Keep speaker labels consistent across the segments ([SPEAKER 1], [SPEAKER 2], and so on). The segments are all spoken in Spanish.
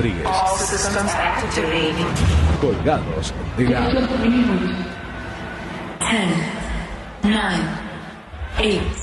[SPEAKER 1] Rodríguez. Colgados de la...
[SPEAKER 2] 10, 9, 8,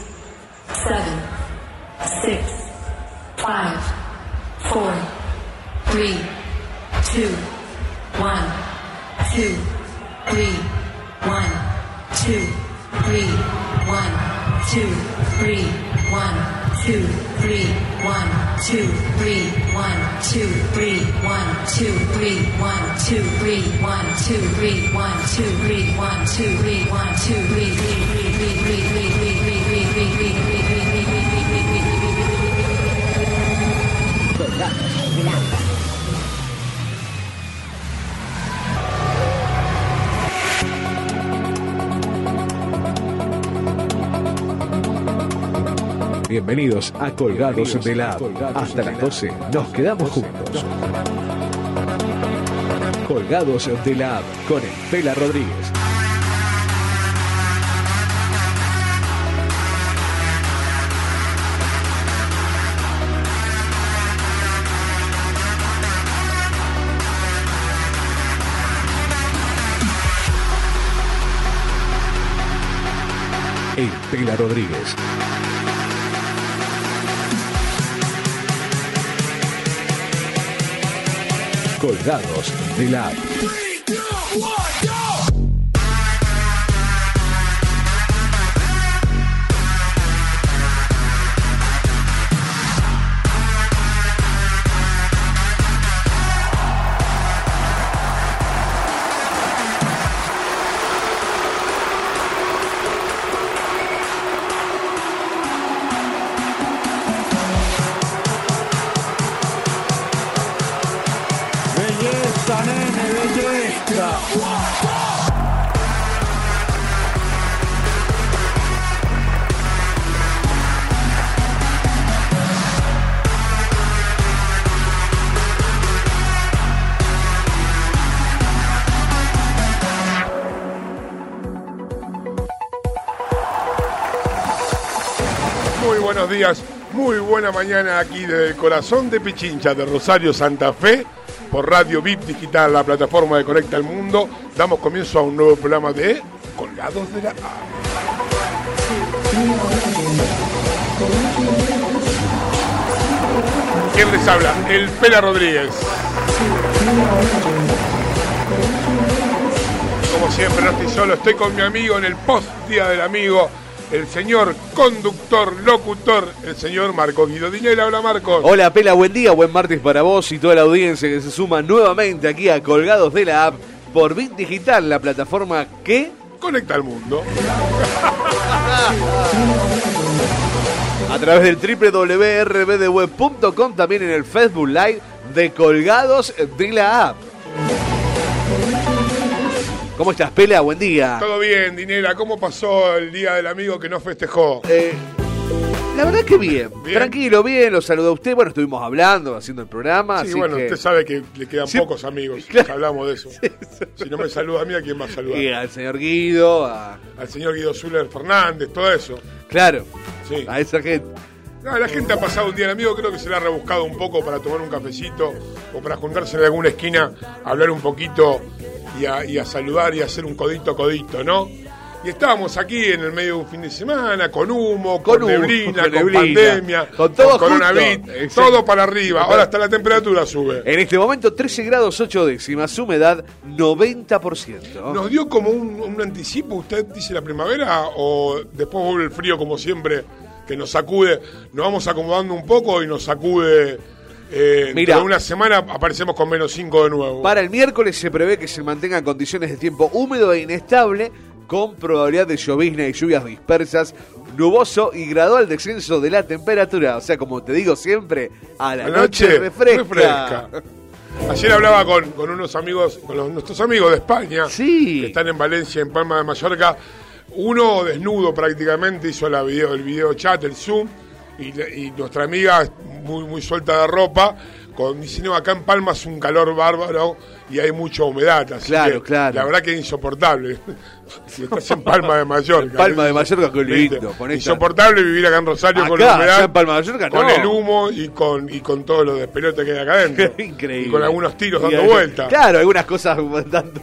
[SPEAKER 3] Bienvenidos a Colgados de la Hasta las 12 nos quedamos juntos. Colgados de la App con Estela Rodríguez. Estela Rodríguez. Colgados de la.
[SPEAKER 4] Mañana aquí desde el corazón de Pichincha de Rosario Santa Fe por Radio VIP Digital, la plataforma de Conecta al Mundo. Damos comienzo a un nuevo programa de Colgados de la A. ¿Quién les habla? El Pela Rodríguez. Como siempre, no estoy solo, estoy con mi amigo en el post Día del Amigo, el señor conductor, locutor, el señor Marcos Guido Dinela. Hola Marcos.
[SPEAKER 5] Hola Pela, buen día, buen martes para vos y toda la audiencia que se suma nuevamente aquí a Colgados de la App por Bit Digital, la plataforma que...
[SPEAKER 4] Conecta al mundo.
[SPEAKER 5] A través del www.rbdweb.com, también en el Facebook Live de Colgados de la App. ¿Cómo estás, Pela? Buen día.
[SPEAKER 4] Todo bien, Dinela. ¿Cómo pasó el Día del Amigo que no festejó?
[SPEAKER 5] Eh, la verdad que bien.
[SPEAKER 4] Bien.
[SPEAKER 5] Tranquilo, bien, lo saludo a usted. Bueno, estuvimos hablando, haciendo el programa.
[SPEAKER 4] Sí,
[SPEAKER 5] así
[SPEAKER 4] bueno,
[SPEAKER 5] que-
[SPEAKER 4] usted sabe que le quedan
[SPEAKER 5] Sí,
[SPEAKER 4] pocos amigos.
[SPEAKER 5] claro.
[SPEAKER 4] Hablamos de eso. Si no me saluda a mí, ¿a quién va a saludar?
[SPEAKER 5] Y al señor Guido, a-
[SPEAKER 4] Al señor Guido Zuller Fernández, todo eso.
[SPEAKER 5] claro,
[SPEAKER 4] Sí.
[SPEAKER 5] a esa gente.
[SPEAKER 4] No, la gente ha pasado un día del amigo, creo que se le ha rebuscado un poco para tomar un cafecito o para juntarse en alguna esquina, hablar un poquito y a, y a saludar y a hacer un codito codito, ¿no? Y estábamos aquí en el medio de un fin de semana, con humo, con,
[SPEAKER 5] Con
[SPEAKER 4] neblina,
[SPEAKER 5] con
[SPEAKER 4] con, pandemia,
[SPEAKER 5] con todo
[SPEAKER 4] coronavirus,
[SPEAKER 5] junto. Exacto.
[SPEAKER 4] todo para arriba. Ahora hasta la temperatura sube.
[SPEAKER 5] En este momento 13 grados 8 décimas, humedad 90%.
[SPEAKER 4] ¿Nos dio como un, un anticipo, usted dice la primavera, o después vuelve el frío como siempre, que nos sacude, nos vamos acomodando un poco y nos sacude, eh,
[SPEAKER 5] Mira.
[SPEAKER 4] una semana aparecemos con menos 5 de nuevo.
[SPEAKER 5] Para el miércoles se prevé que se mantengan condiciones de tiempo húmedo e inestable, con probabilidad de llovizna y lluvias dispersas, nuboso y gradual descenso de la temperatura. O sea, como te digo siempre, a la,
[SPEAKER 4] La
[SPEAKER 5] noche,
[SPEAKER 4] noche
[SPEAKER 5] refresca.
[SPEAKER 4] refresca. Ayer hablaba con, con unos amigos, con los- nuestros amigos de España,
[SPEAKER 5] Sí.
[SPEAKER 4] que están en Valencia, en Palma de Mallorca. Uno desnudo prácticamente hizo la video, el video chat, el Zoom, y, y nuestra amiga muy, muy suelta de ropa, con, dice, no, acá en Palma es un calor bárbaro y hay mucha humedad. Así
[SPEAKER 5] Claro,
[SPEAKER 4] que
[SPEAKER 5] claro.
[SPEAKER 4] La verdad que es insoportable. si estás en Palma de Mallorca.
[SPEAKER 5] Palma de Mallorca, con esta-
[SPEAKER 4] Insoportable vivir acá en Rosario con la humedad.
[SPEAKER 5] en Palma de Mallorca,
[SPEAKER 4] con
[SPEAKER 5] no.
[SPEAKER 4] el humo y con, y con todo lo de pelota que hay acá adentro.
[SPEAKER 5] Increíble.
[SPEAKER 4] Y con algunos tiros
[SPEAKER 5] Y
[SPEAKER 4] dando vueltas.
[SPEAKER 5] Claro, algunas cosas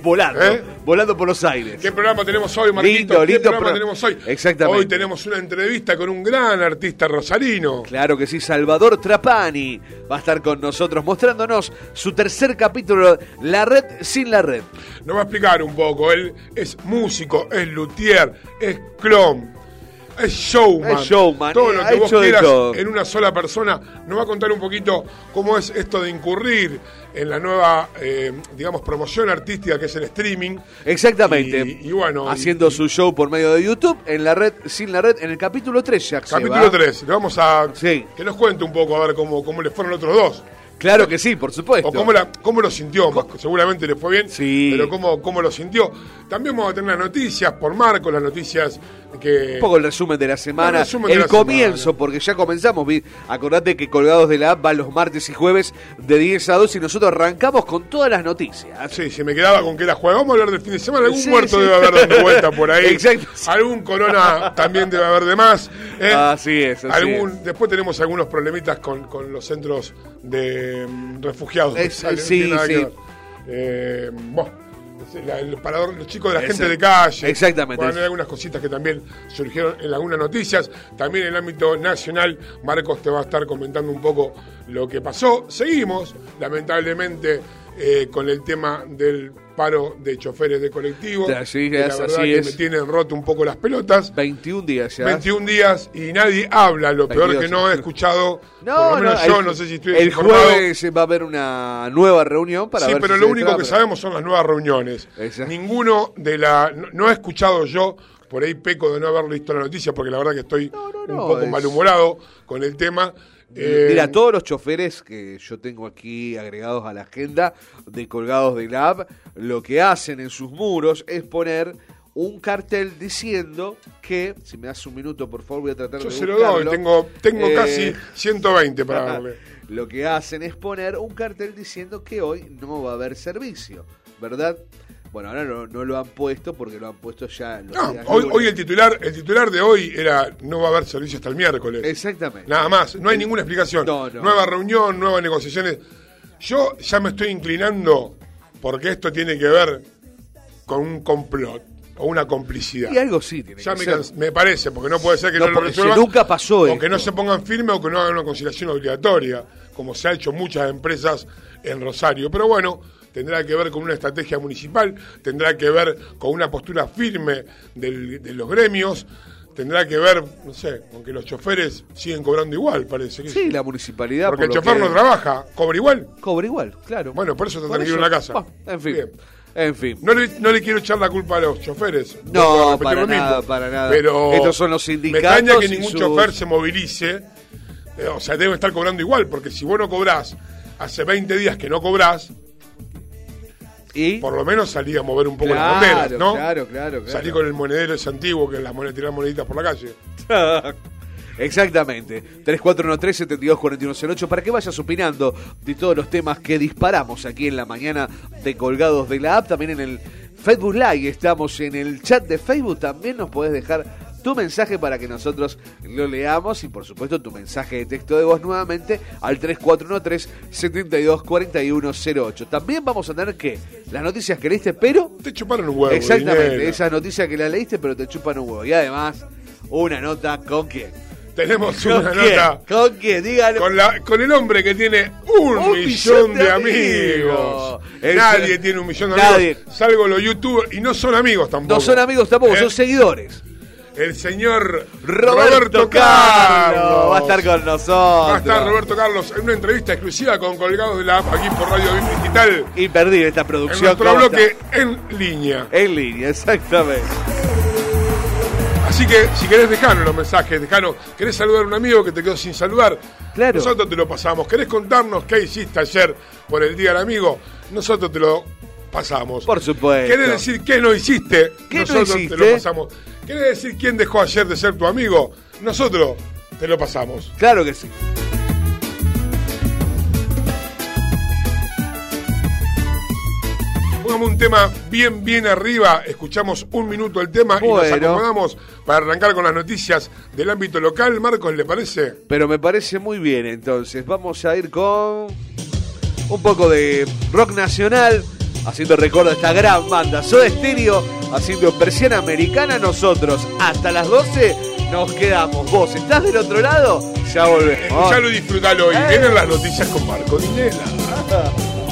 [SPEAKER 5] volando,
[SPEAKER 4] ¿Eh?
[SPEAKER 5] volando por los aires.
[SPEAKER 4] ¿Qué programa tenemos hoy, Marquito?
[SPEAKER 5] Lindo,
[SPEAKER 4] ¿Qué
[SPEAKER 5] lindo
[SPEAKER 4] programa
[SPEAKER 5] pro-
[SPEAKER 4] tenemos hoy?
[SPEAKER 5] Exactamente.
[SPEAKER 4] Hoy tenemos una entrevista con un gran artista rosarino.
[SPEAKER 5] Claro que sí, Salvador Trapani va a estar con nosotros mostrándonos su tercer capítulo, La Red sin la Red.
[SPEAKER 4] Nos va a explicar un poco. Él es músico, es luthier, es clon, es showman.
[SPEAKER 5] Es showman,
[SPEAKER 4] Todo
[SPEAKER 5] eh,
[SPEAKER 4] lo
[SPEAKER 5] ha
[SPEAKER 4] que vos quieras en una sola persona. Nos va a contar un poquito cómo es esto de incurrir en la nueva, eh, digamos, promoción artística que es el streaming.
[SPEAKER 5] Exactamente.
[SPEAKER 4] Y, y bueno,
[SPEAKER 5] Haciendo
[SPEAKER 4] y-
[SPEAKER 5] su show por medio de YouTube en la red, sin la red, en el capítulo 3 ya.
[SPEAKER 4] Capítulo
[SPEAKER 5] va.
[SPEAKER 4] 3. Le vamos a
[SPEAKER 5] Sí.
[SPEAKER 4] que nos cuente un poco a ver cómo, cómo le fueron los otros dos.
[SPEAKER 5] Claro que sí, por supuesto.
[SPEAKER 4] O cómo, la, cómo lo sintió, seguramente le fue bien,
[SPEAKER 5] Sí.
[SPEAKER 4] pero cómo, cómo lo sintió. También vamos a tener las noticias por Marco, las noticias que...
[SPEAKER 5] Un poco el resumen de la semana,
[SPEAKER 4] El
[SPEAKER 5] el
[SPEAKER 4] la
[SPEAKER 5] comienzo,
[SPEAKER 4] semana.
[SPEAKER 5] porque ya comenzamos. Acordate que Colgados de la App van los martes y jueves de 10 a 2 y nosotros arrancamos con todas las noticias.
[SPEAKER 4] Sí, se me quedaba con que era juego. Vamos a hablar del fin de semana. Algún
[SPEAKER 5] Sí,
[SPEAKER 4] muerto
[SPEAKER 5] sí.
[SPEAKER 4] debe haber dando vuelta por ahí.
[SPEAKER 5] Exacto.
[SPEAKER 4] Algún corona también debe haber de más. ¿eh?
[SPEAKER 5] Así es, así
[SPEAKER 4] Algún, Después tenemos algunos problemitas con, con los centros de mm, refugiados.
[SPEAKER 5] Es-
[SPEAKER 4] Sale,
[SPEAKER 5] sí, sí.
[SPEAKER 4] Eh, bueno, el parador, los chicos de la gente de calle.
[SPEAKER 5] Exactamente.
[SPEAKER 4] Bueno, hay algunas cositas que también surgieron en algunas noticias. También en el ámbito nacional, Marcos te va a estar comentando un poco lo que pasó. Seguimos, lamentablemente, eh, con el tema del paro de choferes de colectivo.
[SPEAKER 5] Así
[SPEAKER 4] que la
[SPEAKER 5] es,
[SPEAKER 4] verdad
[SPEAKER 5] así
[SPEAKER 4] que
[SPEAKER 5] es.
[SPEAKER 4] me tienen roto un poco las pelotas.
[SPEAKER 5] 21 días ya.
[SPEAKER 4] 21 días y nadie habla. Lo peor
[SPEAKER 5] 22,
[SPEAKER 4] que no he escuchado,
[SPEAKER 5] No,
[SPEAKER 4] por lo menos
[SPEAKER 5] no,
[SPEAKER 4] yo
[SPEAKER 5] el-
[SPEAKER 4] no sé si estoy
[SPEAKER 5] El
[SPEAKER 4] desinformado.
[SPEAKER 5] jueves va a haber una nueva reunión para
[SPEAKER 4] sí,
[SPEAKER 5] ver
[SPEAKER 4] pero
[SPEAKER 5] si
[SPEAKER 4] lo único
[SPEAKER 5] destraba,
[SPEAKER 4] que
[SPEAKER 5] pero-
[SPEAKER 4] sabemos son las nuevas reuniones.
[SPEAKER 5] Exacto.
[SPEAKER 4] Ninguno de la. No, no he escuchado yo, por ahí peco de no haber visto la noticia, porque la verdad que estoy
[SPEAKER 5] no,
[SPEAKER 4] un
[SPEAKER 5] no,
[SPEAKER 4] poco
[SPEAKER 5] es-
[SPEAKER 4] malhumorado con el tema. Eh,
[SPEAKER 5] Mira, todos los choferes que yo tengo aquí agregados a la agenda de colgados de la app, lo que hacen en sus muros es poner un cartel diciendo que, si me das un minuto por favor voy a tratar
[SPEAKER 4] yo
[SPEAKER 5] de
[SPEAKER 4] se lo doy, tengo, tengo
[SPEAKER 5] Eh,
[SPEAKER 4] casi 120 para darle.
[SPEAKER 5] Lo que hacen es poner un cartel diciendo que hoy no va a haber servicio, ¿verdad? Bueno, ahora no, no lo han puesto porque lo han puesto ya los
[SPEAKER 4] No,
[SPEAKER 5] días
[SPEAKER 4] hoy, hoy el titular, el titular de hoy era no va a haber servicio hasta el miércoles.
[SPEAKER 5] Exactamente.
[SPEAKER 4] Nada más, no hay ninguna explicación.
[SPEAKER 5] No, no.
[SPEAKER 4] Nueva reunión, nuevas negociaciones. Yo ya me estoy inclinando porque esto tiene que ver con un complot o una complicidad.
[SPEAKER 5] Y algo sí tiene
[SPEAKER 4] Ya
[SPEAKER 5] que
[SPEAKER 4] me,
[SPEAKER 5] ser.
[SPEAKER 4] me parece, porque no puede ser que
[SPEAKER 5] No,
[SPEAKER 4] lo resuelvan.
[SPEAKER 5] nunca pasó
[SPEAKER 4] O
[SPEAKER 5] esto.
[SPEAKER 4] que no se pongan firmes o que no hagan una conciliación obligatoria, como se ha hecho muchas empresas en Rosario. Pero bueno, tendrá que ver con una estrategia municipal, tendrá que ver con una postura firme del- de los gremios, tendrá que ver, no sé, con que los choferes siguen cobrando igual, parece. que
[SPEAKER 5] Sí, la municipalidad.
[SPEAKER 4] Porque el
[SPEAKER 5] por
[SPEAKER 4] chofer
[SPEAKER 5] que-
[SPEAKER 4] no trabaja, cobra igual.
[SPEAKER 5] Cobra igual, claro.
[SPEAKER 4] Bueno, por eso
[SPEAKER 5] Por
[SPEAKER 4] tranquilo
[SPEAKER 5] eso.
[SPEAKER 4] en la casa.
[SPEAKER 5] En fin.
[SPEAKER 4] Bien.
[SPEAKER 5] En fin.
[SPEAKER 4] No le, no le quiero echar la culpa a los choferes.
[SPEAKER 5] No,
[SPEAKER 4] a repetir
[SPEAKER 5] para
[SPEAKER 4] lo mismo.
[SPEAKER 5] nada, para nada.
[SPEAKER 4] Pero
[SPEAKER 5] Estos son los
[SPEAKER 4] Me
[SPEAKER 5] sindicatos
[SPEAKER 4] extraña que ningún
[SPEAKER 5] sus-
[SPEAKER 4] chofer se movilice. Eh, O sea, debe estar cobrando igual, porque si vos no cobrás hace 20 días que no cobrás,
[SPEAKER 5] Y
[SPEAKER 4] por lo menos salí a mover un poco las
[SPEAKER 5] Claro,
[SPEAKER 4] banderas, ¿no?
[SPEAKER 5] claro, claro, claro.
[SPEAKER 4] Salí con el monedero ese antiguo que las monedas tiran moneditas por la calle.
[SPEAKER 5] Exactamente. 3413-724108 para que vayas opinando de todos los temas que disparamos aquí en la mañana de Colgados de la App. También en el Facebook Live estamos en el chat de Facebook. También nos podés dejar tu mensaje para que nosotros lo leamos y por supuesto tu mensaje de texto de voz nuevamente al 3413-724108. También vamos a tener que las noticias que leíste, pero
[SPEAKER 4] Te chuparon un huevo.
[SPEAKER 5] Exactamente, esas noticias que la leíste, pero te chupan un huevo. Y además, una nota con quién.
[SPEAKER 4] Tenemos
[SPEAKER 5] ¿Con
[SPEAKER 4] una
[SPEAKER 5] quién?
[SPEAKER 4] nota
[SPEAKER 5] ¿Con quién? Dígalo.
[SPEAKER 4] con, la, con el hombre que tiene un,
[SPEAKER 5] Un
[SPEAKER 4] millón,
[SPEAKER 5] millón de amigos. El-
[SPEAKER 4] Nadie tiene un millón de
[SPEAKER 5] Nadie.
[SPEAKER 4] amigos. Salvo los youtubers. Y no son amigos tampoco.
[SPEAKER 5] No son amigos tampoco,
[SPEAKER 4] ¿Eh?
[SPEAKER 5] son seguidores.
[SPEAKER 4] El señor
[SPEAKER 5] Roberto, Carlos va a estar con nosotros.
[SPEAKER 4] Va a estar Roberto Carlos en una entrevista exclusiva con Colgados de la App aquí por Radio Digital.
[SPEAKER 5] Imperdible esta
[SPEAKER 4] En
[SPEAKER 5] producción.
[SPEAKER 4] nuestro
[SPEAKER 5] ¿cómo
[SPEAKER 4] bloque
[SPEAKER 5] está?
[SPEAKER 4] en línea.
[SPEAKER 5] En línea, exactamente.
[SPEAKER 4] Así que si querés dejarnos los mensajes, dejanos, querés saludar a un amigo que te quedó sin saludar,
[SPEAKER 5] Claro.
[SPEAKER 4] nosotros te lo pasamos. ¿Querés contarnos qué hiciste ayer por el Día del Amigo? Nosotros te lo pasamos.
[SPEAKER 5] Por supuesto.
[SPEAKER 4] ¿Querés decir qué no hiciste?
[SPEAKER 5] ¿Qué no
[SPEAKER 4] nosotros
[SPEAKER 5] hiciste?
[SPEAKER 4] te lo pasamos. ¿Querés decir quién dejó ayer de ser tu amigo? Nosotros te lo pasamos.
[SPEAKER 5] Claro que sí.
[SPEAKER 4] Pongamos un tema bien, bien arriba. Escuchamos un minuto el tema y nos acomodamos para arrancar con las noticias del ámbito local. Marcos, ¿le parece?
[SPEAKER 5] Pero me parece muy bien, entonces. Vamos a ir con un poco de rock nacional, haciendo recuerdo a esta gran banda. Soda Stereo, haciendo persiana americana. Nosotros, hasta las 12, nos quedamos. ¿Vos estás del otro lado? Ya volvemos.
[SPEAKER 4] Escuchalo y disfrutalo hoy.
[SPEAKER 5] Eh.
[SPEAKER 4] Vienen las noticias con Marco Dinela.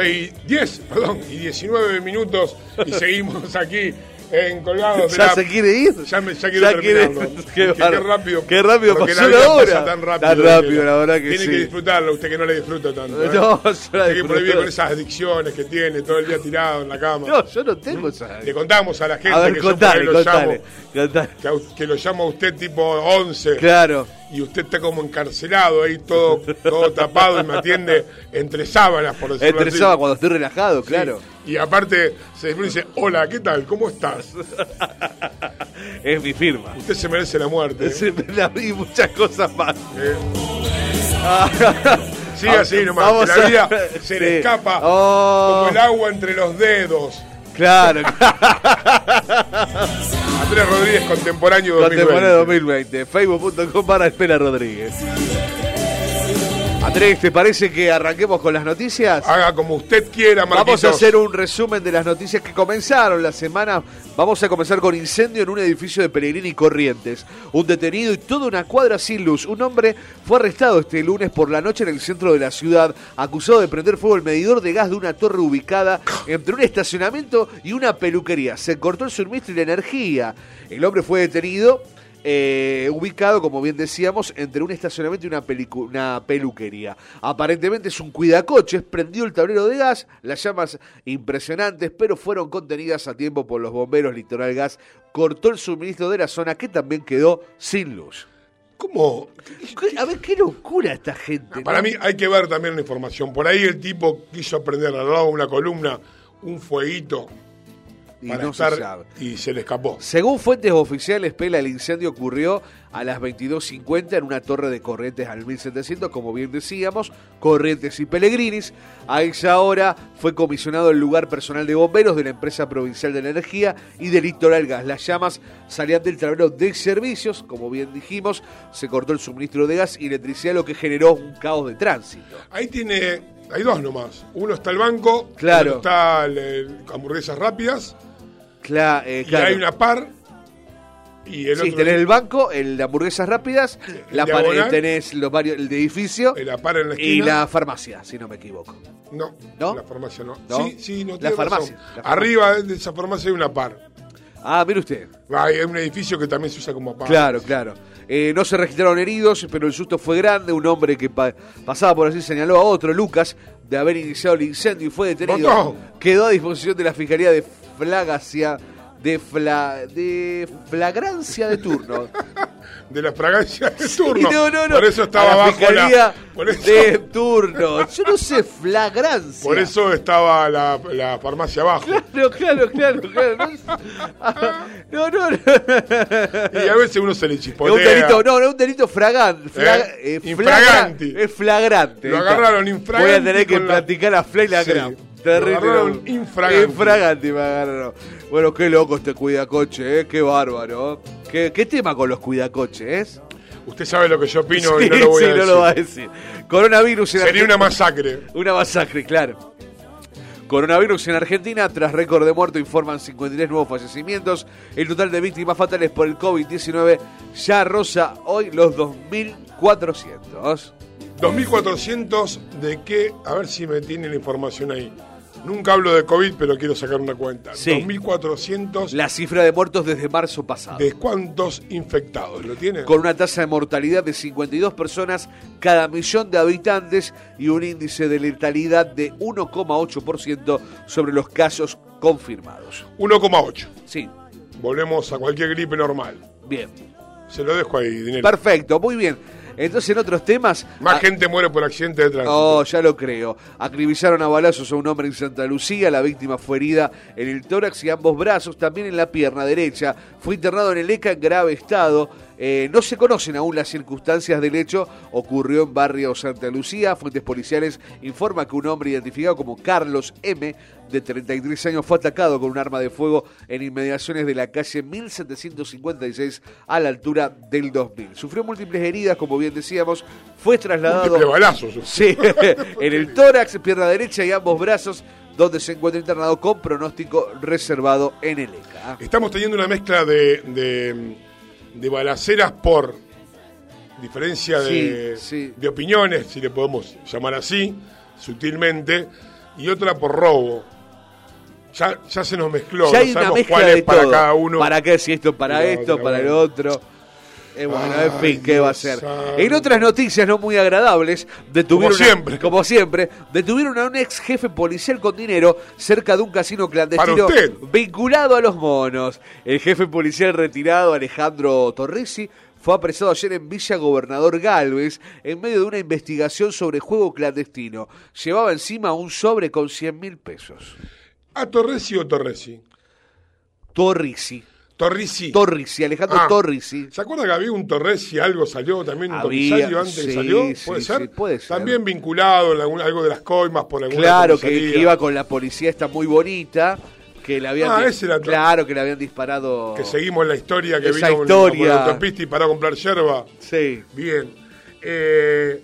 [SPEAKER 4] Once y 10, perdón, y 19 minutos y seguimos aquí en Colgados de
[SPEAKER 5] ¿Ya
[SPEAKER 4] la-
[SPEAKER 5] se quiere ir?
[SPEAKER 4] Ya, me, ya quiero
[SPEAKER 5] Ya quiere- qué
[SPEAKER 4] qué,
[SPEAKER 5] bárbaro.
[SPEAKER 4] rápido.
[SPEAKER 5] Qué rápido
[SPEAKER 4] porque
[SPEAKER 5] pasó
[SPEAKER 4] la vida
[SPEAKER 5] la hora.
[SPEAKER 4] pasa tan rápido.
[SPEAKER 5] Tan rápido, la verdad que
[SPEAKER 4] Tiene
[SPEAKER 5] sí.
[SPEAKER 4] que disfrutarlo, usted que no le disfruta tanto. ¿eh?
[SPEAKER 5] No, yo la
[SPEAKER 4] Usted que
[SPEAKER 5] disfruto.
[SPEAKER 4] prohíbe con esas adicciones que tiene, todo el día tirado en la cama.
[SPEAKER 5] No, yo no tengo esa.
[SPEAKER 4] Le contamos a la gente
[SPEAKER 5] A ver,
[SPEAKER 4] que yo por
[SPEAKER 5] contale,
[SPEAKER 4] ahí lo
[SPEAKER 5] contale.
[SPEAKER 4] llamo,
[SPEAKER 5] contale.
[SPEAKER 4] que, a- que lo llama a usted tipo 11
[SPEAKER 5] Claro.
[SPEAKER 4] Y usted está como encarcelado ahí todo, todo tapado y me atiende entre sábanas, por decirlo
[SPEAKER 5] Entre
[SPEAKER 4] así.
[SPEAKER 5] sábado cuando estoy relajado,
[SPEAKER 4] Sí.
[SPEAKER 5] claro.
[SPEAKER 4] Y aparte se dice, hola, ¿qué tal? ¿Cómo estás?
[SPEAKER 5] Es mi firma.
[SPEAKER 4] Usted se merece la muerte. ¿eh?
[SPEAKER 5] Y muchas cosas más.
[SPEAKER 4] Eh, Sí, así nomás.
[SPEAKER 5] Vamos
[SPEAKER 4] la
[SPEAKER 5] a-
[SPEAKER 4] vida se
[SPEAKER 5] Sí.
[SPEAKER 4] le escapa
[SPEAKER 5] Oh.
[SPEAKER 4] como el agua entre los dedos.
[SPEAKER 5] Claro.
[SPEAKER 4] Andrés Rodríguez, contemporáneo 2020.
[SPEAKER 5] Contemporáneo 2020. Facebook.com para Espera Rodríguez. Andrés, ¿te parece que arranquemos con las noticias?
[SPEAKER 4] Haga como usted quiera, Marquitos.
[SPEAKER 5] Vamos a hacer un resumen de las noticias que comenzaron la semana. Vamos a comenzar con incendio en un edificio de Pellegrini y Corrientes. Un detenido y toda una cuadra sin luz. Un hombre fue arrestado este lunes por la noche en el centro de la ciudad, acusado de prender fuego el medidor de gas de una torre ubicada entre un estacionamiento y una peluquería. Se cortó el suministro y la energía. El hombre fue detenido eh, ubicado, como bien decíamos, entre un estacionamiento y una, peluquería. Aparentemente es un cuidacoches, prendió el tablero de gas, las llamas impresionantes, pero fueron contenidas a tiempo por los bomberos. Litoral Gas cortó el suministro de la zona que también quedó sin luz.
[SPEAKER 4] ¿Cómo?
[SPEAKER 5] A ver, qué locura esta gente.
[SPEAKER 4] Para
[SPEAKER 5] ¿no?
[SPEAKER 4] mí hay que ver también la información. Por ahí el tipo quiso prender al lado de una columna un fueguito
[SPEAKER 5] Y
[SPEAKER 4] para
[SPEAKER 5] no se sabe.
[SPEAKER 4] y se le escapó.
[SPEAKER 5] Según fuentes oficiales, Pela, el incendio ocurrió a las 22.50 en una torre de Corrientes al 1700, como bien decíamos, Corrientes y Pellegrinis. A esa hora fue comisionado el lugar personal de bomberos de la empresa provincial de la energía y de Litoral Gas. Las llamas salían del tablero de servicios, como bien dijimos, se cortó el suministro de gas y electricidad, lo que generó un caos de tránsito.
[SPEAKER 4] Ahí tiene, hay dos nomás. Uno está el banco,
[SPEAKER 5] Claro.
[SPEAKER 4] está el, el hamburguesas rápidas
[SPEAKER 5] Cla- eh,
[SPEAKER 4] y
[SPEAKER 5] claro.
[SPEAKER 4] hay una par y el
[SPEAKER 5] Sí,
[SPEAKER 4] otro
[SPEAKER 5] tenés el banco, el de hamburguesas rápidas, la par-
[SPEAKER 4] diagonal.
[SPEAKER 5] tenés los varios, el de edificio
[SPEAKER 4] la par en la
[SPEAKER 5] y la farmacia, si no me equivoco.
[SPEAKER 4] No,
[SPEAKER 5] ¿No?
[SPEAKER 4] la farmacia no.
[SPEAKER 5] ¿No?
[SPEAKER 4] Sí, sí, no
[SPEAKER 5] La farmacia,
[SPEAKER 4] razón.
[SPEAKER 5] la farmacia.
[SPEAKER 4] Arriba de esa farmacia hay una par.
[SPEAKER 5] Ah, mire usted.
[SPEAKER 4] Hay un edificio que también se usa como par.
[SPEAKER 5] Claro, claro. Eh, no se registraron heridos, pero el susto fue grande. Un hombre que pa- pasaba por así señaló a otro, Lucas, de haber iniciado el incendio y fue detenido.
[SPEAKER 4] Botón.
[SPEAKER 5] Quedó a disposición de la Fiscalía de Flagacia. De, fla, de flagrancia de turno.
[SPEAKER 4] De la fragancia de turno.
[SPEAKER 5] No, no, no.
[SPEAKER 4] Por eso estaba
[SPEAKER 5] la
[SPEAKER 4] abajo la. Por eso,
[SPEAKER 5] de turno. Yo no sé, flagrancia.
[SPEAKER 4] por eso estaba la, la farmacia abajo.
[SPEAKER 5] Claro, claro, claro, claro. No, no, no.
[SPEAKER 4] Y a veces uno se le
[SPEAKER 5] Es
[SPEAKER 4] chispotea.
[SPEAKER 5] un delito, no, no es un delito fragante.
[SPEAKER 4] ¿Eh?
[SPEAKER 5] eh,
[SPEAKER 4] Infraganti.
[SPEAKER 5] flagra- Es flagrante.
[SPEAKER 4] Lo agarraron
[SPEAKER 5] Voy a
[SPEAKER 4] infraganti
[SPEAKER 5] tener que
[SPEAKER 4] la-
[SPEAKER 5] practicar la flagra.
[SPEAKER 4] Sí.
[SPEAKER 5] Terrible.
[SPEAKER 4] Lo infraganti.
[SPEAKER 5] Infraganti me agarraron. Bueno, qué loco este cuidacoche, ¿eh? Qué bárbaro. ¿Qué, qué tema con los cuidacoches?
[SPEAKER 4] Usted sabe lo que yo opino
[SPEAKER 5] Sí,
[SPEAKER 4] y no lo voy
[SPEAKER 5] sí,
[SPEAKER 4] a decir.
[SPEAKER 5] no lo va a decir. Coronavirus en
[SPEAKER 4] Sería
[SPEAKER 5] Argentina-
[SPEAKER 4] una masacre.
[SPEAKER 5] Una masacre, claro. Coronavirus en Argentina, tras récord de muertos, informan 53 nuevos fallecimientos. El total de víctimas fatales por el COVID-19 ya roza hoy los 2.400.
[SPEAKER 4] 2400 de qué, a ver si me tiene la información ahí. Nunca hablo de COVID, pero quiero sacar una cuenta.
[SPEAKER 5] Sí.
[SPEAKER 4] 2400
[SPEAKER 5] La cifra de muertos desde marzo pasado.
[SPEAKER 4] de cuántos infectados, ¿lo tiene?
[SPEAKER 5] Con una tasa de mortalidad de 52 personas cada millón de habitantes y un índice de letalidad de 1,8% sobre los casos confirmados.
[SPEAKER 4] 1,8.
[SPEAKER 5] Sí,
[SPEAKER 4] Volvemos a cualquier gripe normal.
[SPEAKER 5] bien.
[SPEAKER 4] Se lo dejo ahí, dinero.
[SPEAKER 5] Perfecto, muy bien. Entonces, en otros temas.
[SPEAKER 4] Más gente muere por accidente de tránsito.
[SPEAKER 5] Oh, ya lo creo. Acribillaron a balazos a un hombre en Santa Lucía. La víctima fue herida en el tórax y ambos brazos, también en la pierna derecha. Fue internado en el ECA en grave estado. Eh, no se conocen aún las circunstancias del hecho. Ocurrió en barrio Santa Lucía. Fuentes policiales informan que un hombre identificado como Carlos M., de 33 años, fue atacado con un arma de fuego en inmediaciones de la calle 1756 a la altura del 2000. Sufrió múltiples heridas, como bien decíamos. Fue trasladado.
[SPEAKER 4] Múltiples balazos.
[SPEAKER 5] Sí, en el tórax, pierna derecha y ambos brazos, donde se encuentra internado con pronóstico reservado en el ECA.
[SPEAKER 4] Estamos teniendo una mezcla de, de, de balaceras por diferencia de,
[SPEAKER 5] Sí, sí.
[SPEAKER 4] de opiniones, si le podemos llamar así, sutilmente, y otra por robo. Ya, ya se nos mezcló,
[SPEAKER 5] Ya
[SPEAKER 4] no sabemos cuál es para
[SPEAKER 5] todo.
[SPEAKER 4] cada uno.
[SPEAKER 5] ¿Para qué? Si esto para esto, para el otro. Eh, bueno, en
[SPEAKER 4] Ay,
[SPEAKER 5] fin, ¿qué va a ser? En otras noticias no muy agradables, detuvieron
[SPEAKER 4] Como siempre.
[SPEAKER 5] A, como siempre, detuvieron a un ex jefe policial con dinero cerca de un casino clandestino vinculado a los monos. El jefe policial retirado, Alejandro Torrisi, fue apresado ayer en Villa Gobernador Galvez en medio de una investigación sobre juego clandestino. Llevaba encima un sobre con 100 mil pesos.
[SPEAKER 4] ¿A Torresi o Torresi?
[SPEAKER 5] Torrisi.
[SPEAKER 4] Torrisi.
[SPEAKER 5] Torrisi, Alejandro
[SPEAKER 4] Ah.
[SPEAKER 5] Torrisi.
[SPEAKER 4] ¿Se acuerda que había un Torresi, algo salió también, un
[SPEAKER 5] Había,
[SPEAKER 4] comisario antes
[SPEAKER 5] sí,
[SPEAKER 4] salió? ¿Puede
[SPEAKER 5] sí,
[SPEAKER 4] ser?
[SPEAKER 5] puede ser.
[SPEAKER 4] También vinculado en algún- algo de las coimas por alguna
[SPEAKER 5] Claro, que,
[SPEAKER 4] comisaría.
[SPEAKER 5] que iba con la policía esta muy bonita, que le habían
[SPEAKER 4] Ah, ese era
[SPEAKER 5] claro que le habían disparado.
[SPEAKER 4] Que seguimos la historia que
[SPEAKER 5] Esa
[SPEAKER 4] vino con-
[SPEAKER 5] historia.
[SPEAKER 4] la autopista y paró a comprar yerba.
[SPEAKER 5] Sí.
[SPEAKER 4] Bien. Eh,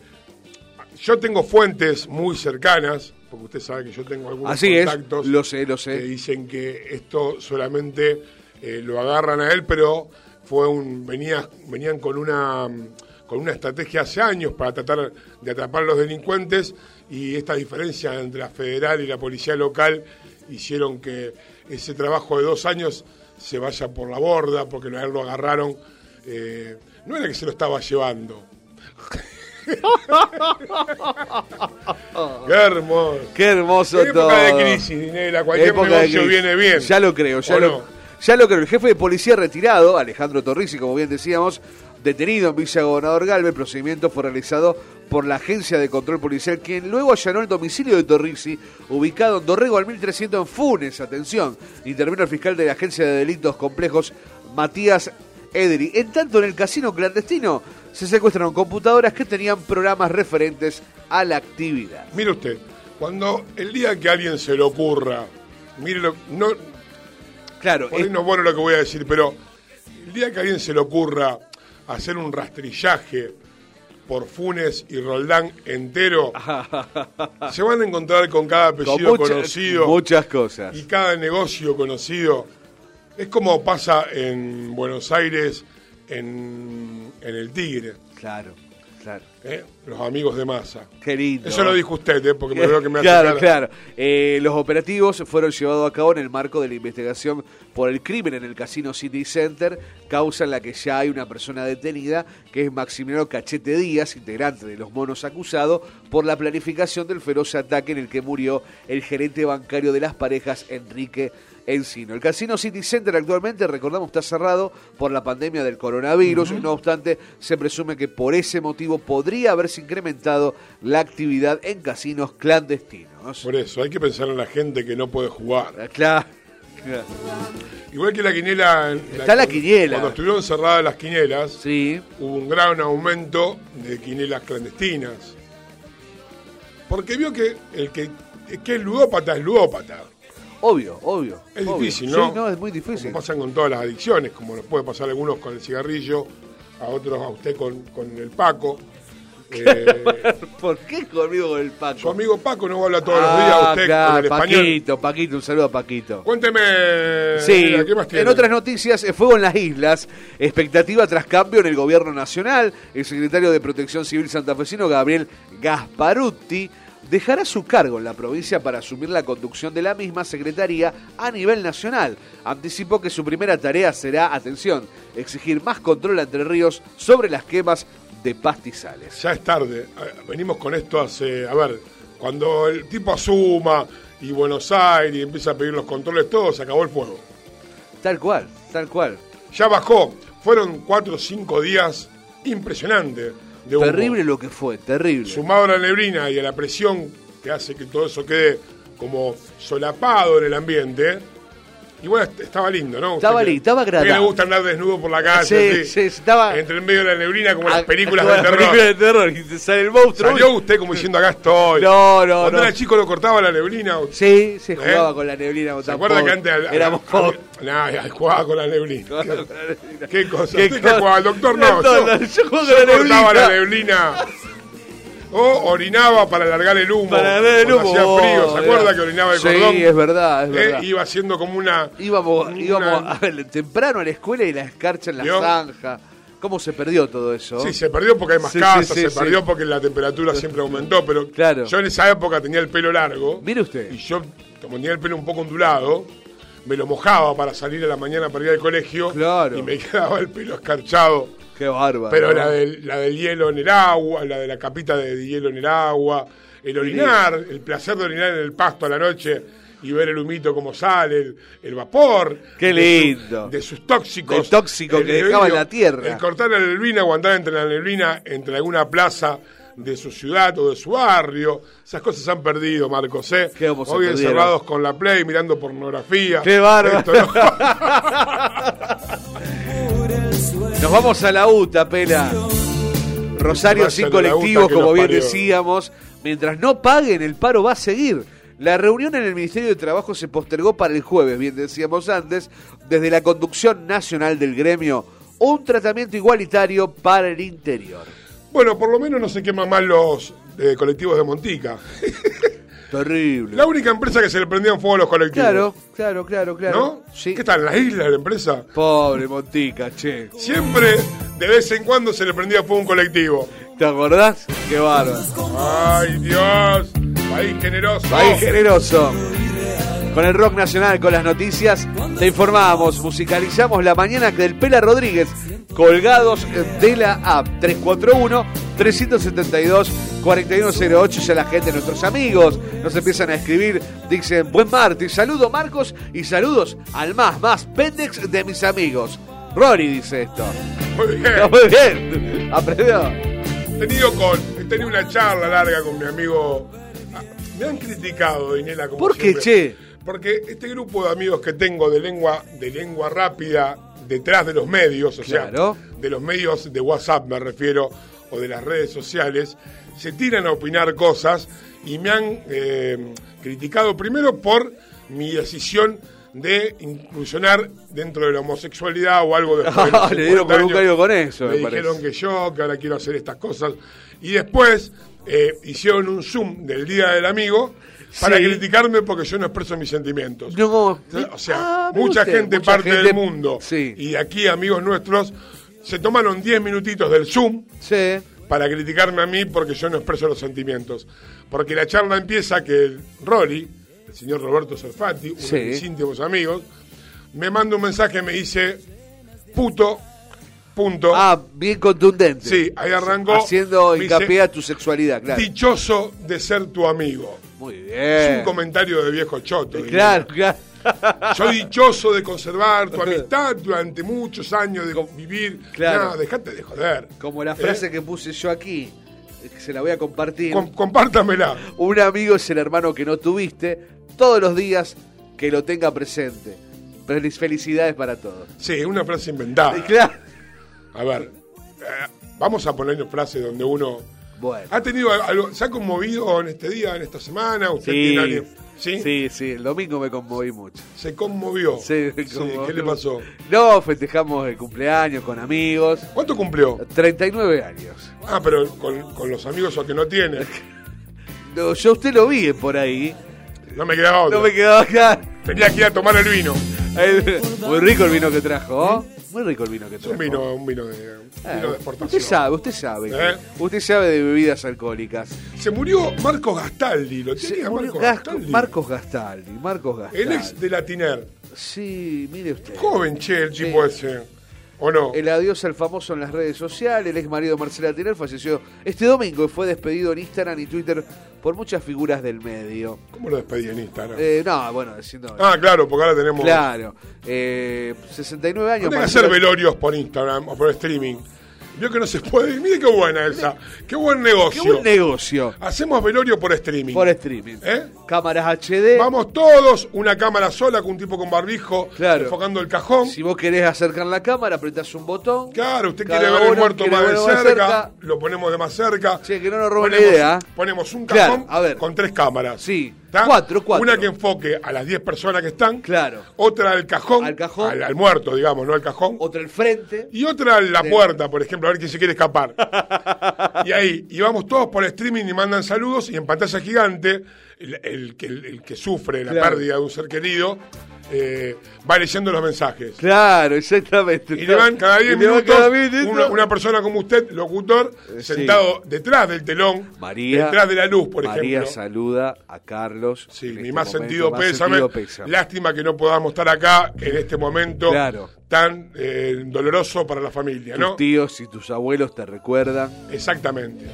[SPEAKER 4] yo tengo fuentes muy cercanas, porque usted sabe que yo tengo algunos
[SPEAKER 5] Así es,
[SPEAKER 4] contactos
[SPEAKER 5] lo sé, lo
[SPEAKER 4] que
[SPEAKER 5] sé.
[SPEAKER 4] dicen que esto solamente eh, lo agarran a él, pero fue un venía, venían con una con una estrategia hace años para tratar de atrapar a los delincuentes y esta diferencia entre la federal y la policía local hicieron que ese trabajo de dos años se vaya por la borda porque a él lo agarraron. eh, no era que se lo estaba llevando. Qué hermoso.
[SPEAKER 5] Qué hermoso
[SPEAKER 4] época
[SPEAKER 5] todo.
[SPEAKER 4] de crisis, Dinela, cualquier
[SPEAKER 5] Época
[SPEAKER 4] negocio viene bien.
[SPEAKER 5] Ya lo creo, ya
[SPEAKER 4] ¿O
[SPEAKER 5] lo,
[SPEAKER 4] no?
[SPEAKER 5] Ya lo creo. El jefe de policía retirado, Alejandro Torrisi, como bien decíamos, detenido en Villa Gobernador Galvez, el procedimiento fue realizado por la Agencia de Control Policial, quien luego allanó el domicilio de Torrisi, ubicado en Dorrego al 1300 en Funes. Atención, intervino el fiscal de la Agencia de Delitos Complejos, Matías Ederi. En tanto, en el casino clandestino se secuestraron computadoras que tenían programas referentes a la actividad.
[SPEAKER 4] Mire usted, cuando el día que alguien se le ocurra, mire, no,
[SPEAKER 5] Claro,
[SPEAKER 4] por ahí
[SPEAKER 5] es-
[SPEAKER 4] no es bueno lo que voy a decir, pero el día que a alguien se le ocurra hacer un rastrillaje por Funes y Roldán entero, se van a encontrar con cada
[SPEAKER 5] con
[SPEAKER 4] apellido conocido
[SPEAKER 5] muchas cosas.
[SPEAKER 4] y cada negocio conocido. Es como pasa en Buenos Aires, en, en el Tigre,
[SPEAKER 5] Claro, claro.
[SPEAKER 4] ¿Eh? los amigos de masa.
[SPEAKER 5] Qué lindo.
[SPEAKER 4] Eso lo dijo usted, ¿eh? porque me veo que me hace
[SPEAKER 5] Claro,
[SPEAKER 4] cara.
[SPEAKER 5] claro. Eh, los operativos fueron llevados a cabo en el marco de la investigación por el crimen en el Casino City Center, causa en la que ya hay una persona detenida, que es Maximiliano Cachete Díaz, integrante de los monos acusado por la planificación del feroz ataque en el que murió el gerente bancario de las parejas, Enrique Encino. El Casino City Center actualmente, recordamos, está cerrado por la pandemia del coronavirus. No obstante, se presume que por ese motivo podría haberse incrementado la actividad en casinos clandestinos.
[SPEAKER 4] Por eso, hay que pensar en la gente que no puede jugar.
[SPEAKER 5] Ah, Claro. claro.
[SPEAKER 4] Igual que la quiniela.
[SPEAKER 5] Está la quiniela.
[SPEAKER 4] Cuando estuvieron cerradas las quinielas,
[SPEAKER 5] Sí.
[SPEAKER 4] hubo un gran aumento de quinielas clandestinas. Porque vio que el que, que es ludópata es ludópata.
[SPEAKER 5] Obvio, obvio.
[SPEAKER 4] Es
[SPEAKER 5] obvio.
[SPEAKER 4] difícil, ¿no?
[SPEAKER 5] Sí, no, es muy difícil.
[SPEAKER 4] Como pasan con todas las adicciones, como nos puede pasar a algunos con el cigarrillo, a otros a usted con, con el Paco. Eh,
[SPEAKER 5] ¿Por qué conmigo con el Paco?
[SPEAKER 4] su amigo Paco no habla todos los
[SPEAKER 5] Ah,
[SPEAKER 4] días usted
[SPEAKER 5] claro,
[SPEAKER 4] con el español.
[SPEAKER 5] Paquito, Paquito, un saludo a Paquito.
[SPEAKER 4] Cuénteme,
[SPEAKER 5] Sí,
[SPEAKER 4] mira, ¿qué más tiene?
[SPEAKER 5] en otras noticias, eh, fuego en las islas, expectativa tras cambio en el gobierno nacional, el secretario de Protección Civil santafesino Gabriel Gasparutti dejará su cargo en la provincia para asumir la conducción de la misma secretaría a nivel nacional. Anticipó que su primera tarea será, atención, exigir más control a Entre Ríos sobre las quemas de pastizales.
[SPEAKER 4] Ya es tarde. Venimos con esto hace. A ver, cuando el tipo asuma y Buenos Aires y empieza a pedir los controles, todo se acabó el fuego.
[SPEAKER 5] Tal cual, tal cual.
[SPEAKER 4] Ya bajó. Fueron cuatro o cinco días impresionantes de humo.
[SPEAKER 5] Terrible lo que fue, terrible.
[SPEAKER 4] Sumado a la neblina y a la presión que hace que todo eso quede como solapado en el ambiente. Y bueno, est- estaba lindo, ¿no?
[SPEAKER 5] Estaba lindo, estaba
[SPEAKER 4] usted que
[SPEAKER 5] agradable.
[SPEAKER 4] le gusta andar desnudo por la calle,
[SPEAKER 5] Sí, sí, estaba-
[SPEAKER 4] entre el medio de la neblina como las
[SPEAKER 5] Ah,
[SPEAKER 4] películas de
[SPEAKER 5] las
[SPEAKER 4] terror.
[SPEAKER 5] películas de terror, y te sale el monstruo.
[SPEAKER 4] Salió usted como diciendo acá estoy.
[SPEAKER 5] No, no,
[SPEAKER 4] Cuando
[SPEAKER 5] no.
[SPEAKER 4] era chico lo cortaba la neblina.
[SPEAKER 5] Sí, se jugaba
[SPEAKER 4] ¿Eh?
[SPEAKER 5] con la neblina.
[SPEAKER 4] ¿Se acuerda que antes al-
[SPEAKER 5] éramos pobres?
[SPEAKER 4] Nah, jugaba con la neblina? ¿Qué cosa?
[SPEAKER 5] ¿Qué
[SPEAKER 4] ¿Usted qué
[SPEAKER 5] cosa?
[SPEAKER 4] jugaba? El doctor no. Yo,
[SPEAKER 5] no, yo
[SPEAKER 4] yo
[SPEAKER 5] con la
[SPEAKER 4] cortaba
[SPEAKER 5] neblina.
[SPEAKER 4] la neblina. O orinaba para alargar el humo.
[SPEAKER 5] Para ver el humo.
[SPEAKER 4] Hacía frío. ¿Se
[SPEAKER 5] oh,
[SPEAKER 4] acuerda que orinaba el
[SPEAKER 5] sí,
[SPEAKER 4] cordón?
[SPEAKER 5] es verdad, es
[SPEAKER 4] Eh,
[SPEAKER 5] verdad.
[SPEAKER 4] iba haciendo como una.
[SPEAKER 5] íbamos
[SPEAKER 4] una-
[SPEAKER 5] íbamos a ver, temprano a la escuela y la escarcha en la
[SPEAKER 4] ¿Vio?
[SPEAKER 5] zanja. ¿Cómo se perdió todo eso?
[SPEAKER 4] Sí, se perdió porque hay más
[SPEAKER 5] Sí,
[SPEAKER 4] casas,
[SPEAKER 5] sí, sí,
[SPEAKER 4] se
[SPEAKER 5] sí.
[SPEAKER 4] perdió porque la temperatura siempre aumentó, pero
[SPEAKER 5] Claro.
[SPEAKER 4] yo en esa época tenía el pelo largo.
[SPEAKER 5] Mire usted.
[SPEAKER 4] Y yo, como tenía el pelo un poco ondulado, me lo mojaba para salir a la mañana para ir al colegio.
[SPEAKER 5] Claro.
[SPEAKER 4] Y me quedaba el pelo escarchado.
[SPEAKER 5] Qué bárbaro.
[SPEAKER 4] Pero la del, la del hielo en el agua, la de la capita de hielo en el agua, el orinar, el placer de orinar en el pasto a la noche y ver el humito como sale, el, el vapor.
[SPEAKER 5] Qué
[SPEAKER 4] de su-
[SPEAKER 5] lindo.
[SPEAKER 4] De, sus tóxicos.
[SPEAKER 5] Del tóxico
[SPEAKER 4] El
[SPEAKER 5] que dejaba en la tierra.
[SPEAKER 4] El cortar la neblina o andar entre la neblina, entre alguna plaza de su ciudad o de su barrio. Esas cosas se han perdido, Marcos. ¿eh?
[SPEAKER 5] ¿Qué
[SPEAKER 4] Hoy
[SPEAKER 5] perdieron?
[SPEAKER 4] encerrados con la Play, mirando pornografía.
[SPEAKER 5] Qué bárbaro.
[SPEAKER 4] Esto no.
[SPEAKER 5] Nos vamos a la UTA, pela. Rosario sin colectivos, como bien
[SPEAKER 4] parió.
[SPEAKER 5] decíamos. Mientras no paguen, el paro va a seguir. La reunión en el Ministerio de Trabajo se postergó para el jueves, bien decíamos antes, desde la conducción nacional del gremio. Un tratamiento igualitario para el interior.
[SPEAKER 4] Bueno, por lo menos no se queman más los, eh, colectivos de Montica.
[SPEAKER 5] Terrible.
[SPEAKER 4] La única empresa que se le prendían fuego a los colectivos.
[SPEAKER 5] Claro, claro, claro, claro.
[SPEAKER 4] ¿No?
[SPEAKER 5] Sí.
[SPEAKER 4] ¿Qué tal? ¿En las islas de la empresa?
[SPEAKER 5] Pobre Montica, che.
[SPEAKER 4] Siempre, de vez en cuando, se le prendía fuego a un colectivo.
[SPEAKER 5] ¿Te acordás? Qué bárbaro.
[SPEAKER 4] ¡Ay, Dios! País generoso.
[SPEAKER 5] País generoso. Con el rock nacional, con las noticias, te informamos, musicalizamos la mañana del Pela Rodríguez, colgados de la app 341-372-4108. Ya la gente, nuestros amigos, nos empiezan a escribir, dicen, buen martes, saludo Marcos y saludos al más, más pendex de mis amigos. Rory dice esto.
[SPEAKER 4] Muy bien.
[SPEAKER 5] Muy bien, aprendió.
[SPEAKER 4] He tenido, con, he tenido una charla larga con mi amigo. Ah, Me han criticado, Dinela, como
[SPEAKER 5] ¿Por qué,
[SPEAKER 4] siempre.
[SPEAKER 5] che?
[SPEAKER 4] Porque este grupo de amigos que tengo de lengua, de lengua rápida, detrás de los medios, o
[SPEAKER 5] Claro.
[SPEAKER 4] sea, de los medios de WhatsApp me refiero, o de las redes sociales, se tiran a opinar cosas y me han eh, criticado primero por mi decisión de inclusionar dentro de la homosexualidad o algo después. de
[SPEAKER 5] le dieron
[SPEAKER 4] 50
[SPEAKER 5] con un callo con eso,
[SPEAKER 4] Me
[SPEAKER 5] me parece.
[SPEAKER 4] dijeron que yo, que ahora quiero hacer estas cosas. Y después eh, hicieron un Zoom del Día del Amigo para
[SPEAKER 5] Sí.
[SPEAKER 4] criticarme porque yo no expreso mis sentimientos.
[SPEAKER 5] No,
[SPEAKER 4] O sea,
[SPEAKER 5] Ah,
[SPEAKER 4] mucha gente
[SPEAKER 5] Mucha
[SPEAKER 4] parte
[SPEAKER 5] gente-
[SPEAKER 4] del mundo.
[SPEAKER 5] Sí.
[SPEAKER 4] Y aquí, amigos nuestros, se tomaron 10 minutitos del Zoom
[SPEAKER 5] Sí.
[SPEAKER 4] para criticarme a mí porque yo no expreso los sentimientos. Porque la charla empieza que el Rolly, el señor Roberto Solfati, uno de mis íntimos amigos, me manda un mensaje y me dice, puto, punto,
[SPEAKER 5] Ah, bien contundente.
[SPEAKER 4] Sí, ahí arrancó.
[SPEAKER 5] Haciendo hincapié
[SPEAKER 4] dice,
[SPEAKER 5] a tu sexualidad, claro.
[SPEAKER 4] dichoso de ser tu amigo.
[SPEAKER 5] Muy
[SPEAKER 4] Es
[SPEAKER 5] bien.
[SPEAKER 4] un comentario de viejo choto.
[SPEAKER 5] Claro, claro.
[SPEAKER 4] Soy dichoso de conservar tu amistad durante muchos años de vivir.
[SPEAKER 5] Claro.
[SPEAKER 4] No, dejate de joder.
[SPEAKER 5] Como la frase
[SPEAKER 4] Eh,
[SPEAKER 5] que puse yo aquí, eh, que se la voy a compartir.
[SPEAKER 4] com- compártamela.
[SPEAKER 5] Un amigo es el hermano que no tuviste, todos los días que lo tenga presente. Felicidades para todos.
[SPEAKER 4] Sí, una frase inventada.
[SPEAKER 5] Y Claro.
[SPEAKER 4] A ver, eh, vamos a poner frases donde uno.
[SPEAKER 5] Bueno.
[SPEAKER 4] ¿Ha tenido algo, se ha conmovido en este día, en esta semana? ¿Usted
[SPEAKER 5] Sí,
[SPEAKER 4] tiene alguien? ¿Sí?
[SPEAKER 5] sí, sí, el domingo me conmoví mucho.
[SPEAKER 4] Se conmovió.
[SPEAKER 5] Sí, me
[SPEAKER 4] Sí,
[SPEAKER 5] conmovió.
[SPEAKER 4] ¿Qué le pasó?
[SPEAKER 5] No, festejamos el cumpleaños con amigos.
[SPEAKER 4] ¿Cuánto cumplió?
[SPEAKER 5] 39 años.
[SPEAKER 4] Ah, pero con, con los amigos o que no tiene.
[SPEAKER 5] No, yo usted lo vi por ahí.
[SPEAKER 4] No me quedaba otra.
[SPEAKER 5] No me quedaba acá.
[SPEAKER 4] Tenía que ir a tomar el vino.
[SPEAKER 5] Muy rico el vino que trajo. ¿oh? Muy rico el vino que trajo.
[SPEAKER 4] un vino, un vino de,
[SPEAKER 5] Eh,
[SPEAKER 4] vino de exportación.
[SPEAKER 5] usted sabe, usted sabe.
[SPEAKER 4] ¿Eh?
[SPEAKER 5] Usted sabe de bebidas alcohólicas.
[SPEAKER 4] Se murió Marcos Gastaldi. ¿Lo tenía Marcos
[SPEAKER 5] Gas-
[SPEAKER 4] Gastaldi?
[SPEAKER 5] Marcos Gastaldi. Marcos Gastaldi.
[SPEAKER 4] El ex de Latiner.
[SPEAKER 5] Sí, mire usted.
[SPEAKER 4] Joven, che, el
[SPEAKER 5] Sí.
[SPEAKER 4] tipo ese. ¿O no?
[SPEAKER 5] El adiós al famoso en las redes sociales, el ex marido Marcela Tiner falleció este domingo y fue despedido en Instagram y Twitter por muchas figuras del medio.
[SPEAKER 4] ¿Cómo lo despedí en Instagram?
[SPEAKER 5] Eh, no, bueno, diciendo...
[SPEAKER 4] ah, claro, porque ahora tenemos.
[SPEAKER 5] claro. Eh, 69 años.
[SPEAKER 4] No tenga que hacer velorios por Instagram o por streaming. Vio que no se puede. Mire qué buena esa. Qué buen negocio.
[SPEAKER 5] Qué buen negocio.
[SPEAKER 4] Hacemos velorio por streaming.
[SPEAKER 5] Por streaming.
[SPEAKER 4] ¿Eh?
[SPEAKER 5] Cámaras HD.
[SPEAKER 4] Vamos todos, una cámara sola con un tipo con barbijo,
[SPEAKER 5] Claro.
[SPEAKER 4] enfocando el cajón.
[SPEAKER 5] Si vos querés acercar la cámara, apretás un botón.
[SPEAKER 4] Claro, usted
[SPEAKER 5] Cada
[SPEAKER 4] quiere ver el muerto más de cerca, lo ponemos de más cerca.
[SPEAKER 5] Che, que no nos roben la
[SPEAKER 4] ponemos,
[SPEAKER 5] idea.
[SPEAKER 4] Ponemos un
[SPEAKER 5] Claro,
[SPEAKER 4] cajón
[SPEAKER 5] a ver.
[SPEAKER 4] con tres cámaras.
[SPEAKER 5] Sí,
[SPEAKER 4] ¿Tá?
[SPEAKER 5] cuatro, cuatro.
[SPEAKER 4] Una que enfoque a las 10 personas que están.
[SPEAKER 5] Claro.
[SPEAKER 4] Otra al cajón.
[SPEAKER 5] Al cajón.
[SPEAKER 4] Al, al muerto, digamos, no al cajón.
[SPEAKER 5] Otra el frente.
[SPEAKER 4] Y otra en la puerta, por ejemplo, a ver quién se quiere escapar. y ahí, y vamos todos por streaming y mandan saludos y en pantalla gigante, el, el que, el que sufre la
[SPEAKER 5] Claro.
[SPEAKER 4] pérdida de un ser querido eh, va leyendo los mensajes.
[SPEAKER 5] Claro, exactamente.
[SPEAKER 4] Y le van cada 10
[SPEAKER 5] Y le van
[SPEAKER 4] minutos
[SPEAKER 5] cada 10 minutos.
[SPEAKER 4] una, una persona como usted, locutor,
[SPEAKER 5] Eh, sí.
[SPEAKER 4] sentado detrás del telón,
[SPEAKER 5] María,
[SPEAKER 4] detrás de la luz, por
[SPEAKER 5] María
[SPEAKER 4] ejemplo.
[SPEAKER 5] saluda a Carlos.
[SPEAKER 4] Sí, mi
[SPEAKER 5] este
[SPEAKER 4] más
[SPEAKER 5] momento,
[SPEAKER 4] sentido
[SPEAKER 5] más
[SPEAKER 4] pésame.
[SPEAKER 5] sentido pésame.
[SPEAKER 4] Lástima que no podamos estar acá en este momento
[SPEAKER 5] Claro.
[SPEAKER 4] tan eh, doloroso para la familia,
[SPEAKER 5] Tus
[SPEAKER 4] ¿no?
[SPEAKER 5] tíos y tus abuelos te recuerdan.
[SPEAKER 4] Exactamente.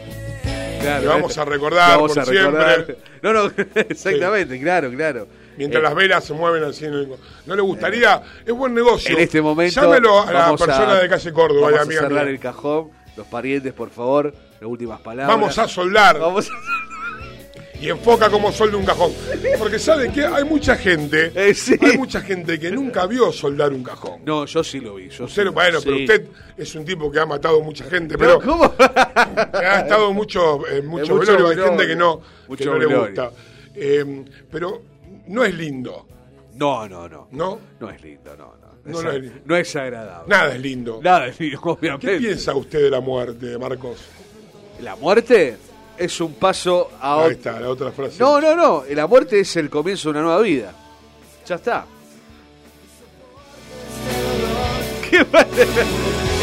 [SPEAKER 5] Claro,
[SPEAKER 4] Te vamos
[SPEAKER 5] eh,
[SPEAKER 4] a recordar
[SPEAKER 5] vamos
[SPEAKER 4] por
[SPEAKER 5] a recordar.
[SPEAKER 4] siempre.
[SPEAKER 5] No, no, exactamente, claro, claro.
[SPEAKER 4] Mientras
[SPEAKER 5] Eh,
[SPEAKER 4] las velas se mueven así. en el- ¿No le gustaría? Es buen negocio.
[SPEAKER 5] En este momento.
[SPEAKER 4] Llámelo a la persona de calle Córdoba,
[SPEAKER 5] Vamos a
[SPEAKER 4] amiga
[SPEAKER 5] cerrar
[SPEAKER 4] mía.
[SPEAKER 5] el cajón. Los parientes, por favor. Las últimas palabras.
[SPEAKER 4] Vamos a soldar.
[SPEAKER 5] Vamos
[SPEAKER 4] Y enfoca como solda un cajón. Porque sabe que hay mucha gente.
[SPEAKER 5] Eh, sí.
[SPEAKER 4] Hay mucha gente que nunca vio soldar un cajón.
[SPEAKER 5] No, yo sí lo vi. Yo
[SPEAKER 4] Usted,
[SPEAKER 5] sí.
[SPEAKER 4] bueno, pero usted es un tipo que ha matado mucha gente,
[SPEAKER 5] No,
[SPEAKER 4] pero
[SPEAKER 5] ¿Cómo?
[SPEAKER 4] ha estado mucho, en mucho
[SPEAKER 5] mucho
[SPEAKER 4] hay gente que no,
[SPEAKER 5] Mucho
[SPEAKER 4] que no le gusta. Eh, pero no es lindo,
[SPEAKER 5] No, no, no.
[SPEAKER 4] ¿no?
[SPEAKER 5] No es lindo, no, no.
[SPEAKER 4] No,
[SPEAKER 5] Es
[SPEAKER 4] no
[SPEAKER 5] ag-
[SPEAKER 4] es lindo.
[SPEAKER 5] no es agradable.
[SPEAKER 4] Nada es lindo.
[SPEAKER 5] Nada es lindo,
[SPEAKER 4] ¿Qué
[SPEAKER 5] obviamente.
[SPEAKER 4] piensa usted de la muerte, Marcos?
[SPEAKER 5] ¿La muerte? es un paso a
[SPEAKER 4] Ahí está, la otra frase.
[SPEAKER 5] No, no, no. La muerte es el comienzo de una nueva vida. Ya está. ¿Qué pasa?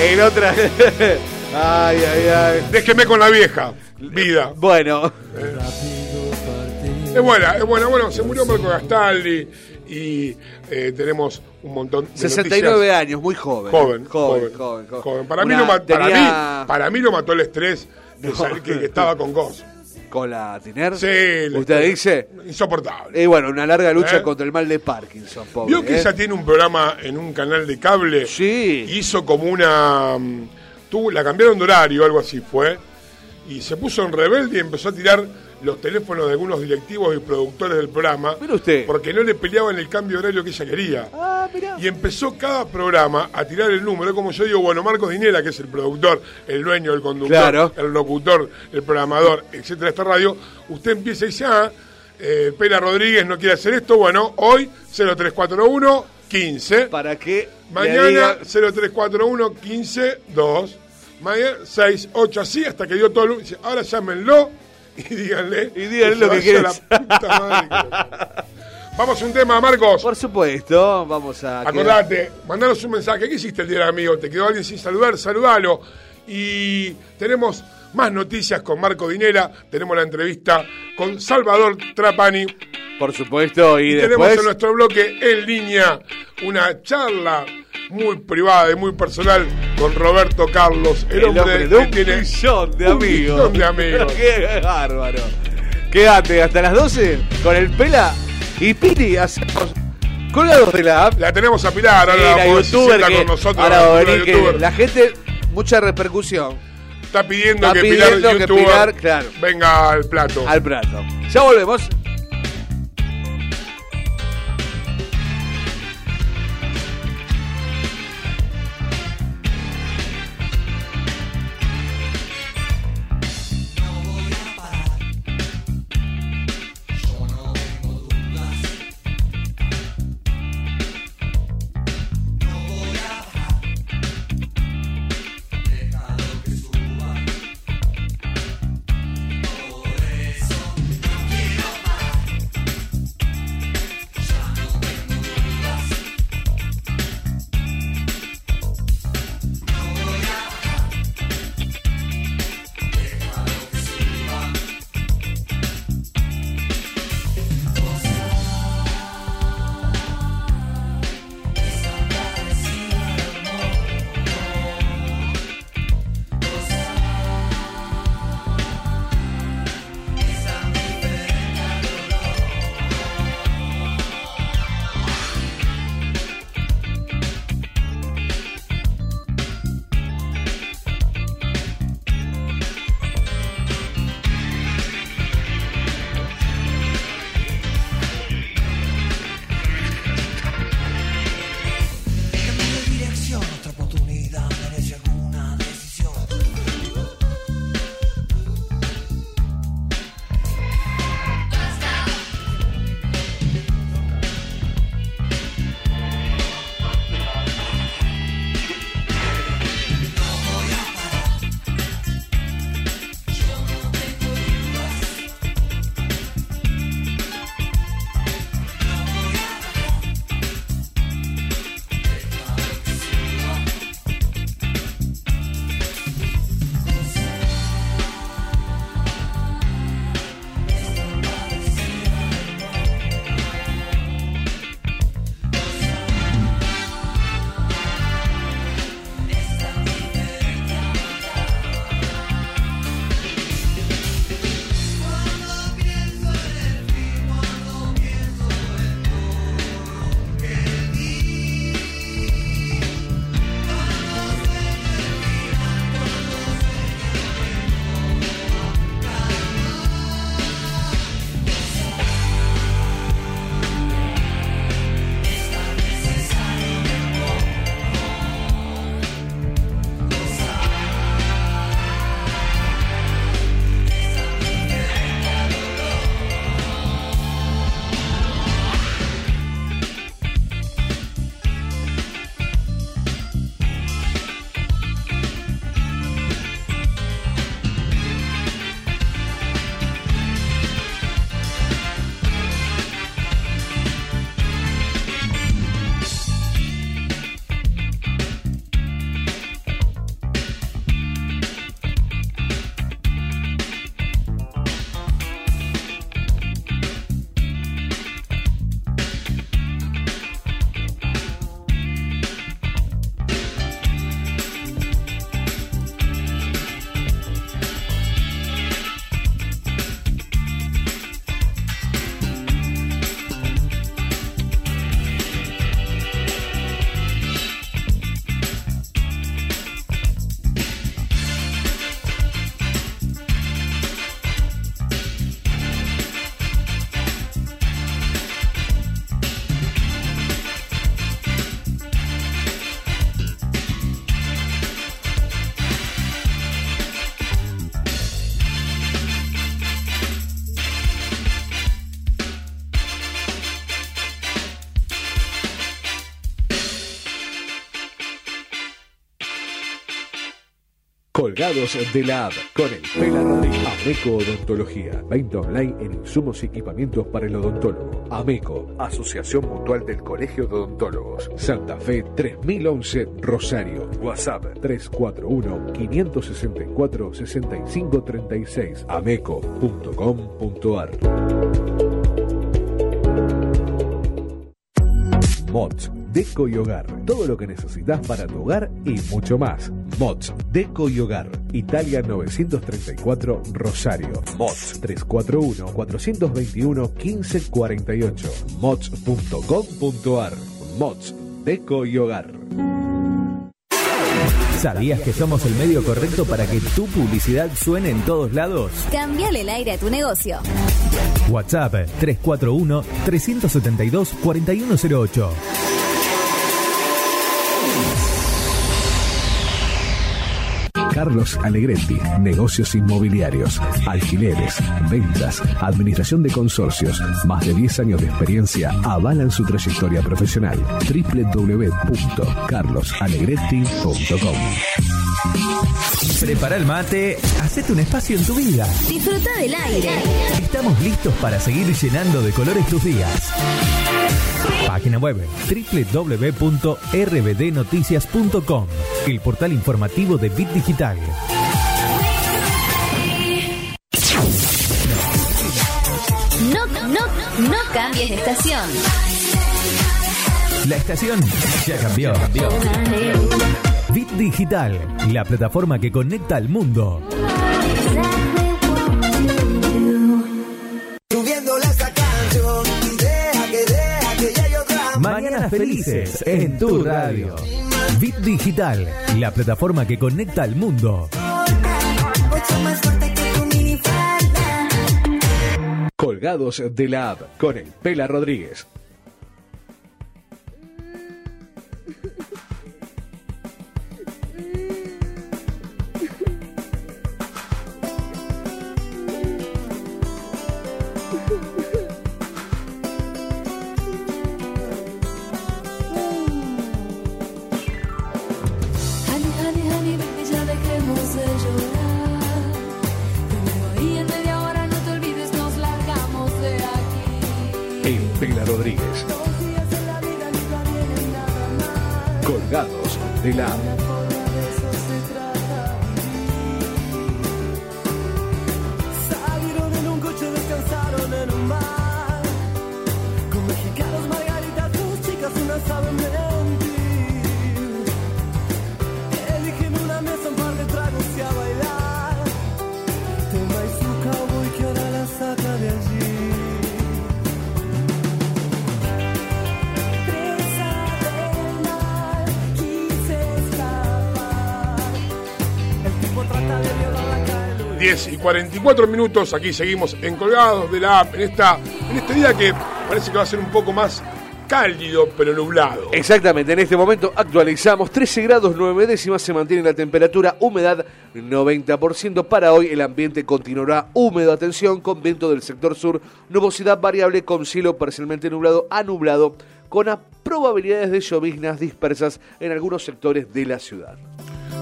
[SPEAKER 5] En otra. ay, ay, ay.
[SPEAKER 4] Déjeme con la vieja. Vida.
[SPEAKER 5] Bueno,
[SPEAKER 4] Es buena, es buena. Bueno, se murió Marco Gastaldi y eh, tenemos un montón de
[SPEAKER 5] 69
[SPEAKER 4] noticias.
[SPEAKER 5] años, muy joven.
[SPEAKER 4] Joven,
[SPEAKER 5] joven,
[SPEAKER 4] joven,
[SPEAKER 5] joven. joven.
[SPEAKER 4] Para, mí lo para, mí, para mí lo mató el estrés de
[SPEAKER 5] No.
[SPEAKER 4] que, que estaba con Goss.
[SPEAKER 5] Con la Tiner.
[SPEAKER 4] Sí,
[SPEAKER 5] ¿Usted dice?
[SPEAKER 4] Insoportable.
[SPEAKER 5] Y bueno, una larga lucha
[SPEAKER 4] ¿Eh?
[SPEAKER 5] contra el mal de Parkinson, pobre.
[SPEAKER 4] ¿Vio que
[SPEAKER 5] ¿eh?
[SPEAKER 4] ella tiene un programa en un canal de cable?
[SPEAKER 5] Sí.
[SPEAKER 4] Hizo como una. mm, Tuvo, la cambiaron de horario, algo así fue. Y se puso en rebelde y empezó a tirar los teléfonos de algunos directivos y productores del programa.
[SPEAKER 5] Mire usted.
[SPEAKER 4] Porque no le peleaban el cambio de horario que ella quería.
[SPEAKER 5] Ah, mirá.
[SPEAKER 4] Y empezó cada programa a tirar el número, como yo digo, bueno, Marcos Dinera, que es el productor, el dueño, el conductor,
[SPEAKER 5] Claro.
[SPEAKER 4] el locutor, el programador, etcétera, de esta radio, usted empieza y dice, ah, eh, Pela Rodríguez no quiere hacer esto, bueno, hoy 0341 15,
[SPEAKER 5] Para le
[SPEAKER 4] mañana
[SPEAKER 5] diga-
[SPEAKER 4] 0341 15 2, mañana 6, 8, así hasta que dio todo el... dice, Ahora llámenlo y díganle...
[SPEAKER 5] Y díganle lo que quieren.
[SPEAKER 4] Vamos a un tema, Marcos.
[SPEAKER 5] Por supuesto, vamos a.
[SPEAKER 4] Acordate, mandanos un mensaje. ¿Qué hiciste el día del amigo? ¿Te quedó alguien sin saludar? Saludalo. Y tenemos más noticias con Marco Dinera. Tenemos la entrevista con Salvador Trapani.
[SPEAKER 5] Por supuesto, y,
[SPEAKER 4] Y tenemos
[SPEAKER 5] después.
[SPEAKER 4] en nuestro bloque en línea una charla muy privada y muy personal con Roberto Carlos, el,
[SPEAKER 5] El hombre de
[SPEAKER 4] que
[SPEAKER 5] un
[SPEAKER 4] tiene
[SPEAKER 5] millón de
[SPEAKER 4] un
[SPEAKER 5] amigos.
[SPEAKER 4] millón de amigos.
[SPEAKER 5] Qué bárbaro. Quédate hasta las 12 con el Pela y Pili. Hacemos colgados de la app.
[SPEAKER 4] La tenemos a Pilar, ahora la
[SPEAKER 5] youtuber que-
[SPEAKER 4] con nosotros.
[SPEAKER 5] ahora
[SPEAKER 4] la
[SPEAKER 5] que la gente, mucha repercusión
[SPEAKER 4] Está pidiendo
[SPEAKER 5] Está
[SPEAKER 4] que
[SPEAKER 5] pidiendo
[SPEAKER 4] Pilar,
[SPEAKER 5] que Pilar, claro.
[SPEAKER 4] venga al plato.
[SPEAKER 5] al plato. Ya volvemos.
[SPEAKER 3] Colgados de la app con el Pela Rodríguez. Ameco Odontología. Venta online en insumos y equipamientos para el odontólogo. Ameco, Asociación Mutual del Colegio de Odontólogos. Santa Fe 3011 Rosario. WhatsApp 341-564-6536. Ameco.com.ar. Mods, Deco y Hogar. Todo lo que necesitas para tu hogar y mucho más. Mods, Deco y Hogar. Italia 934 Rosario. Mods 341-421-1548. Mods.com.ar. Mods, Deco y Hogar.
[SPEAKER 1] ¿Sabías que somos el medio correcto para que tu publicidad suene en todos lados?
[SPEAKER 6] Cambiale el aire a tu negocio.
[SPEAKER 1] WhatsApp 341-372-4108.
[SPEAKER 3] Carlos Alegretti, negocios inmobiliarios, alquileres, ventas, administración de consorcios, más de 10 años de experiencia avalan su trayectoria profesional. www.carlosalegretti.com
[SPEAKER 1] Prepara el mate, hacete un espacio en tu vida.
[SPEAKER 6] Disfruta del aire.
[SPEAKER 1] Estamos listos para seguir llenando de colores tus días. Página web www.rbdnoticias.com, el portal informativo de Bit Digital.
[SPEAKER 6] No, no, no cambies de estación.
[SPEAKER 1] La estación ya cambió. Bit Digital, la plataforma que conecta al mundo. Mañanas felices en tu radio. Bit Digital, la plataforma que conecta al mundo.
[SPEAKER 3] Colgados de la app con el Pela Rodríguez. Colgados de la
[SPEAKER 4] 10 y 44 minutos, aquí seguimos en Colgados de la App, en, esta, en este día que parece que va a ser un poco más cálido, pero nublado.
[SPEAKER 5] Exactamente, en este momento actualizamos 13 grados 9 décimas, se mantiene la temperatura, humedad 90%. Para hoy el ambiente continuará húmedo, atención, con viento del sector sur, nubosidad variable con cielo parcialmente nublado a nublado, con probabilidades de lloviznas dispersas en algunos sectores de la ciudad.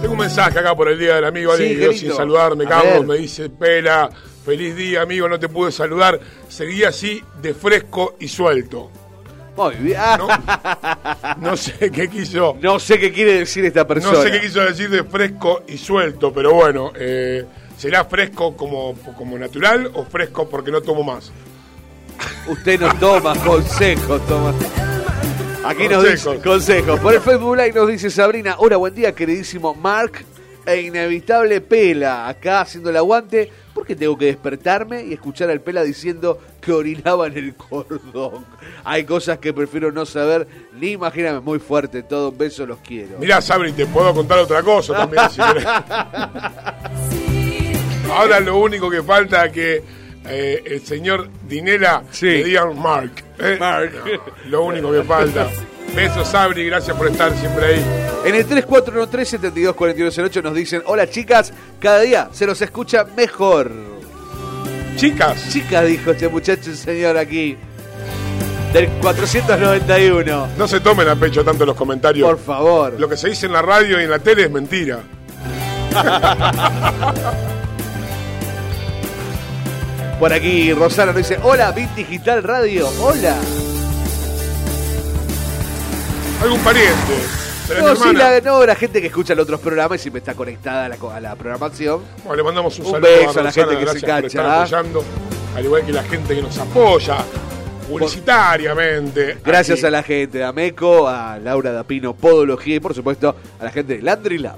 [SPEAKER 4] Tengo un mensaje acá por el Día del Amigo,
[SPEAKER 5] Sí,
[SPEAKER 4] alguien
[SPEAKER 5] qué
[SPEAKER 4] quedó sin saludarme,
[SPEAKER 5] A
[SPEAKER 4] Carlos,
[SPEAKER 5] ver.
[SPEAKER 4] me dice, Pela, feliz día, amigo, no te pude saludar, seguía así de fresco y suelto.
[SPEAKER 5] Muy bien.
[SPEAKER 4] ¿no? No sé qué quiso.
[SPEAKER 5] No sé qué quiere decir esta persona.
[SPEAKER 4] No sé qué quiso decir de fresco y suelto, pero bueno, eh, ¿será fresco como, como natural o fresco porque no tomo más?
[SPEAKER 5] Usted no toma consejos, toma. Aquí nos dice consejos. Por el Facebook Live nos dice Sabrina, hola, buen día, queridísimo Mark e inevitable Pela, acá haciendo el aguante, porque tengo que despertarme y escuchar al Pela diciendo que orinaba en el cordón. Hay cosas que prefiero no saber ni imaginarme. Muy fuerte todo, un beso, los quiero.
[SPEAKER 4] Mirá, Sabri, te puedo contar otra cosa también si querés. Ahora lo único que falta es que eh, el señor Dinela le diga Mark. ¿Eh? No, lo único que falta. Besos, Sabri, gracias por estar siempre ahí.
[SPEAKER 5] En el 3413-724208 nos dicen, hola chicas, cada día se los escucha mejor.
[SPEAKER 4] Chicas.
[SPEAKER 5] Chicas, dijo este muchacho, el señor aquí. Del 491.
[SPEAKER 4] No se tomen a pecho tanto los comentarios.
[SPEAKER 5] Por favor.
[SPEAKER 4] Lo que se dice en la radio y en la tele es mentira.
[SPEAKER 5] Por aquí Rosana nos dice, hola, Bit Digital Radio, hola.
[SPEAKER 4] Algún pariente. ¿Tenés
[SPEAKER 5] No, sí, la, no, la gente que escucha los otros programas y siempre está conectada a la, co- a la programación.
[SPEAKER 4] Bueno, le mandamos un,
[SPEAKER 5] Un
[SPEAKER 4] saludo
[SPEAKER 5] beso a la gente que se engancha, ¿ah?
[SPEAKER 4] apoyando, al igual que la gente que nos apoya publicitariamente.
[SPEAKER 5] Gracias
[SPEAKER 4] Aquí.
[SPEAKER 5] a la gente de Ameco, a Laura Dapino Podología y por supuesto a la gente de Landry Lab.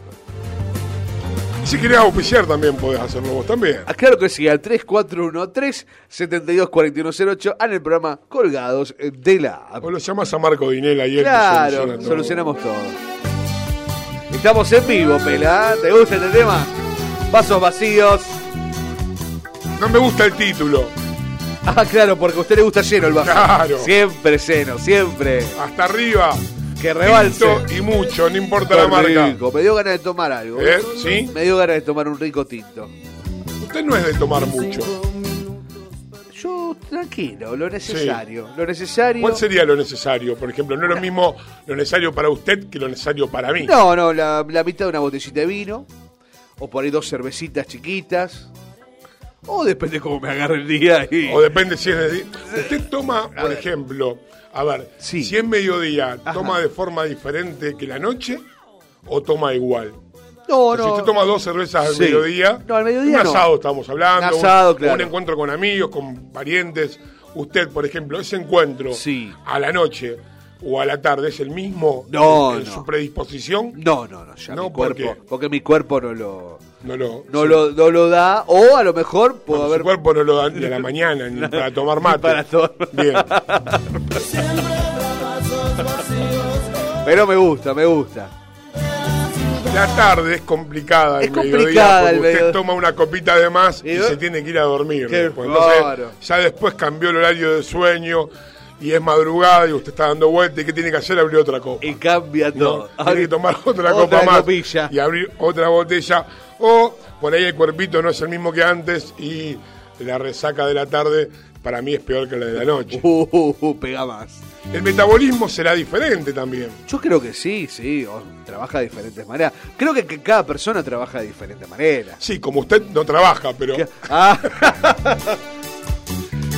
[SPEAKER 4] Y si querés auspiciar también podés hacerlo vos también.
[SPEAKER 5] Ah, claro que sí, al 3413-724108 en el programa Colgados de la.
[SPEAKER 4] O lo llamás a Marco Dinela y él
[SPEAKER 5] Claro,
[SPEAKER 4] soluciona todo.
[SPEAKER 5] solucionamos todo. Estamos en vivo, Pela. ¿Te gusta este tema? Vasos vacíos.
[SPEAKER 4] No me gusta el título.
[SPEAKER 5] Ah, claro, porque a usted le gusta lleno el vaso.
[SPEAKER 4] Claro.
[SPEAKER 5] Siempre lleno, siempre.
[SPEAKER 4] Hasta arriba.
[SPEAKER 5] Que rebalse.
[SPEAKER 4] tinto y mucho, no importa
[SPEAKER 5] Qué
[SPEAKER 4] la marca.
[SPEAKER 5] rico. Me dio ganas de tomar algo.
[SPEAKER 4] ¿Eh? ¿Sí?
[SPEAKER 5] Me dio ganas de tomar un rico tinto.
[SPEAKER 4] Usted no es de tomar mucho.
[SPEAKER 5] Yo, tranquilo, lo necesario. Lo necesario.
[SPEAKER 4] ¿Cuál sería lo necesario? Por ejemplo, no es lo mismo lo necesario para usted que lo necesario para mí.
[SPEAKER 5] No, no, la, la mitad de una botellita de vino. O por ahí dos cervecitas chiquitas. O depende cómo me agarre el día. Y...
[SPEAKER 4] O depende si es de día. Usted toma, por ejemplo, a ver,
[SPEAKER 5] Sí.
[SPEAKER 4] si es mediodía,
[SPEAKER 5] Ajá.
[SPEAKER 4] ¿toma de forma diferente que la noche o toma igual?
[SPEAKER 5] No,
[SPEAKER 4] O sea, Si
[SPEAKER 5] no.
[SPEAKER 4] usted toma dos cervezas al
[SPEAKER 5] Sí.
[SPEAKER 4] mediodía,
[SPEAKER 5] No, al mediodía
[SPEAKER 4] un
[SPEAKER 5] no.
[SPEAKER 4] asado estamos hablando,
[SPEAKER 5] Un asado, claro.
[SPEAKER 4] un encuentro con amigos, con parientes. Usted, por ejemplo, ese encuentro
[SPEAKER 5] Sí.
[SPEAKER 4] a la noche o a la tarde es el mismo
[SPEAKER 5] No,
[SPEAKER 4] en, en
[SPEAKER 5] no.
[SPEAKER 4] su predisposición.
[SPEAKER 5] No, no, no, ya
[SPEAKER 4] No,
[SPEAKER 5] mi
[SPEAKER 4] ¿por
[SPEAKER 5] cuerpo.
[SPEAKER 4] qué?
[SPEAKER 5] Porque mi cuerpo no lo.
[SPEAKER 4] No lo,
[SPEAKER 5] No,
[SPEAKER 4] sí.
[SPEAKER 5] lo, no lo da. O a lo mejor puedo
[SPEAKER 4] Bueno,
[SPEAKER 5] haber.
[SPEAKER 4] Su cuerpo no lo da ni a la mañana ni para tomar mate.
[SPEAKER 5] para tomar-
[SPEAKER 4] Bien.
[SPEAKER 5] Pero me gusta, me gusta.
[SPEAKER 4] La tarde es complicada.
[SPEAKER 5] Es
[SPEAKER 4] el mediodía,
[SPEAKER 5] complicada
[SPEAKER 4] porque
[SPEAKER 5] el
[SPEAKER 4] usted
[SPEAKER 5] mediodía.
[SPEAKER 4] toma una copita de más y,
[SPEAKER 5] Y-
[SPEAKER 4] se tiene que ir a dormir.
[SPEAKER 5] Qué
[SPEAKER 4] después. Entonces,
[SPEAKER 5] bárbaro.
[SPEAKER 4] ya después cambió el horario de sueño y es madrugada y usted está dando vuelta y ¿qué tiene que hacer? Abrir otra copa.
[SPEAKER 5] Y cambia
[SPEAKER 4] ¿no?
[SPEAKER 5] todo.
[SPEAKER 4] Tiene que tomar otra,
[SPEAKER 5] Otra
[SPEAKER 4] copa más
[SPEAKER 5] copilla.
[SPEAKER 4] y abrir otra botella. O por ahí el cuerpito no es el mismo que antes y la resaca de la tarde para mí es peor que la de la noche.
[SPEAKER 5] Uh, uh, uh, pega más.
[SPEAKER 4] El metabolismo será diferente también.
[SPEAKER 5] Yo creo que sí, sí. o trabaja de diferentes maneras. Creo que, que cada persona trabaja de diferentes maneras.
[SPEAKER 4] Sí, como usted no trabaja, pero
[SPEAKER 5] ¿Qué- Ah,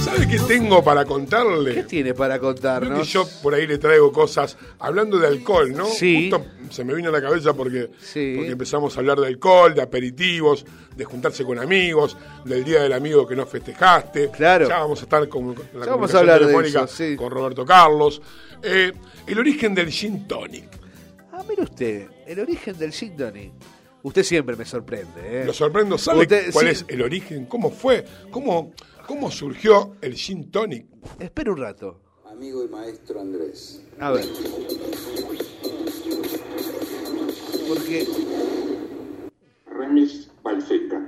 [SPEAKER 4] ¿sabe qué tengo para
[SPEAKER 5] ¿Qué
[SPEAKER 4] contarle?
[SPEAKER 5] tiene para
[SPEAKER 4] Creo que
[SPEAKER 5] contarnos?
[SPEAKER 4] yo por ahí le traigo cosas, hablando de alcohol, ¿no?
[SPEAKER 5] Sí.
[SPEAKER 4] Justo se me vino a la cabeza porque,
[SPEAKER 5] Sí.
[SPEAKER 4] porque empezamos a hablar de alcohol, de aperitivos, de juntarse con amigos, del día del amigo que no festejaste.
[SPEAKER 5] Claro.
[SPEAKER 4] Ya vamos a estar con, la
[SPEAKER 5] Ya vamos a hablar de eso, sí.
[SPEAKER 4] con Roberto Carlos. Eh, el origen del gin tonic.
[SPEAKER 5] Ah, mire usted, el origen del gin tonic. Usted siempre me sorprende, ¿eh?
[SPEAKER 4] Lo sorprendo, ¿sabe
[SPEAKER 5] Usted-
[SPEAKER 4] cuál
[SPEAKER 5] sí.
[SPEAKER 4] es el origen? ¿Cómo fue? ¿Cómo, cómo surgió el gin tonic?
[SPEAKER 5] Espera un rato.
[SPEAKER 7] Amigo y maestro Andrés.
[SPEAKER 5] A ver. Porque
[SPEAKER 8] Remis Balseca.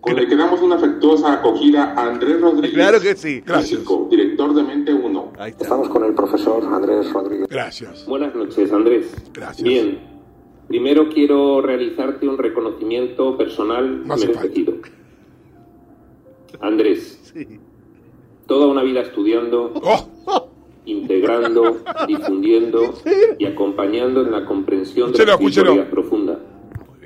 [SPEAKER 8] Con el que damos una afectuosa acogida a Andrés Rodríguez.
[SPEAKER 5] Claro que sí.
[SPEAKER 4] Gracias.
[SPEAKER 8] físico, director de Mente 1.
[SPEAKER 5] Ahí está.
[SPEAKER 7] Estamos con el profesor Andrés Rodríguez.
[SPEAKER 4] Gracias.
[SPEAKER 9] Buenas noches, Andrés.
[SPEAKER 4] Gracias.
[SPEAKER 9] Bien. Primero quiero realizarte un reconocimiento personal
[SPEAKER 4] hace
[SPEAKER 9] merecido. Andrés,
[SPEAKER 5] Sí.
[SPEAKER 9] toda una vida estudiando,
[SPEAKER 4] ¡Oh!
[SPEAKER 9] integrando, difundiendo y acompañando en la comprensión de la espiritualidad profunda.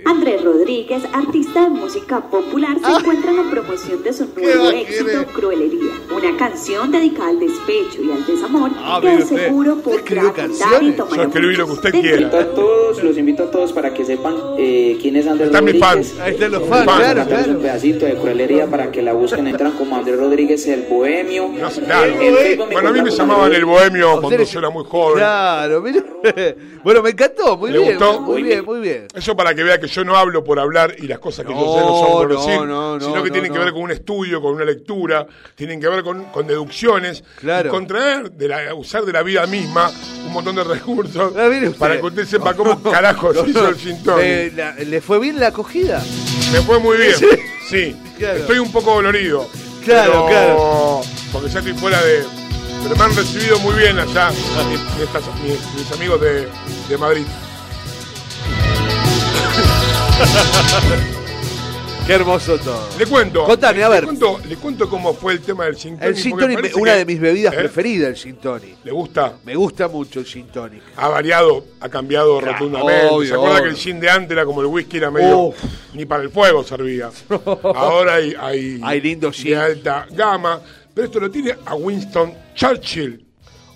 [SPEAKER 10] Andrés Rodríguez, artista de música popular, se encuentra en la promoción de su nuevo éxito,
[SPEAKER 5] quiere?
[SPEAKER 10] Cruelería, una canción dedicada al despecho y al desamor
[SPEAKER 5] Ah,
[SPEAKER 10] que de seguro
[SPEAKER 5] ¿Usted
[SPEAKER 10] podrá contar y tomar
[SPEAKER 4] Yo escribí lo que usted quiera.
[SPEAKER 11] a todos, los invito a todos para que sepan eh, quién es Andrés
[SPEAKER 4] Están mis
[SPEAKER 11] Rodríguez.
[SPEAKER 4] fans.
[SPEAKER 5] Ahí están los
[SPEAKER 11] Eh,
[SPEAKER 5] fans, claro, claro.
[SPEAKER 11] Un pedacito de cruelería para que la busquen, entran como Andrés Rodríguez el Bohemio.
[SPEAKER 4] No sé, claro.
[SPEAKER 11] En Facebook
[SPEAKER 4] Bueno, a mí me llamaban el bohemio cuando yo era muy joven.
[SPEAKER 5] Claro, mire. Bueno, me encantó. Muy
[SPEAKER 4] ¿Le
[SPEAKER 5] bien.
[SPEAKER 4] gustó?
[SPEAKER 5] Muy bien, muy bien.
[SPEAKER 4] Eso para que vea que yo no hablo por hablar y las cosas que yo sé no
[SPEAKER 5] No,
[SPEAKER 4] son por
[SPEAKER 5] no,
[SPEAKER 4] decir,
[SPEAKER 5] no, no,
[SPEAKER 4] sino que
[SPEAKER 5] no,
[SPEAKER 4] tienen que
[SPEAKER 5] no.
[SPEAKER 4] ver con un estudio, con una lectura, tienen que ver con, con deducciones,
[SPEAKER 5] Claro.
[SPEAKER 4] y contraer, de la, usar de la vida misma un montón de recursos para que usted sepa cómo carajo se hizo el.
[SPEAKER 5] Eh, la- ¿Le fue bien la acogida?
[SPEAKER 4] Me fue muy bien,
[SPEAKER 5] Sí.
[SPEAKER 4] sí.
[SPEAKER 5] Claro.
[SPEAKER 4] Estoy un poco dolorido.
[SPEAKER 5] Claro,
[SPEAKER 4] pero-
[SPEAKER 5] claro.
[SPEAKER 4] Porque ya estoy fuera de... Pero me han recibido muy bien allá mis, estas- mis- mis amigos de, de Madrid.
[SPEAKER 5] Qué hermoso todo.
[SPEAKER 4] Le cuento.
[SPEAKER 5] Contame, a
[SPEAKER 4] le
[SPEAKER 5] ver.
[SPEAKER 4] Cuento, le cuento cómo fue el tema del gin tonic.
[SPEAKER 5] El gin tonic,
[SPEAKER 4] parece
[SPEAKER 5] una
[SPEAKER 4] que-
[SPEAKER 5] de mis bebidas
[SPEAKER 4] ¿Eh?
[SPEAKER 5] preferidas, el gin tonic.
[SPEAKER 4] ¿Le gusta?
[SPEAKER 5] Me gusta mucho el gin tonic.
[SPEAKER 4] Ha variado, ha cambiado rotundamente.
[SPEAKER 5] obvio,
[SPEAKER 4] ¿Se acuerda
[SPEAKER 5] obvio.
[SPEAKER 4] que el gin de antes era como el whisky, era medio.
[SPEAKER 5] Uf.
[SPEAKER 4] Ni para el fuego servía. Ahora hay. Hay,
[SPEAKER 5] Hay lindo
[SPEAKER 4] de alta gama. Pero esto lo tiene a Winston Churchill.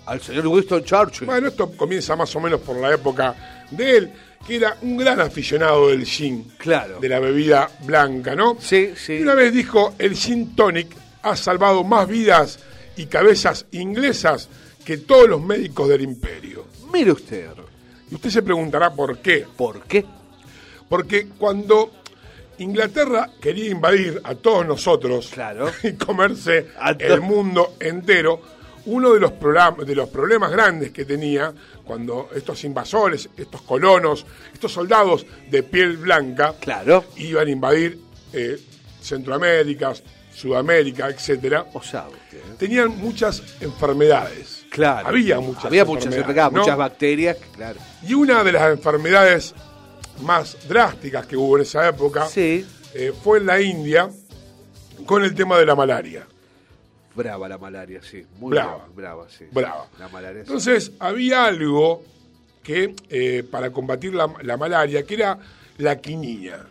[SPEAKER 5] Al señor Winston Churchill.
[SPEAKER 4] Bueno, esto comienza más o menos por la época de él, que era un gran aficionado del gin.
[SPEAKER 5] Claro.
[SPEAKER 4] De la bebida blanca, ¿no?
[SPEAKER 5] Sí, sí.
[SPEAKER 4] Y una vez dijo: el gin tonic ha salvado más vidas y cabezas inglesas que todos los médicos del imperio.
[SPEAKER 5] Mire usted.
[SPEAKER 4] Y usted se preguntará por qué.
[SPEAKER 5] ¿Por qué?
[SPEAKER 4] Porque cuando Inglaterra quería invadir a todos nosotros
[SPEAKER 5] Claro.
[SPEAKER 4] y comerse el mundo entero, uno de los, de los problemas grandes que tenía cuando estos invasores, estos colonos, estos soldados de piel blanca
[SPEAKER 5] Claro.
[SPEAKER 4] iban a invadir eh, Centroamérica, Sudamérica, etcétera, tenían muchas enfermedades.
[SPEAKER 5] Claro.
[SPEAKER 4] Había muchas
[SPEAKER 5] Había muchas,
[SPEAKER 4] enfermedades,
[SPEAKER 5] enfermedades,
[SPEAKER 4] ¿no?
[SPEAKER 5] muchas bacterias, claro.
[SPEAKER 4] Y una de las enfermedades más drásticas que hubo en esa época
[SPEAKER 5] Sí.
[SPEAKER 4] eh, fue en la India con el tema de la malaria.
[SPEAKER 5] Brava la malaria, sí. Muy
[SPEAKER 4] Brava.
[SPEAKER 5] brava. Brava, sí.
[SPEAKER 4] Brava.
[SPEAKER 5] La malaria, sí.
[SPEAKER 4] Entonces, había algo que eh, para combatir la, la malaria, que era la quinina.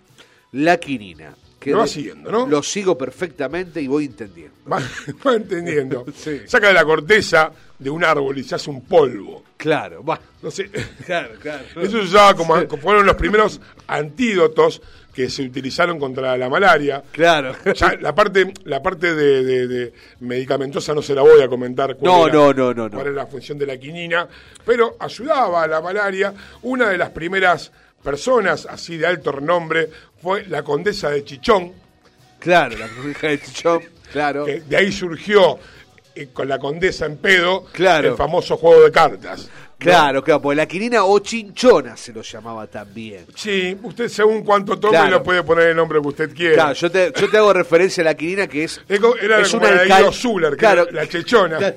[SPEAKER 5] La quinina. que
[SPEAKER 4] Lo va
[SPEAKER 5] de-
[SPEAKER 4] siguiendo, ¿no?
[SPEAKER 5] Lo sigo perfectamente y voy entendiendo.
[SPEAKER 4] Va, va entendiendo.
[SPEAKER 5] Sí.
[SPEAKER 4] Saca de la corteza de un árbol y se hace un polvo.
[SPEAKER 5] Claro, va.
[SPEAKER 4] No sé.
[SPEAKER 5] Claro, claro.
[SPEAKER 4] Eso se usaba como, como fueron los primeros antídotos que se utilizaron contra la malaria.
[SPEAKER 5] Claro.
[SPEAKER 4] Ya, la parte, la parte de, de- de medicamentosa no se la voy a comentar. cuál
[SPEAKER 5] No,
[SPEAKER 4] era-
[SPEAKER 5] no, no, no, no.
[SPEAKER 4] Cuál es la función de la quinina, pero ayudaba a la malaria. Una de las primeras personas así de alto renombre fue la condesa de Chichón,
[SPEAKER 5] Claro, la hija de Chichón, claro.
[SPEAKER 4] que de ahí surgió con la condesa en pedo
[SPEAKER 5] Claro.
[SPEAKER 4] el famoso juego de cartas. ¿no?
[SPEAKER 5] Claro, claro, porque la quinina o chinchona se lo llamaba también.
[SPEAKER 4] Sí, usted según cuánto tome
[SPEAKER 5] Claro.
[SPEAKER 4] lo puede poner el nombre que usted quiera.
[SPEAKER 5] Claro, yo te, yo te hago referencia a la quinina que es.
[SPEAKER 4] Eco- Era
[SPEAKER 5] es
[SPEAKER 4] como
[SPEAKER 5] un
[SPEAKER 4] la
[SPEAKER 5] alcal-
[SPEAKER 4] Zuller,
[SPEAKER 5] Claro.
[SPEAKER 4] la chechona.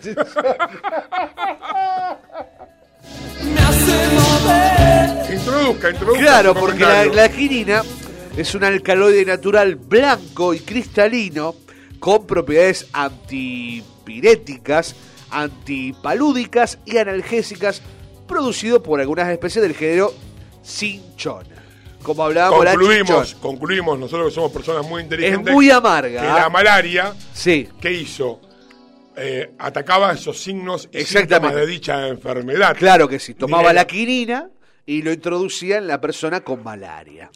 [SPEAKER 4] Introduzca, introduzca.
[SPEAKER 5] Claro, porque la, la quinina es un alcaloide natural blanco y cristalino con propiedades antipiréticas, antipalúdicas y analgésicas, producido por algunas especies del género cinchona. Como hablábamos, la
[SPEAKER 4] concluimos,
[SPEAKER 5] chinchona.
[SPEAKER 4] concluimos, nosotros que somos personas muy inteligentes.
[SPEAKER 5] Es muy amarga.
[SPEAKER 4] Que la malaria,
[SPEAKER 5] Sí,
[SPEAKER 4] ¿qué hizo? Eh, atacaba esos signos
[SPEAKER 5] Exactamente.
[SPEAKER 4] de dicha enfermedad.
[SPEAKER 5] claro que sí. Tomaba la quinina y lo introducía en la persona con malaria.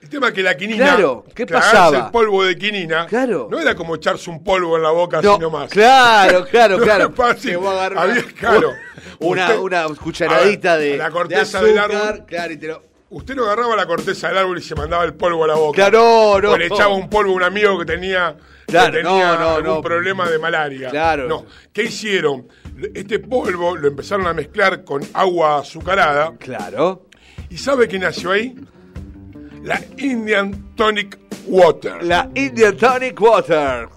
[SPEAKER 4] El tema es que la quinina,
[SPEAKER 5] Claro, ¿qué pasaba?
[SPEAKER 4] el polvo de quinina,
[SPEAKER 5] Claro.
[SPEAKER 4] no era como echarse un polvo en la boca
[SPEAKER 5] No,
[SPEAKER 4] así nomás.
[SPEAKER 5] claro, claro,
[SPEAKER 4] No
[SPEAKER 5] claro.
[SPEAKER 4] era fácil.
[SPEAKER 5] Te voy a agarrar
[SPEAKER 4] Había, claro.
[SPEAKER 5] Una,
[SPEAKER 4] Usted-
[SPEAKER 5] una cucharadita
[SPEAKER 4] ver,
[SPEAKER 5] de,
[SPEAKER 4] la
[SPEAKER 5] de
[SPEAKER 4] corteza del árbol.
[SPEAKER 5] Claro, y te lo-
[SPEAKER 4] Usted no agarraba la corteza del árbol y se mandaba el polvo a la boca.
[SPEAKER 5] Claro, no.
[SPEAKER 4] O le echaba un polvo a un amigo que tenía, que
[SPEAKER 5] Claro,
[SPEAKER 4] tenía
[SPEAKER 5] no, no,
[SPEAKER 4] algún
[SPEAKER 5] no.
[SPEAKER 4] problema de malaria.
[SPEAKER 5] Claro.
[SPEAKER 4] No. ¿Qué hicieron? Este polvo lo empezaron a mezclar con agua azucarada.
[SPEAKER 5] Claro.
[SPEAKER 4] ¿Y sabe qué nació ahí? La Indian Tonic Water.
[SPEAKER 5] La Indian Tonic Water.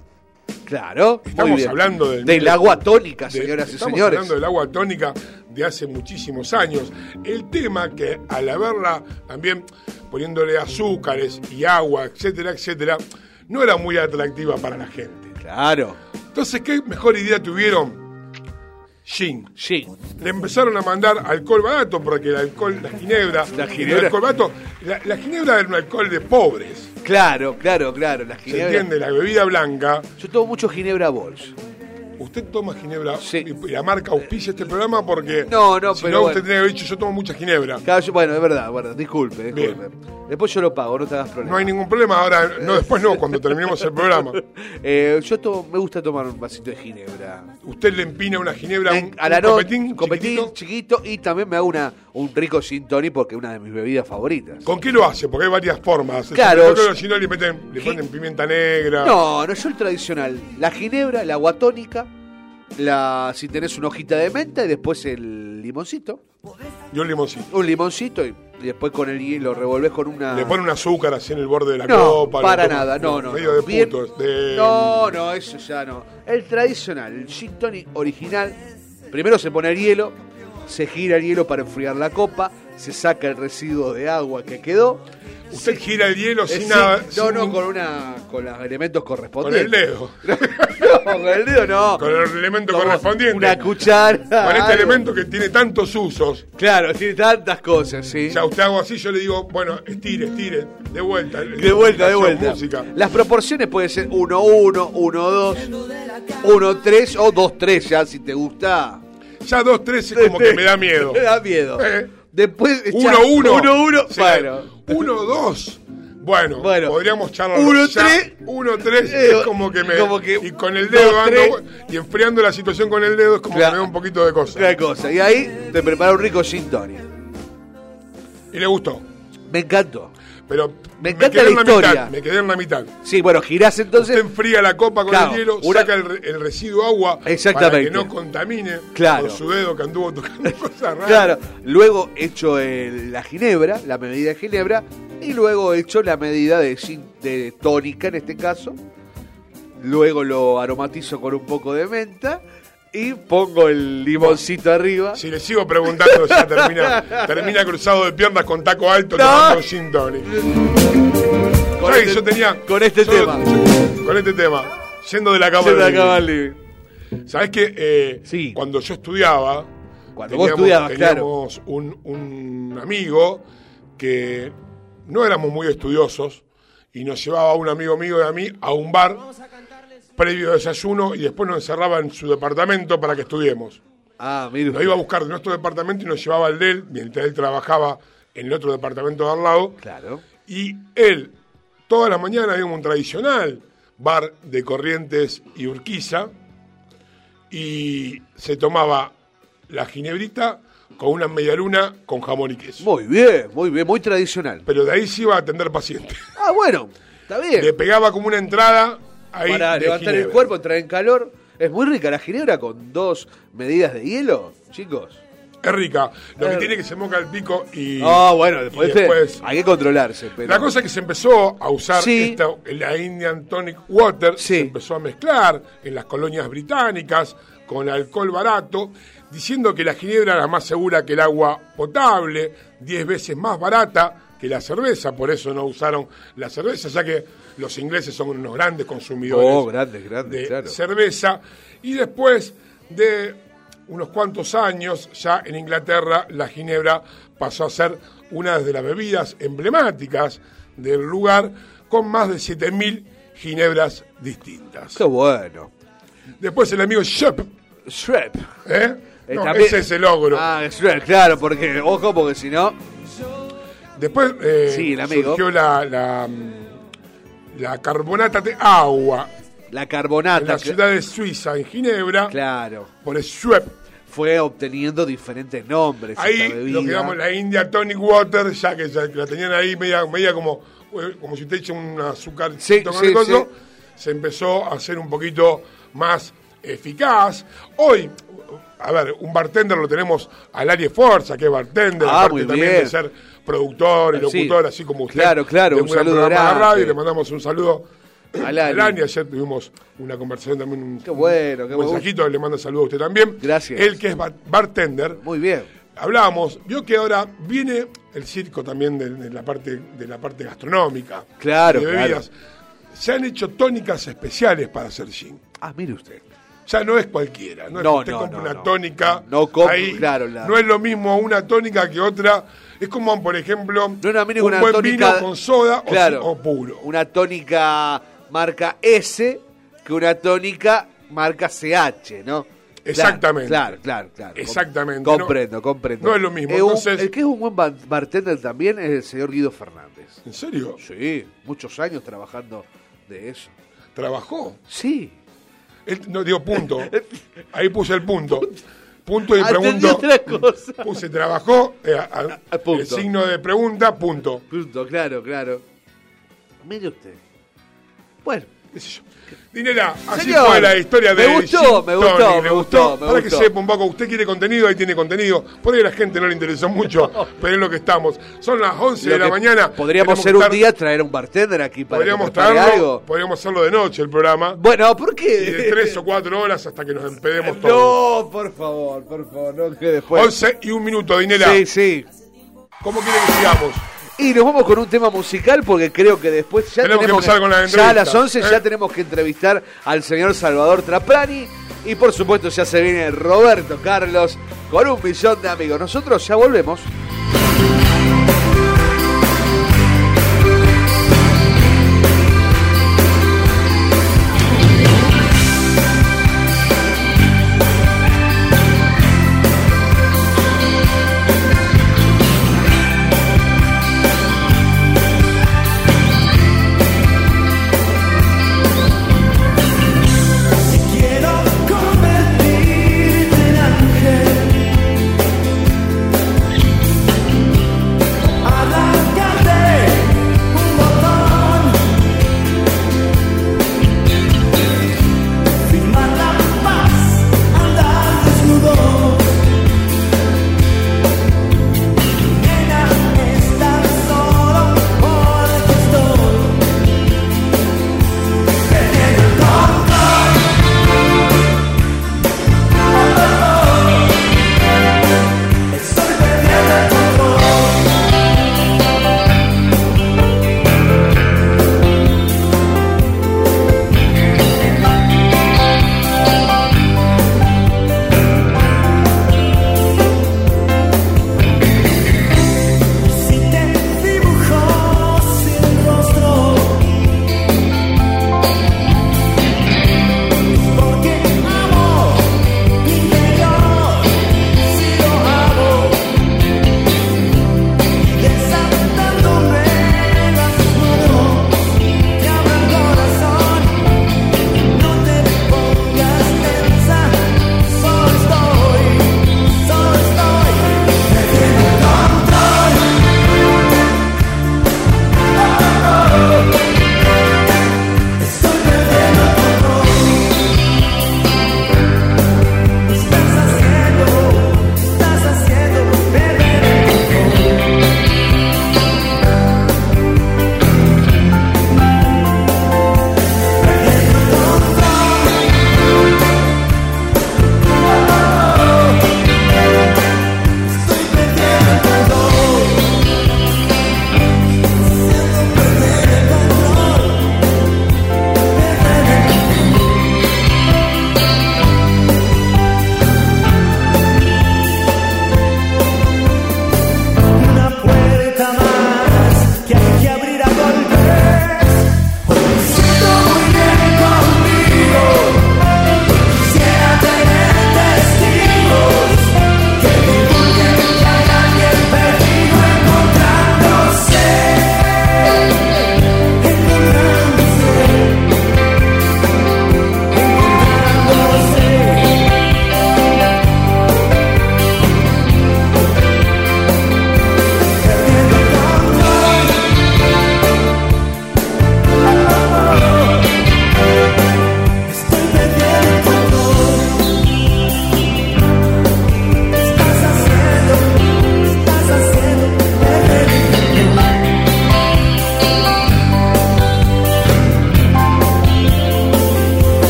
[SPEAKER 5] Claro.
[SPEAKER 4] Estamos hablando del,
[SPEAKER 5] del agua tónica,
[SPEAKER 4] de-
[SPEAKER 5] señoras y
[SPEAKER 4] estamos
[SPEAKER 5] señores.
[SPEAKER 4] hablando del agua tónica de hace muchísimos años. El tema que al haberla también poniéndole azúcares y agua, etcétera, etcétera, no era muy atractiva para la gente.
[SPEAKER 5] Claro.
[SPEAKER 4] Entonces, ¿qué mejor idea tuvieron? Gin. Le empezaron a mandar alcohol barato porque el alcohol, la ginebra,
[SPEAKER 5] La
[SPEAKER 4] el
[SPEAKER 5] ginebra.
[SPEAKER 4] alcohol barato, la, la ginebra era un alcohol de pobres.
[SPEAKER 5] Claro, claro, claro. La
[SPEAKER 4] ¿Se entiende? La bebida blanca.
[SPEAKER 5] Yo tomo mucho ginebra Bols.
[SPEAKER 4] Usted toma ginebra
[SPEAKER 5] Sí.
[SPEAKER 4] y la marca auspicia este programa porque
[SPEAKER 5] No, no,
[SPEAKER 4] si
[SPEAKER 5] pero
[SPEAKER 4] no
[SPEAKER 5] bueno.
[SPEAKER 4] usted tenía dicho yo tomo mucha ginebra.
[SPEAKER 5] Claro, yo- bueno, es verdad, verdad. Disculpe,
[SPEAKER 4] Bien.
[SPEAKER 5] disculpe. Después yo lo pago, no te hagas problema.
[SPEAKER 4] No hay ningún problema ahora, no después no, cuando terminemos el programa.
[SPEAKER 5] Eh, yo me gusta tomar un vasito de ginebra.
[SPEAKER 4] Usted le empina una ginebra un,
[SPEAKER 5] a la
[SPEAKER 4] un
[SPEAKER 5] noche,
[SPEAKER 4] copetín,
[SPEAKER 5] copetín
[SPEAKER 4] chiquitito.
[SPEAKER 5] chiquito y también me hago una, un rico gin tonic porque es una de mis bebidas favoritas.
[SPEAKER 4] ¿Con qué lo hace? Porque hay varias formas.
[SPEAKER 5] Claro.
[SPEAKER 4] Yo creo que no le, meten, le ponen pimienta negra.
[SPEAKER 5] No, no, yo el tradicional. La ginebra, el agua tónica, la, si tenés una hojita de menta y después el limoncito.
[SPEAKER 4] Y un limoncito.
[SPEAKER 5] Un limoncito y, después con el hielo revolvés con una...
[SPEAKER 4] Le pone un azúcar así en el borde de la
[SPEAKER 5] no,
[SPEAKER 4] copa.
[SPEAKER 5] para nada, no, no.
[SPEAKER 4] Medio
[SPEAKER 5] no.
[SPEAKER 4] de
[SPEAKER 5] Bien-
[SPEAKER 4] putos. De...
[SPEAKER 5] No, no, eso ya no. El tradicional, el gin tonic original. Primero se pone el hielo, se gira el hielo para enfriar la copa, se saca el residuo de agua que quedó.
[SPEAKER 4] Usted gira el hielo
[SPEAKER 5] Eh,
[SPEAKER 4] sin nada.
[SPEAKER 5] No,
[SPEAKER 4] sin
[SPEAKER 5] no, con una con los elementos
[SPEAKER 4] con
[SPEAKER 5] correspondientes.
[SPEAKER 4] el dedo.
[SPEAKER 5] No, con el dedo no.
[SPEAKER 4] Con el elemento
[SPEAKER 5] Como
[SPEAKER 4] correspondiente.
[SPEAKER 5] Una cuchara.
[SPEAKER 4] Con este
[SPEAKER 5] algo.
[SPEAKER 4] elemento que tiene tantos usos.
[SPEAKER 5] Claro, tiene tantas cosas, sí.
[SPEAKER 4] Ya usted hago así, yo le digo, bueno, estire, estire, de vuelta.
[SPEAKER 5] De vuelta, de vuelta.
[SPEAKER 4] Música.
[SPEAKER 5] Las proporciones pueden ser 1-1, 1-2, 1-3 o 2-3, ya si te gusta.
[SPEAKER 4] Ya 2-3 es como que me da miedo.
[SPEAKER 5] Me da miedo.
[SPEAKER 4] Eh.
[SPEAKER 5] Después,
[SPEAKER 4] 1-1.
[SPEAKER 5] 1-1,
[SPEAKER 4] Sí.
[SPEAKER 5] bueno.
[SPEAKER 4] 1-2. Bueno,
[SPEAKER 5] Bueno.
[SPEAKER 4] podríamos charlar.
[SPEAKER 5] Uno,
[SPEAKER 4] Ya,
[SPEAKER 5] tres.
[SPEAKER 4] 1-3
[SPEAKER 5] Eh,
[SPEAKER 4] es como que me.
[SPEAKER 5] como que
[SPEAKER 4] y con el dedo
[SPEAKER 5] dos,
[SPEAKER 4] vu- y enfriando la situación con el dedo es como
[SPEAKER 5] Claro.
[SPEAKER 4] que me da un poquito de cosa.
[SPEAKER 5] Cosa. Y ahí te prepara un rico gin tonic.
[SPEAKER 4] Y le gustó.
[SPEAKER 5] Me encantó.
[SPEAKER 4] Pero
[SPEAKER 5] Me encanta
[SPEAKER 4] quedé
[SPEAKER 5] la historia.
[SPEAKER 4] mitad. Me quedé en la mitad.
[SPEAKER 5] Sí, bueno, girás entonces.
[SPEAKER 4] Usted enfría la copa con
[SPEAKER 5] Claro,
[SPEAKER 4] el hielo,
[SPEAKER 5] una-
[SPEAKER 4] saca el, re- el residuo agua
[SPEAKER 5] Exactamente.
[SPEAKER 4] para que no contamine
[SPEAKER 5] Claro.
[SPEAKER 4] con su dedo que anduvo tocando cosas raras.
[SPEAKER 5] Claro, luego hecho el- la ginebra, la medida de ginebra, y luego hecho la medida de, de tónica en este caso. Luego lo aromatizo con un poco de menta y pongo el limoncito arriba.
[SPEAKER 4] Si le sigo preguntando, ya termina, termina cruzado de piernas con taco alto
[SPEAKER 5] No.
[SPEAKER 4] tomando gin tonic.
[SPEAKER 5] Con
[SPEAKER 4] ¿Sabes que
[SPEAKER 5] este-
[SPEAKER 4] yo tenía
[SPEAKER 5] con este
[SPEAKER 4] yo-
[SPEAKER 5] tema.
[SPEAKER 4] Con este tema. Yendo de la
[SPEAKER 5] el
[SPEAKER 4] living.
[SPEAKER 5] living.
[SPEAKER 4] ¿Sabes que eh,
[SPEAKER 5] Sí.
[SPEAKER 4] cuando yo estudiaba,
[SPEAKER 5] Cuando vos estudiabas, claro.
[SPEAKER 4] teníamos un, un amigo que no éramos muy estudiosos y nos llevaba un amigo mío y a mí a un bar previo desayuno y después nos encerraba en su departamento para que estudiemos.
[SPEAKER 5] Ah, mire
[SPEAKER 4] Nos iba a buscar de nuestro departamento y nos llevaba al de él, mientras él trabajaba en el otro departamento de al lado.
[SPEAKER 5] Claro.
[SPEAKER 4] Y él, todas las mañanas había un tradicional bar de Corrientes y Urquiza, y se tomaba la ginebrita con una medialuna con jamón y queso.
[SPEAKER 5] Muy bien, muy bien, muy tradicional.
[SPEAKER 4] Pero de ahí se iba a atender pacientes.
[SPEAKER 5] Ah, bueno, está bien.
[SPEAKER 4] Le pegaba como una entrada ahí
[SPEAKER 5] Para levantar el cuerpo, entrar en calor. Es muy rica la ginebra con dos medidas de hielo, chicos.
[SPEAKER 4] Es rica. Lo que tiene que se moca el pico y,
[SPEAKER 5] Ah, bueno,
[SPEAKER 4] y
[SPEAKER 5] después,
[SPEAKER 4] después
[SPEAKER 5] hay que controlarse. Pero...
[SPEAKER 4] La cosa es que se empezó a usar
[SPEAKER 5] Sí.
[SPEAKER 4] esta- la Indian Tonic Water,
[SPEAKER 5] Sí.
[SPEAKER 4] se empezó a mezclar en las colonias británicas con alcohol barato, diciendo que la ginebra era más segura que el agua potable, 10 veces más barata que la cerveza, por eso no usaron la cerveza, ya que los ingleses son unos grandes consumidores
[SPEAKER 5] Oh, grandes, grandes,
[SPEAKER 4] de
[SPEAKER 5] claro.
[SPEAKER 4] cerveza. Y después de unos cuantos años, ya en Inglaterra, la ginebra pasó a ser una de las bebidas emblemáticas del lugar, con más de 7.000 ginebras distintas.
[SPEAKER 5] Qué bueno.
[SPEAKER 4] Después el amigo Shep,
[SPEAKER 5] Shrep.
[SPEAKER 4] ¿eh?
[SPEAKER 5] Eh,
[SPEAKER 4] No,
[SPEAKER 5] también-
[SPEAKER 4] ese es el logro.
[SPEAKER 5] Ah, Shrep, claro, porque, ojo, porque si no.
[SPEAKER 4] Después eh,
[SPEAKER 5] Sí, el amigo.
[SPEAKER 4] surgió la, la, mm, la carbonata de agua
[SPEAKER 5] La
[SPEAKER 4] en
[SPEAKER 5] carbonata.
[SPEAKER 4] la
[SPEAKER 5] que-
[SPEAKER 4] ciudad de Suiza, en Ginebra,
[SPEAKER 5] Claro.
[SPEAKER 4] por el Schwepp.
[SPEAKER 5] Fue obteniendo diferentes nombres.
[SPEAKER 4] Ahí lo que llamamos la India Tonic Water, ya que ya que la tenían ahí media, media como, eh, como si te eche un azúcar
[SPEAKER 5] Sí,
[SPEAKER 4] con
[SPEAKER 5] sí, sí.
[SPEAKER 4] se empezó a hacer un poquito más eficaz. Hoy, a ver, un bartender lo tenemos al Arie Forza, que es bartender,
[SPEAKER 5] Ah,
[SPEAKER 4] aparte
[SPEAKER 5] muy
[SPEAKER 4] también
[SPEAKER 5] bien.
[SPEAKER 4] de ser productor y
[SPEAKER 5] Sí.
[SPEAKER 4] locutor, así como usted.
[SPEAKER 5] Claro, claro, un saludo grande.
[SPEAKER 4] radio, le mandamos un saludo
[SPEAKER 5] Al
[SPEAKER 4] al
[SPEAKER 5] Ari.
[SPEAKER 4] Ani. Ayer tuvimos una conversación también, un,
[SPEAKER 5] Qué bueno, qué
[SPEAKER 4] un mensajito, le mando saludo a usted también.
[SPEAKER 5] Gracias.
[SPEAKER 4] Él que es bar- bartender,
[SPEAKER 5] Muy bien.
[SPEAKER 4] hablábamos, vio que ahora viene el circo también de, de la parte de la parte gastronómica.
[SPEAKER 5] Claro,
[SPEAKER 4] de bebidas. Se han hecho tónicas especiales para hacer gin.
[SPEAKER 5] Ah, mire usted.
[SPEAKER 4] Ya no es cualquiera, no, es
[SPEAKER 5] No,
[SPEAKER 4] que usted
[SPEAKER 5] no,
[SPEAKER 4] compra
[SPEAKER 5] no,
[SPEAKER 4] una tónica.
[SPEAKER 5] No compro,
[SPEAKER 4] ahí,
[SPEAKER 5] claro, la-
[SPEAKER 4] No es lo mismo una tónica que otra. Es como, por ejemplo,
[SPEAKER 5] No
[SPEAKER 4] un
[SPEAKER 5] una
[SPEAKER 4] buen
[SPEAKER 5] tónica-
[SPEAKER 4] vino con soda o
[SPEAKER 5] Claro.
[SPEAKER 4] o, puro.
[SPEAKER 5] Una tónica marca S que una tónica marca CH, ¿no?
[SPEAKER 4] Exactamente.
[SPEAKER 5] Claro, claro, claro.
[SPEAKER 4] Exactamente.
[SPEAKER 5] Com- comprendo, comprendo.
[SPEAKER 4] No es lo mismo,
[SPEAKER 5] Eh,
[SPEAKER 4] entonces-
[SPEAKER 5] el que es un buen bar- bartender también es el señor Guido Fernández.
[SPEAKER 4] ¿En serio?
[SPEAKER 5] Sí, muchos años trabajando de eso.
[SPEAKER 4] ¿Trabajó?
[SPEAKER 5] Sí.
[SPEAKER 4] Él- no, digo punto. Ahí puse el punto. Punto y pregunto.
[SPEAKER 5] otra cosa.
[SPEAKER 4] Puse trabajó, eh, a-
[SPEAKER 5] punto.
[SPEAKER 4] el signo de pregunta, punto.
[SPEAKER 5] Punto, claro, claro. Mire usted. Bueno,
[SPEAKER 4] qué sé yo. Dinera, así
[SPEAKER 5] Señor,
[SPEAKER 4] fue la historia
[SPEAKER 5] me
[SPEAKER 4] de
[SPEAKER 5] gustó,
[SPEAKER 4] Gin
[SPEAKER 5] me gustó, me
[SPEAKER 4] ¿le
[SPEAKER 5] gustó, me
[SPEAKER 4] Para
[SPEAKER 5] gustó.
[SPEAKER 4] que sepa un poco, usted quiere contenido, ahí tiene contenido. Por ahí a la gente no le interesó mucho, pero es lo que estamos. Son las 11 de la mañana.
[SPEAKER 5] Podríamos ser un día traer un bartender aquí para
[SPEAKER 4] Podríamos
[SPEAKER 5] que prepare
[SPEAKER 4] traerlo,
[SPEAKER 5] algo.
[SPEAKER 4] podríamos hacerlo de noche el programa.
[SPEAKER 5] Bueno, ¿por
[SPEAKER 4] Y
[SPEAKER 5] qué?
[SPEAKER 4] de tres o cuatro horas hasta que nos empedemos todos.
[SPEAKER 5] No, por favor, por favor, no que después.
[SPEAKER 4] 11 y un minuto, Dinera.
[SPEAKER 5] Sí, sí.
[SPEAKER 4] ¿Cómo quieren que sigamos?
[SPEAKER 5] Y nos vamos con un tema musical porque creo que después ya
[SPEAKER 4] Tenemos que empezar con la
[SPEAKER 5] ya a las 11 ya
[SPEAKER 4] ¿eh?
[SPEAKER 5] tenemos que entrevistar al señor Salvador Traprani y por supuesto ya se viene Roberto Carlos con un millón de amigos. Nosotros ya volvemos.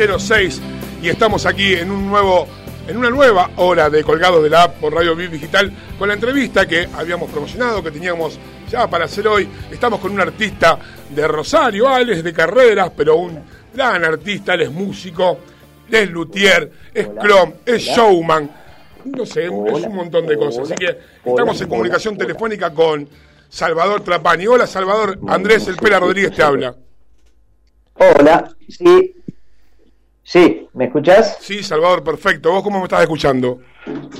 [SPEAKER 4] 06 y estamos aquí en un nuevo en una nueva hora de Colgados de la App por Radio Viv Digital con la entrevista que habíamos promocionado, que teníamos ya para hacer hoy. Estamos con un artista de Rosario, Alex de carreras, pero un gran artista, él es músico, es luthier, es clon, es showman, no sé, es un montón de cosas. Así que estamos en comunicación telefónica con Salvador Trapani. Hola Salvador, Andrés El Pela Rodríguez te habla.
[SPEAKER 12] Hola, sí. Sí, ¿me escuchás?
[SPEAKER 4] Sí, Salvador, perfecto. ¿Vos cómo me estás escuchando?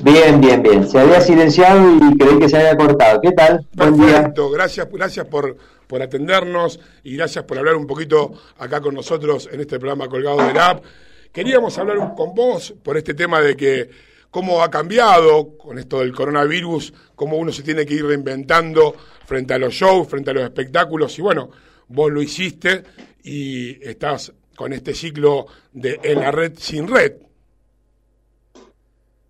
[SPEAKER 12] Bien, bien, bien. Se había silenciado y creí que se había cortado. ¿Qué tal? Buen día.
[SPEAKER 4] Perfecto, gracias, gracias por, por atendernos y gracias por hablar un poquito acá con nosotros en este programa Colgado del App. Queríamos hablar con vos por este tema de que cómo ha cambiado con esto del coronavirus, cómo uno se tiene que ir reinventando frente a los shows, frente a los espectáculos y bueno, vos lo hiciste y estás con este ciclo de En la red sin red.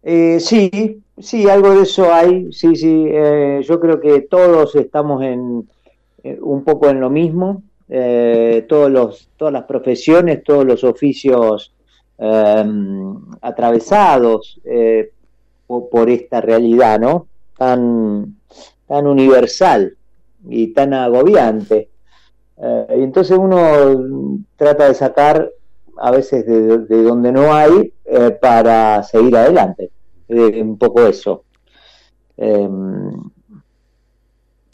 [SPEAKER 12] Eh, sí, sí, algo de eso hay. Sí, sí. eh, yo creo que todos estamos en eh, un poco en lo mismo. eh, todos los, todas las profesiones, todos los oficios eh, atravesados eh, po- por, esta realidad, ¿no? Tan, tan universal y tan agobiante. Eh, y entonces uno trata de sacar a veces de, de donde no hay eh, para seguir adelante. Eh, un poco eso. Em,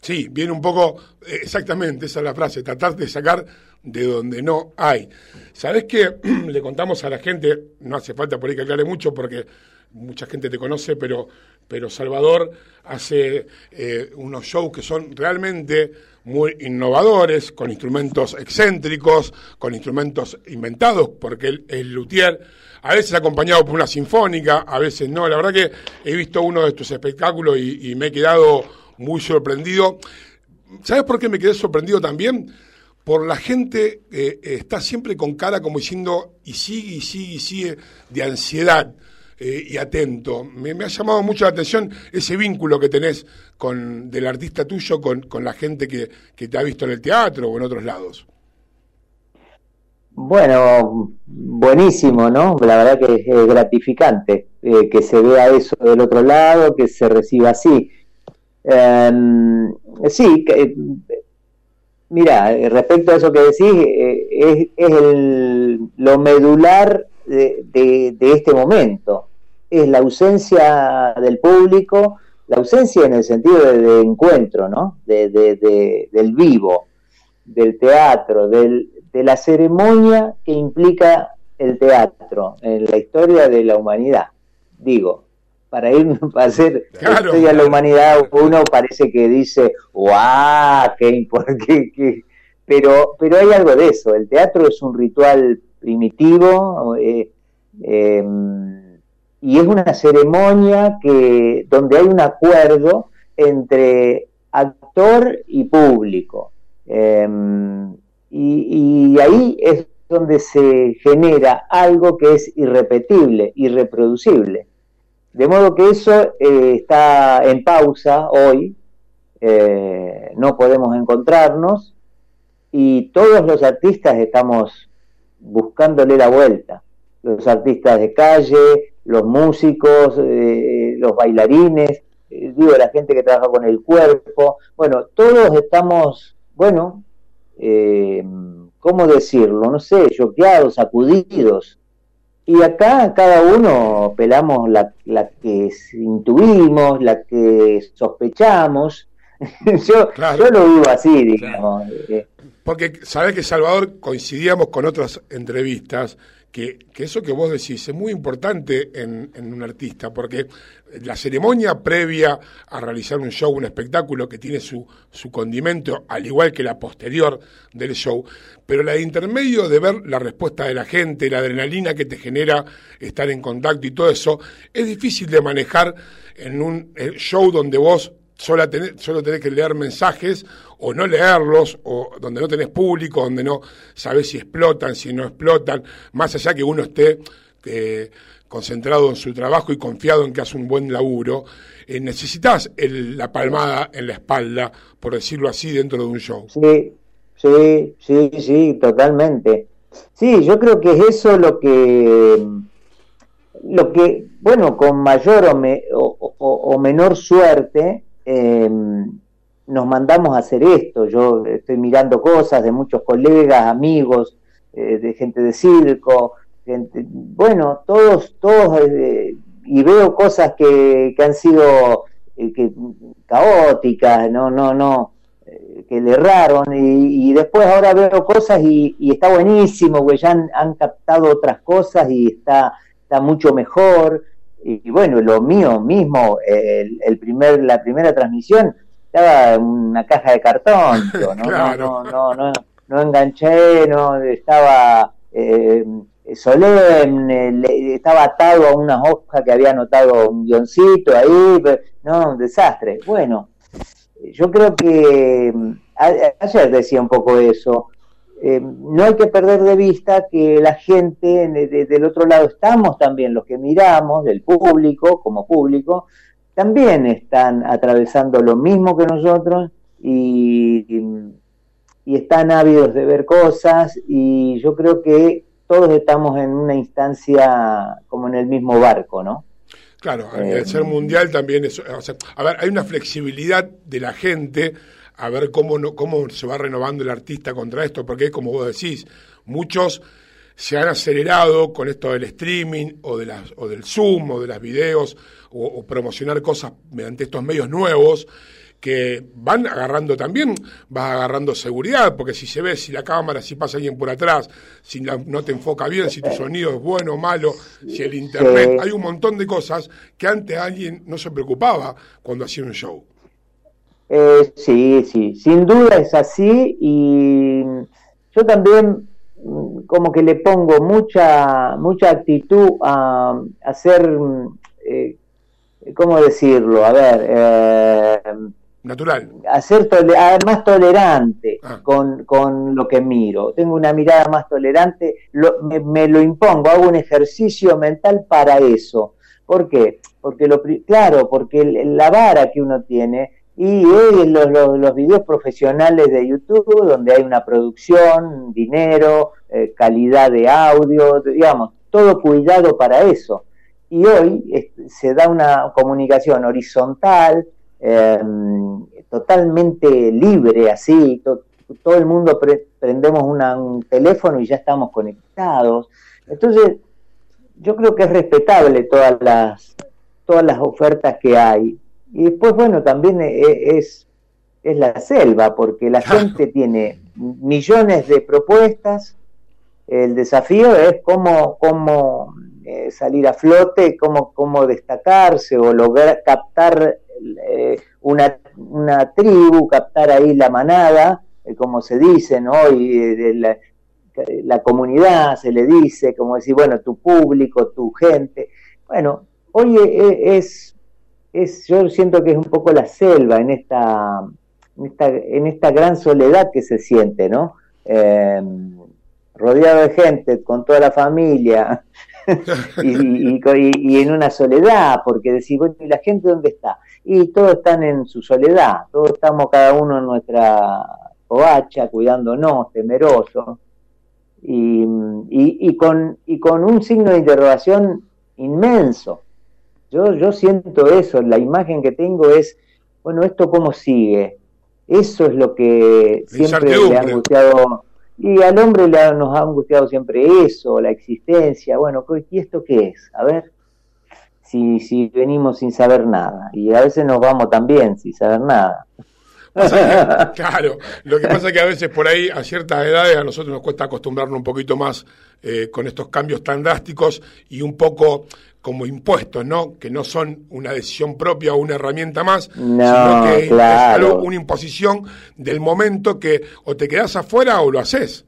[SPEAKER 4] Sí, viene un poco, exactamente, esa es la frase, tratar de sacar de donde no hay. ¿Sabés que le contamos a la gente, no hace falta por ahí que aclare mucho porque mucha gente te conoce, pero, pero Salvador hace eh, unos shows que son realmente muy innovadores, con instrumentos excéntricos, con instrumentos inventados, porque él es luthier, a veces acompañado por una sinfónica, a veces no. La verdad que he visto uno de tus espectáculos y, y me he quedado muy sorprendido. ¿Sabes por qué me quedé sorprendido también? Por la gente que eh, está siempre con cara como diciendo y sigue y sigue y sigue de ansiedad eh, y atento. Me, ha llamado mucho la atención ese vínculo que tenés con del artista tuyo con, con la gente que, que te ha visto en el teatro o en otros lados.
[SPEAKER 12] Bueno, buenísimo, ¿no? La verdad que es, gratificante eh, que se vea eso del otro lado, que se reciba así. Em, sí, eh, mira, eh, respecto a eso que decís, eh, es, es el- lo medular de- de este momento. Es la ausencia del público, la ausencia en el sentido de, de encuentro, ¿no? De, de- de- del vivo, del teatro, del, de la ceremonia que implica el teatro en la historia de la humanidad. Digo, para ir para hacer historia de la humanidad, uno parece que dice, ¡guau! ¡Qué! Pero, pero hay algo de eso. El teatro es un ritual primitivo eh, eh, y es una ceremonia que donde hay un acuerdo entre actor y público. Y, y ahí es donde se genera algo que es irrepetible, irreproducible. De modo que eso eh, está en pausa hoy, eh, no podemos encontrarnos y todos los artistas estamos buscándole la vuelta. Los artistas de calle, los músicos, eh, los bailarines, eh, digo, la gente que trabaja con el cuerpo. Bueno, todos estamos, bueno, eh, ¿cómo decirlo? No sé, choqueados, sacudidos. Y acá cada uno pelamos la, la que intuimos, la que sospechamos. yo, yo lo vivo así, digamos. eh,
[SPEAKER 4] Porque sabés que Salvador coincidíamos con otras entrevistas que, eso que vos decís es muy importante en, en un artista, porque la ceremonia previa a realizar un show, un espectáculo que tiene su, su condimento, al igual que la posterior del show, pero la de intermedio de ver la respuesta de la gente, la adrenalina que te genera estar en contacto y todo eso, es difícil de manejar en un eh, show donde vos solo tenés, solo tenés que leer mensajes o no leerlos, o donde no tenés público, donde no sabés si explotan, si no explotan, más allá que uno esté eh, concentrado en su trabajo y confiado en que hace un buen laburo, eh, necesitas la palmada en la espalda, por decirlo así, dentro de un show.
[SPEAKER 12] Sí, sí, sí, sí, totalmente. Sí, yo creo que es eso lo que, lo que bueno, con mayor o, me- o- o menor suerte, eh, nos mandamos a hacer esto. Yo estoy mirando cosas de muchos colegas, amigos, eh, de gente de circo, gente, bueno, todos, todos, eh, y veo cosas que, han sido eh, caóticas, no, no, no, que le erraron, y, después ahora veo cosas y, está buenísimo, güey, ya han, han captado otras cosas y está, está mucho mejor. Y, bueno, lo mío mismo, el, el primer, la primera transmisión, estaba en una caja de cartón, ¿no?
[SPEAKER 4] Claro.
[SPEAKER 12] no, no, no, no, no enganché, no estaba eh, solemne, le- estaba atado a unas hojas que había anotado un guioncito ahí, pero- no, un desastre. Bueno, yo creo que mm, a- ayer decía un poco eso. Eh, no hay que perder de vista que la gente de- de- del otro lado estamos también, los que miramos, del público, como público, también están atravesando lo mismo que nosotros y, y- y están ávidos de ver cosas y yo creo que todos estamos en una instancia como en el mismo barco, ¿no?
[SPEAKER 4] Claro,
[SPEAKER 12] Eh,
[SPEAKER 4] al ser mundial también es, o sea, a ver, hay una flexibilidad de la gente a ver cómo no, cómo se va renovando el artista contra esto, porque es como vos decís, muchos se han acelerado con esto del streaming o de las o del Zoom o de las videos o, o promocionar cosas mediante estos medios nuevos que van agarrando también, vas agarrando seguridad, porque si se ve, si la cámara, si pasa alguien por atrás, si la- no te enfoca bien, si tu sonido es bueno o malo, si el internet, hay un montón de cosas que antes alguien no se preocupaba cuando hacía un show.
[SPEAKER 12] Eh, sí, sí, sin duda es así y yo también mm, como que le pongo mucha mucha actitud a, a ser, mm, eh, ¿cómo decirlo? A ver, eh,
[SPEAKER 4] Natural.
[SPEAKER 12] a ser tole- a- más tolerante con, con lo que miro. Tengo una mirada más tolerante, lo- me, me lo impongo, hago un ejercicio mental para eso. ¿Por qué? Porque lo, claro, porque la vara que uno tiene y los, los, los videos profesionales de YouTube, donde hay una producción, dinero, eh, calidad de audio, digamos, todo cuidado para eso. Y hoy se da una comunicación horizontal, eh, totalmente libre, así, to- todo el mundo pre- prendemos una- un teléfono y ya estamos conectados. Entonces, yo creo que es respetable todas las, todas las ofertas que hay. Y después, bueno, también e- es, es la selva, porque la gente tiene millones de propuestas. El desafío es cómo, cómo eh, salir a flote, cómo, cómo destacarse o lograr captar eh, una, una tribu, captar ahí la manada, eh, como se dice, ¿no? Y de la, la comunidad se le dice, como decir, bueno, tu público, tu gente. Bueno, hoy e- es, es, yo siento que es un poco la selva en esta, en esta, en esta gran soledad que se siente, ¿no? Eh, rodeado de gente, con toda la familia, y, y- en una soledad, porque decir, bueno, ¿y la gente dónde está? Y todos están en su soledad, todos estamos cada uno en nuestra covacha, cuidándonos, temerosos, y, y con, y con un signo de interrogación inmenso. Yo, yo siento eso, la imagen que tengo es, bueno, ¿esto cómo sigue? Eso es lo que siempre le ha angustiado, y al hombre le ha- nos ha angustiado siempre eso, la existencia, bueno, ¿y esto qué es? A ver, si, si venimos sin saber nada, y a veces nos vamos también sin saber nada.
[SPEAKER 4] Claro, lo que pasa es que a veces por ahí a ciertas edades a nosotros nos cuesta acostumbrarnos un poquito más eh, con estos cambios tan drásticos y un poco como impuestos, ¿no? Que no son una decisión propia o una herramienta más,
[SPEAKER 12] No,
[SPEAKER 4] sino que es algo, una imposición del momento que o te quedás afuera o lo haces.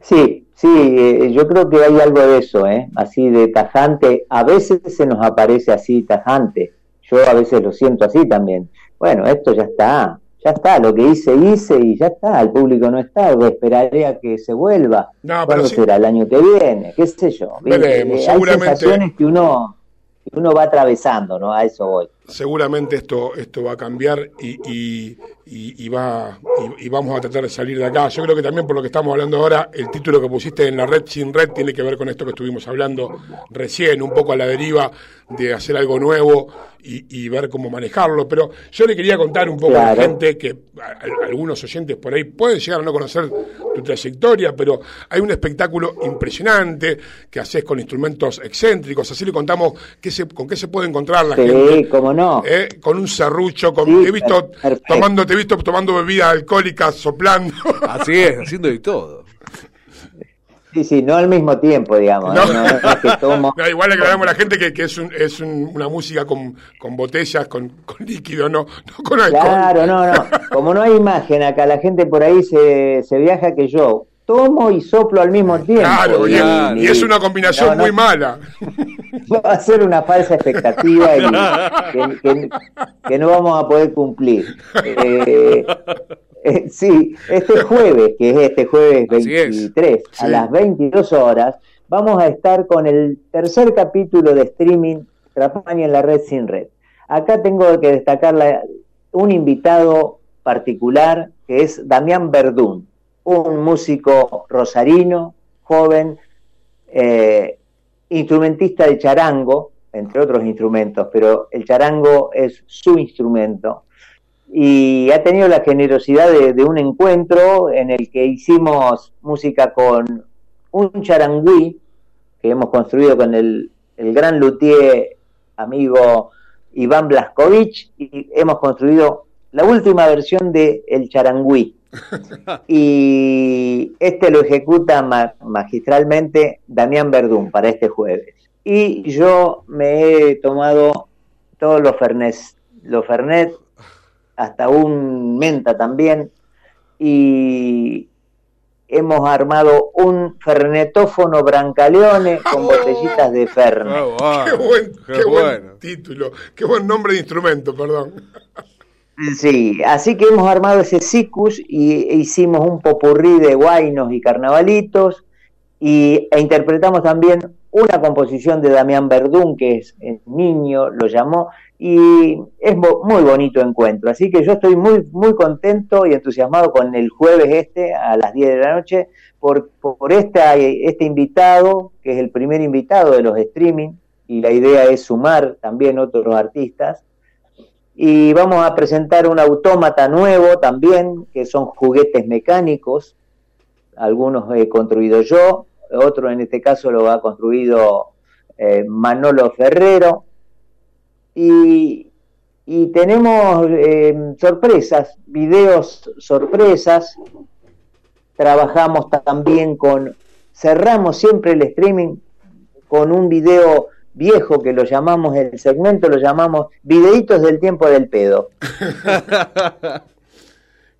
[SPEAKER 12] Sí, sí, eh, yo creo que hay algo de eso, ¿eh? Así de tajante. A veces se nos aparece así tajante. Yo a veces lo siento así también. Bueno, esto ya está, ya está. Lo que hice, hice y ya está. El público no está. Esperaré a que se vuelva.
[SPEAKER 4] No, pero
[SPEAKER 12] ¿Cuándo
[SPEAKER 4] sí.
[SPEAKER 12] será? ¿El año que viene? ¿Qué sé yo?
[SPEAKER 4] Veremos,
[SPEAKER 12] Eh, hay
[SPEAKER 4] seguramente-
[SPEAKER 12] sensaciones que uno, uno va atravesando, ¿no? A eso voy.
[SPEAKER 4] Seguramente esto esto va a cambiar y, y, y- y va y, vamos a tratar de salir de acá. Yo creo que también por lo que estamos hablando ahora, el título que pusiste en la red sin red tiene que ver con esto que estuvimos hablando recién, un poco a la deriva de hacer algo nuevo y, ver cómo manejarlo. Pero yo le quería contar un poco a la gente que a- a- algunos oyentes por ahí pueden llegar a no conocer tu trayectoria, pero hay un espectáculo impresionante que haces con instrumentos excéntricos. Así le contamos qué se, con qué se puede encontrar la
[SPEAKER 12] Sí,
[SPEAKER 4] gente.
[SPEAKER 12] cómo no.
[SPEAKER 4] ¿Eh? con un serrucho, con,
[SPEAKER 12] Sí,
[SPEAKER 4] te he visto
[SPEAKER 12] perfecto.
[SPEAKER 4] tomando, te he visto tomando bebidas alcohólicas, soplando.
[SPEAKER 5] Así es, haciendo de todo.
[SPEAKER 12] Sí, sí, no al mismo tiempo, digamos.
[SPEAKER 4] No.
[SPEAKER 12] ¿eh? No, no es que tomo-
[SPEAKER 4] No, igual aclaramos a la gente que, que es, un- es un- una música con, con botellas, con, con líquido, no, no con alcohol.
[SPEAKER 12] Claro, no, no. Como no hay imagen acá, la gente por ahí se, se viaja que yo tomo y soplo al mismo tiempo.
[SPEAKER 4] Claro, y,
[SPEAKER 5] Claro.
[SPEAKER 4] y es una combinación
[SPEAKER 12] No, no.
[SPEAKER 4] muy mala.
[SPEAKER 12] va a ser una falsa expectativa y que, que- que no vamos a poder cumplir. Eh, eh, sí, este jueves, que es este jueves
[SPEAKER 5] Así es.
[SPEAKER 12] 23, a las 22 horas, vamos a estar con el tercer capítulo de streaming Trapani en la red sin red. Acá tengo que destacar la- un invitado particular que es Damián Verdún, un músico rosarino, joven, eh, instrumentista de charango, entre otros instrumentos, pero el charango es su instrumento. Y ha tenido la generosidad de, un encuentro en el que hicimos música con un charangüí que hemos construido con el, el gran luthier amigo Iván Blaskovich y hemos construido la última versión de El Charangüí. y este lo ejecuta ma- magistralmente Damián Verdún para este jueves. Y yo me he tomado todos los Fernet, los Fernet, hasta un menta también, y hemos armado un fernetófono brancaleone con botellitas de Fernet.
[SPEAKER 4] Qué buen,
[SPEAKER 5] Qué
[SPEAKER 4] qué buen
[SPEAKER 5] bueno.
[SPEAKER 4] título, qué buen nombre de instrumento, perdón.
[SPEAKER 12] Sí, así que hemos armado ese sicus y hicimos un popurrí de guainos y carnavalitos y, e interpretamos también una composición de Damián Verdún, que es el niño, lo llamó, y es muy bonito encuentro. Así que yo estoy muy, muy contento y entusiasmado con el jueves este a las 10 de la noche por, por este invitado, que es el primer invitado de los streaming, y la idea es sumar también otros artistas y vamos a presentar un autómata nuevo también, que son juguetes mecánicos, algunos he construido yo, otro en este caso lo ha construido eh, Manolo Ferrero, y, tenemos eh, sorpresas, videos sorpresas, trabajamos también con, cerramos siempre el streaming con un video viejo que lo llamamos, el segmento lo llamamos Videitos del tiempo del pedo.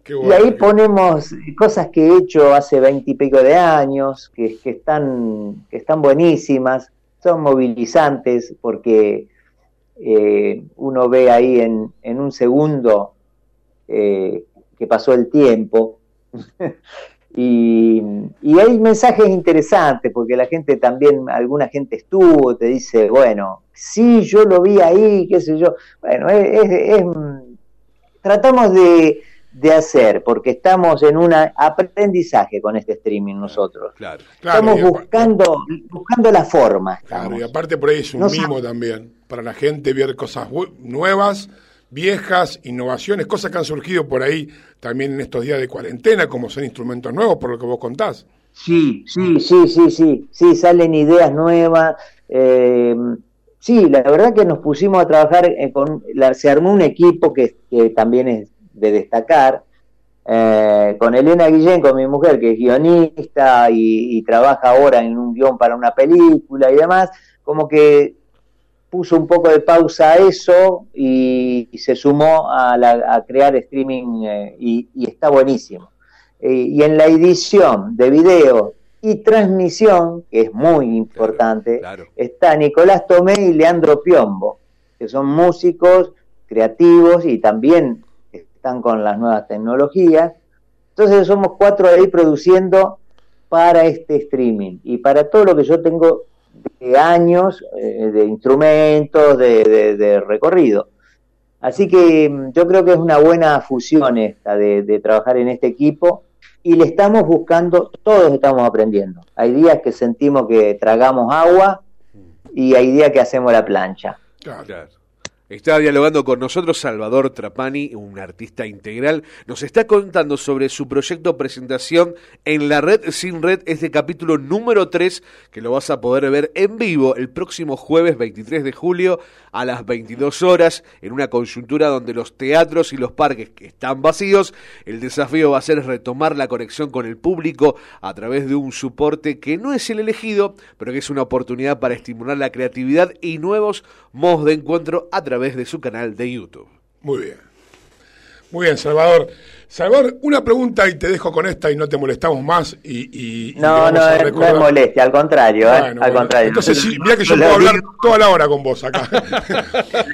[SPEAKER 4] Qué
[SPEAKER 12] Y ahí ponemos cosas que he hecho hace veintipico de años, que, que están, que están buenísimas, son movilizantes porque eh, uno ve ahí en, en un segundo eh, que pasó el tiempo. y, y hay mensajes interesantes porque la gente también, alguna gente estuvo, te dice, bueno, sí, yo lo vi ahí, qué sé yo. Bueno, es, es- es- tratamos de, de hacer, porque estamos en un aprendizaje con este streaming nosotros.
[SPEAKER 5] Claro.
[SPEAKER 4] Claro,
[SPEAKER 12] estamos buscando, buscando la forma.
[SPEAKER 4] Claro, y aparte por ahí es un
[SPEAKER 12] No
[SPEAKER 4] mimo también, para la gente ver cosas nuevas, viejas, innovaciones, cosas que han surgido por ahí también en estos días de cuarentena, como son instrumentos nuevos, por lo que vos contás.
[SPEAKER 12] Sí, sí, sí, sí, sí, sí, salen ideas nuevas. eh, sí, la verdad que nos pusimos a trabajar eh, con, la- se armó un equipo que, también es de destacar, eh, con Elena Guillén, con mi mujer, que es guionista y, y trabaja ahora en un guion para una película y demás, como que puso un poco de pausa a eso y, y se sumó a, la- a crear streaming eh, y, y está buenísimo. Eh, y en la edición de video y transmisión, que es muy importante,
[SPEAKER 5] Claro.
[SPEAKER 12] está Nicolás Tomé y Leandro Piombo, que son músicos creativos y también están con las nuevas tecnologías. Entonces somos cuatro ahí produciendo para este streaming y para todo lo que yo tengo de años eh, de instrumentos, de, de- de recorrido. Así que mm, yo creo que es una buena fusión esta de, de trabajar en este equipo y le estamos buscando, todos estamos aprendiendo. Hay días que sentimos que tragamos agua y hay días que hacemos la plancha.
[SPEAKER 5] Claro. Está dialogando con nosotros Salvador Trapani, un artista integral. Nos está contando sobre su proyecto presentación en la red sin red, este capítulo número 3, que lo vas a poder ver en vivo el próximo jueves 23 de julio a las 22 horas, en una coyuntura donde los teatros y los parques que están vacíos, el desafío va a ser retomar la conexión con el público a través de un soporte que no es el elegido, pero que es una oportunidad para estimular la creatividad y nuevos modos de encuentro a través de su canal de YouTube.
[SPEAKER 4] Muy bien. Muy bien, Salvador. Salvador, una pregunta y te dejo con esta y no te molestamos más. Y, y- y
[SPEAKER 12] No, no,
[SPEAKER 4] a
[SPEAKER 12] es- no molestia, al contrario, ¿eh? Al
[SPEAKER 4] bueno.
[SPEAKER 12] contrario.
[SPEAKER 4] Entonces, sí, mira que yo puedo hablar toda la hora con vos acá.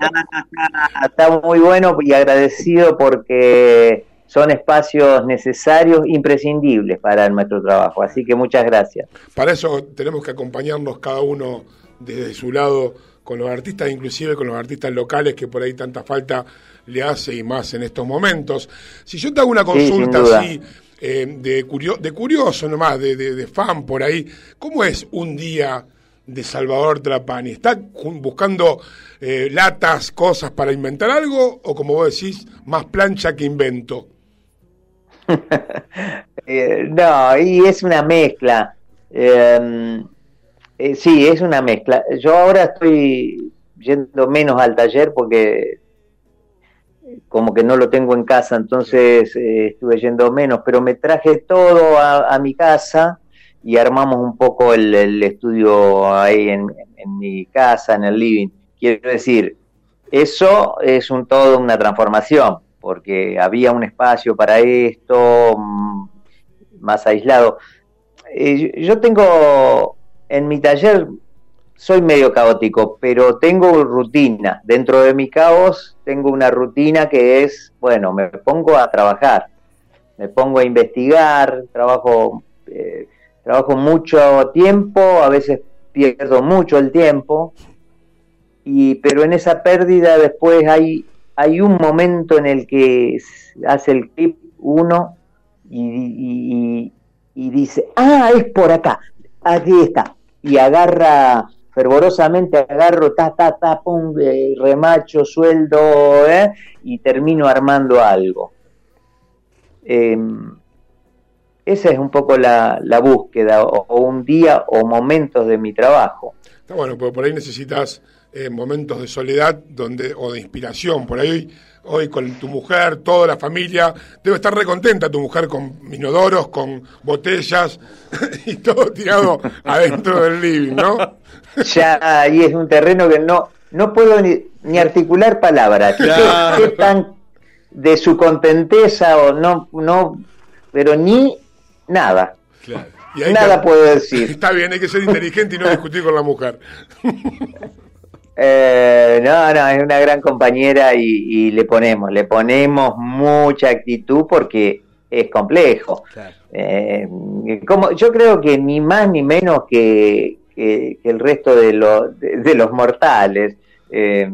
[SPEAKER 12] Está muy bueno y agradecido porque son espacios necesarios, imprescindibles para nuestro trabajo. Así que muchas gracias.
[SPEAKER 4] Para eso tenemos que acompañarnos cada uno desde su lado con los artistas, inclusive con los artistas locales que por ahí tanta falta le hace y más en estos momentos. Si yo te hago una consulta así eh, de, curio- de curioso nomás, de, de- de fan por ahí, ¿cómo es un día de Salvador Trapani? ¿Está buscando eh, latas, cosas para inventar algo o como vos decís, más plancha que invento?
[SPEAKER 12] Eh, no, y es una mezcla. Eh, eh, sí, es una mezcla. Yo ahora estoy yendo menos al taller porque como que no lo tengo en casa, entonces eh, estuve yendo menos, pero me traje todo a, mi casa y armamos un poco el, estudio ahí en, mi casa, en el living. Quiero decir, eso es un todo una transformación, porque había un espacio para esto mm, más aislado. Eh, yo tengo en mi taller soy medio caótico, pero tengo rutina. Dentro de mi caos tengo una rutina que es, bueno, me pongo a trabajar, me pongo a investigar, trabajo, eh, trabajo mucho tiempo, a veces pierdo mucho el tiempo, y, pero en esa pérdida después hay, hay un momento en el que hace el clip uno y- y- y dice, ah, es por acá, aquí está, y agarra fervorosamente, agarro, ta, ta, ta, pum, eh, remacho, sueldo, ¿eh? y termino armando algo. Eh, esa es un poco la, la búsqueda, o, o un día o momentos de mi trabajo.
[SPEAKER 4] Está bueno, porque por ahí necesitas eh, momentos de soledad donde o de inspiración. Por ahí hoy, con tu mujer, toda la familia, debe estar recontenta tu mujer con inodoros, con botellas y todo tirado adentro del living, ¿no?
[SPEAKER 12] ya ahí es un terreno que no no puedo ni, ni articular palabras.
[SPEAKER 4] Claro.
[SPEAKER 12] ¿Qué tan de su contenteza o no, no, pero ni nada.
[SPEAKER 4] Y
[SPEAKER 12] Nada
[SPEAKER 4] que-
[SPEAKER 12] puedo decir.
[SPEAKER 4] Está bien, hay que ser inteligente y no discutir con la mujer.
[SPEAKER 12] Eh, no, no, es una gran compañera y, y le ponemos, le ponemos mucha actitud porque es complejo. Eh, como, yo creo que ni más ni menos que, que- que el resto de, lo- de, de los mortales. Eh,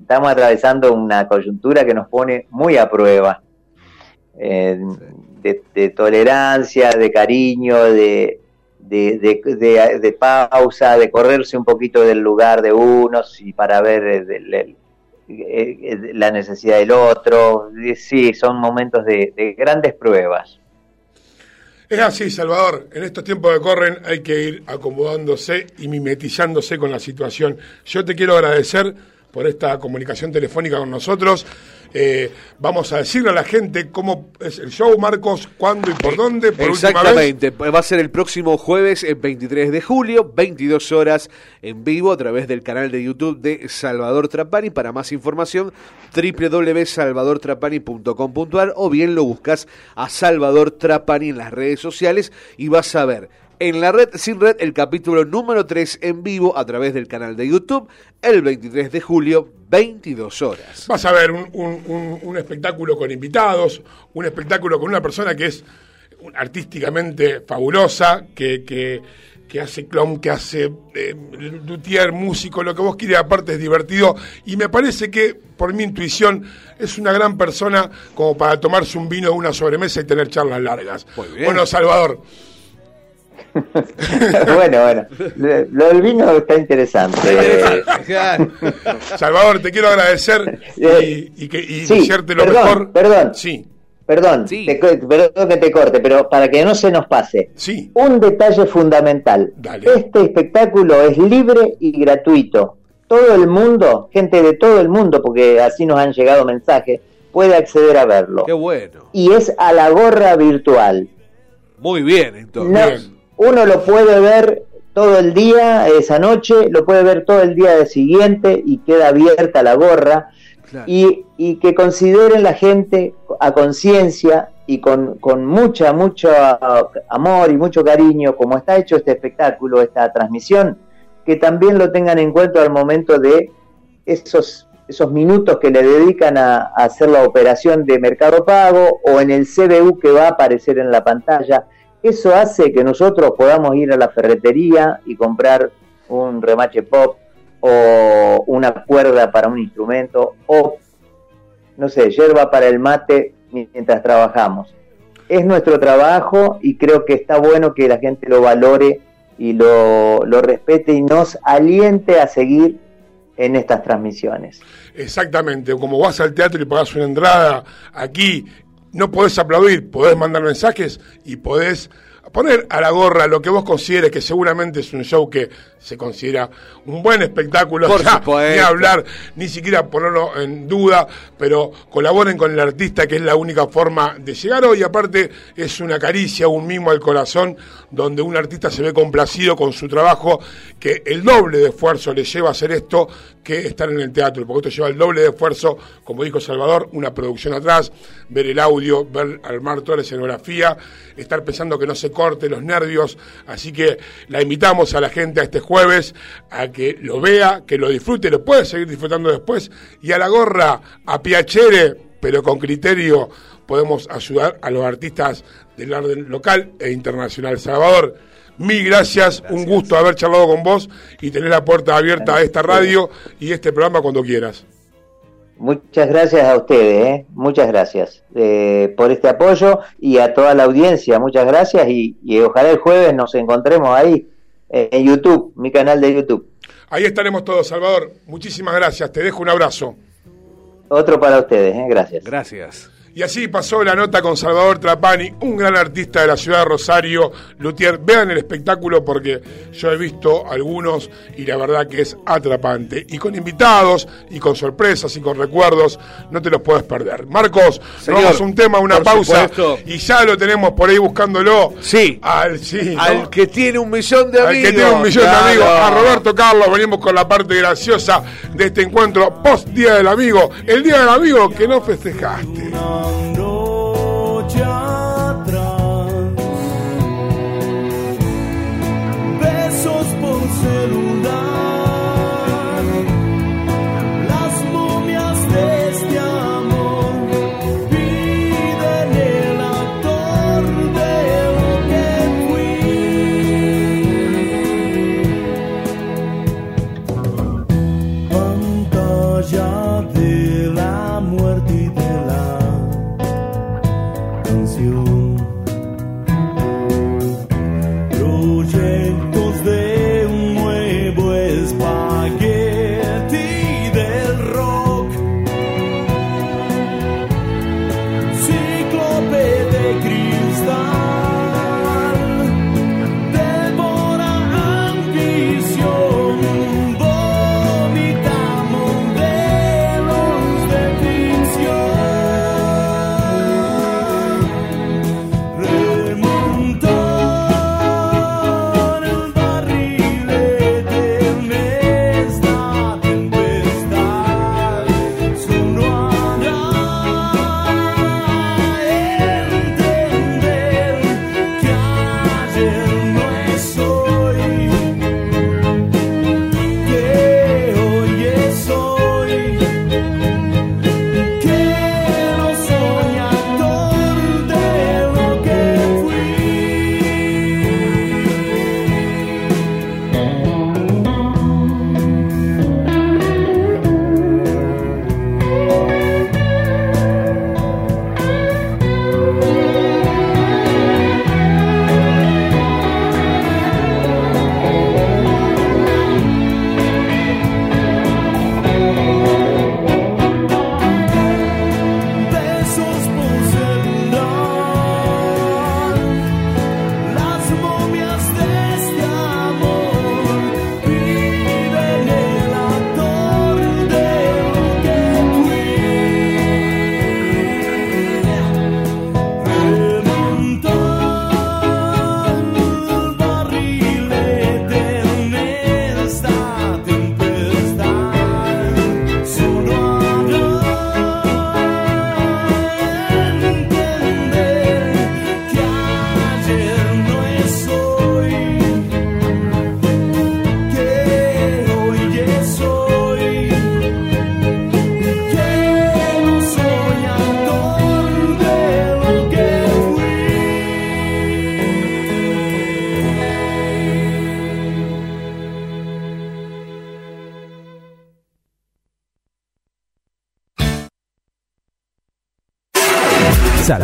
[SPEAKER 12] estamos atravesando una coyuntura que nos pone muy a prueba. Eh, de, de tolerancia, de cariño, de, de, de- de- pausa, de correrse un poquito del lugar de unos y para ver eh, el- eh, eh, la necesidad del otro. Sí, son momentos de grandes pruebas.
[SPEAKER 4] Es así, Salvador. En estos tiempos que corren hay que ir acomodándose y mimetizándose con la situación. Yo te quiero agradecer por esta comunicación telefónica con nosotros. Eh, vamos a decirle a la gente cómo es el show, Marcos, cuándo y por dónde, por última vez.
[SPEAKER 5] Exactamente, va a ser el próximo jueves, el 23 de julio, 22 horas en vivo a través del canal de YouTube de Salvador Trapani. Para más información, www.salvadortrapani.com.ar o bien lo buscas a Salvador Trapani en las redes sociales y vas a ver en la red sin red el capítulo número 3 en vivo a través del canal de YouTube el 23 de julio, 22 horas.
[SPEAKER 4] Vas a ver un, un- un- un espectáculo con invitados, un espectáculo con una persona que es artísticamente fabulosa, que, que, que hace clown, que hace eh, luthier, músico, lo que vos quieras, aparte es divertido. Y me parece que, por mi intuición, es una gran persona como para tomarse un vino de una sobremesa y tener charlas largas. Bueno, Salvador.
[SPEAKER 12] bueno, bueno. Lo del vino está interesante.
[SPEAKER 4] Salvador, te quiero agradecer y, y que, y
[SPEAKER 12] Sí,
[SPEAKER 4] desearte lo
[SPEAKER 12] perdón,
[SPEAKER 4] mejor.
[SPEAKER 12] perdón.
[SPEAKER 4] Sí.
[SPEAKER 12] Perdón, te co- perdón que te corte, pero para que no se nos pase.
[SPEAKER 4] Sí.
[SPEAKER 12] Un detalle fundamental. Este espectáculo es libre y gratuito. Todo el mundo, gente de todo el mundo, porque así nos han llegado mensajes, puede acceder a verlo.
[SPEAKER 5] Qué bueno.
[SPEAKER 12] Y es a la gorra virtual.
[SPEAKER 5] Muy bien, entonces.
[SPEAKER 12] No, uno lo puede ver todo el día, esa noche, lo puede ver todo el día del siguiente y queda abierta la gorra. Y, y que consideren la gente a conciencia y con, con mucha, mucho amor y mucho cariño, como está hecho este espectáculo, esta transmisión, que también lo tengan en cuenta al momento de esos, esos minutos que le dedican a, a hacer la operación de Mercado Pago o en el CBU que va a aparecer en la pantalla. Eso hace que nosotros podamos ir a la ferretería y comprar un remache pop o una cuerda para un instrumento o, no sé, yerba para el mate mientras trabajamos. Es nuestro trabajo y creo que está bueno que la gente lo valore y lo, lo respete y nos aliente a seguir en estas transmisiones.
[SPEAKER 4] Exactamente, como vas al teatro y pagás una entrada, aquí no podés aplaudir, podés mandar mensajes y podés poner a la gorra lo que vos consideres que seguramente es un show que se considera un buen espectáculo,
[SPEAKER 5] Por
[SPEAKER 4] ya, ni hablar, ni siquiera ponerlo en duda, pero colaboren con el artista que es la única forma de llegar hoy, aparte es una caricia, un mimo al corazón, donde un artista se ve complacido con su trabajo, que el doble de esfuerzo le lleva a hacer esto que estar en el teatro, porque esto lleva el doble de esfuerzo, como dijo Salvador, una producción atrás, ver el audio, ver armar toda la escenografía, estar pensando que no se corte los nervios, así que la invitamos a la gente a este jueves a que lo vea, que lo disfrute, lo puede seguir disfrutando después, y a la gorra, a piacere, pero con criterio, podemos ayudar a los artistas del orden local e internacional. Salvador, mil gracias, un gusto haber charlado con vos y tener la puerta abierta a esta radio y este programa cuando quieras.
[SPEAKER 12] Muchas gracias a ustedes, ¿eh? muchas gracias eh, por este apoyo y a toda la audiencia, muchas gracias y, y ojalá el jueves nos encontremos ahí eh, en YouTube, mi canal de YouTube.
[SPEAKER 4] Ahí estaremos todos, Salvador. Muchísimas gracias, te dejo un abrazo.
[SPEAKER 12] Otro para ustedes, ¿eh? gracias.
[SPEAKER 5] Gracias.
[SPEAKER 4] Y así pasó la nota con Salvador Trapani, un gran artista de la ciudad de Rosario, Lutier. Vean el espectáculo porque yo he visto algunos y la verdad que es atrapante. Y con invitados, y con sorpresas, y con recuerdos, no te los puedes perder. Marcos, vamos a un tema, una pausa,
[SPEAKER 5] supuesto.
[SPEAKER 4] y ya lo tenemos por ahí buscándolo.
[SPEAKER 5] Sí.
[SPEAKER 4] Al, sí, ¿no?
[SPEAKER 5] Al que tiene un millón de
[SPEAKER 4] Al
[SPEAKER 5] amigos.
[SPEAKER 4] que tiene un millón
[SPEAKER 5] Claro.
[SPEAKER 4] de amigos, a Roberto Carlos, venimos con la parte graciosa de este encuentro post Día del Amigo, el Día del Amigo que no festejaste.
[SPEAKER 13] Noche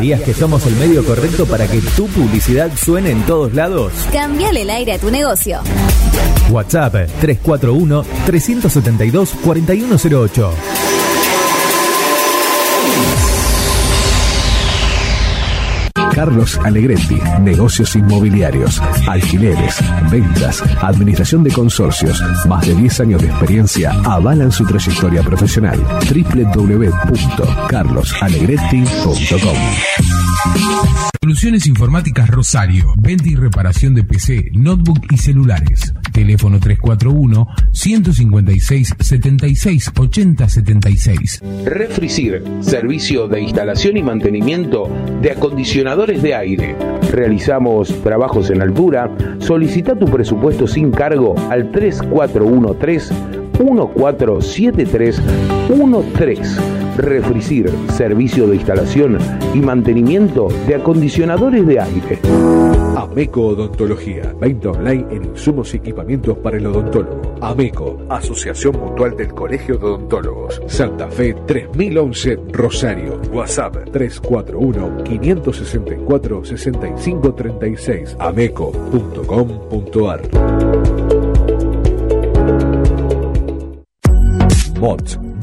[SPEAKER 1] ¿Sabías que somos el medio correcto para que tu publicidad suene en todos lados?
[SPEAKER 6] Cambiale el aire a tu negocio.
[SPEAKER 1] WhatsApp 341-372-4108.
[SPEAKER 3] Carlos Alegretti, negocios inmobiliarios, alquileres, ventas, administración de consorcios, más de 10 años de experiencia avalan su trayectoria profesional. www.carlosalegretti.com
[SPEAKER 14] Soluciones Informáticas Rosario. Venta y reparación de PC, notebook y celulares. Teléfono 341 156 76 80 76.
[SPEAKER 15] Refricir, servicio de instalación y mantenimiento de acondicionadores de aire. Realizamos trabajos en altura. Solicita tu presupuesto sin cargo al 3413 147313. Refricir, servicio de instalación y mantenimiento de acondicionadores de aire.
[SPEAKER 3] Ameco Odontología. Venta online en insumos y equipamientos para el odontólogo. Ameco, Asociación Mutual del Colegio de Odontólogos. Santa Fe 3011 Rosario. WhatsApp 341-564-6536. ameco.com.ar. Mods,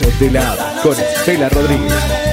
[SPEAKER 3] De la con Estela Rodríguez.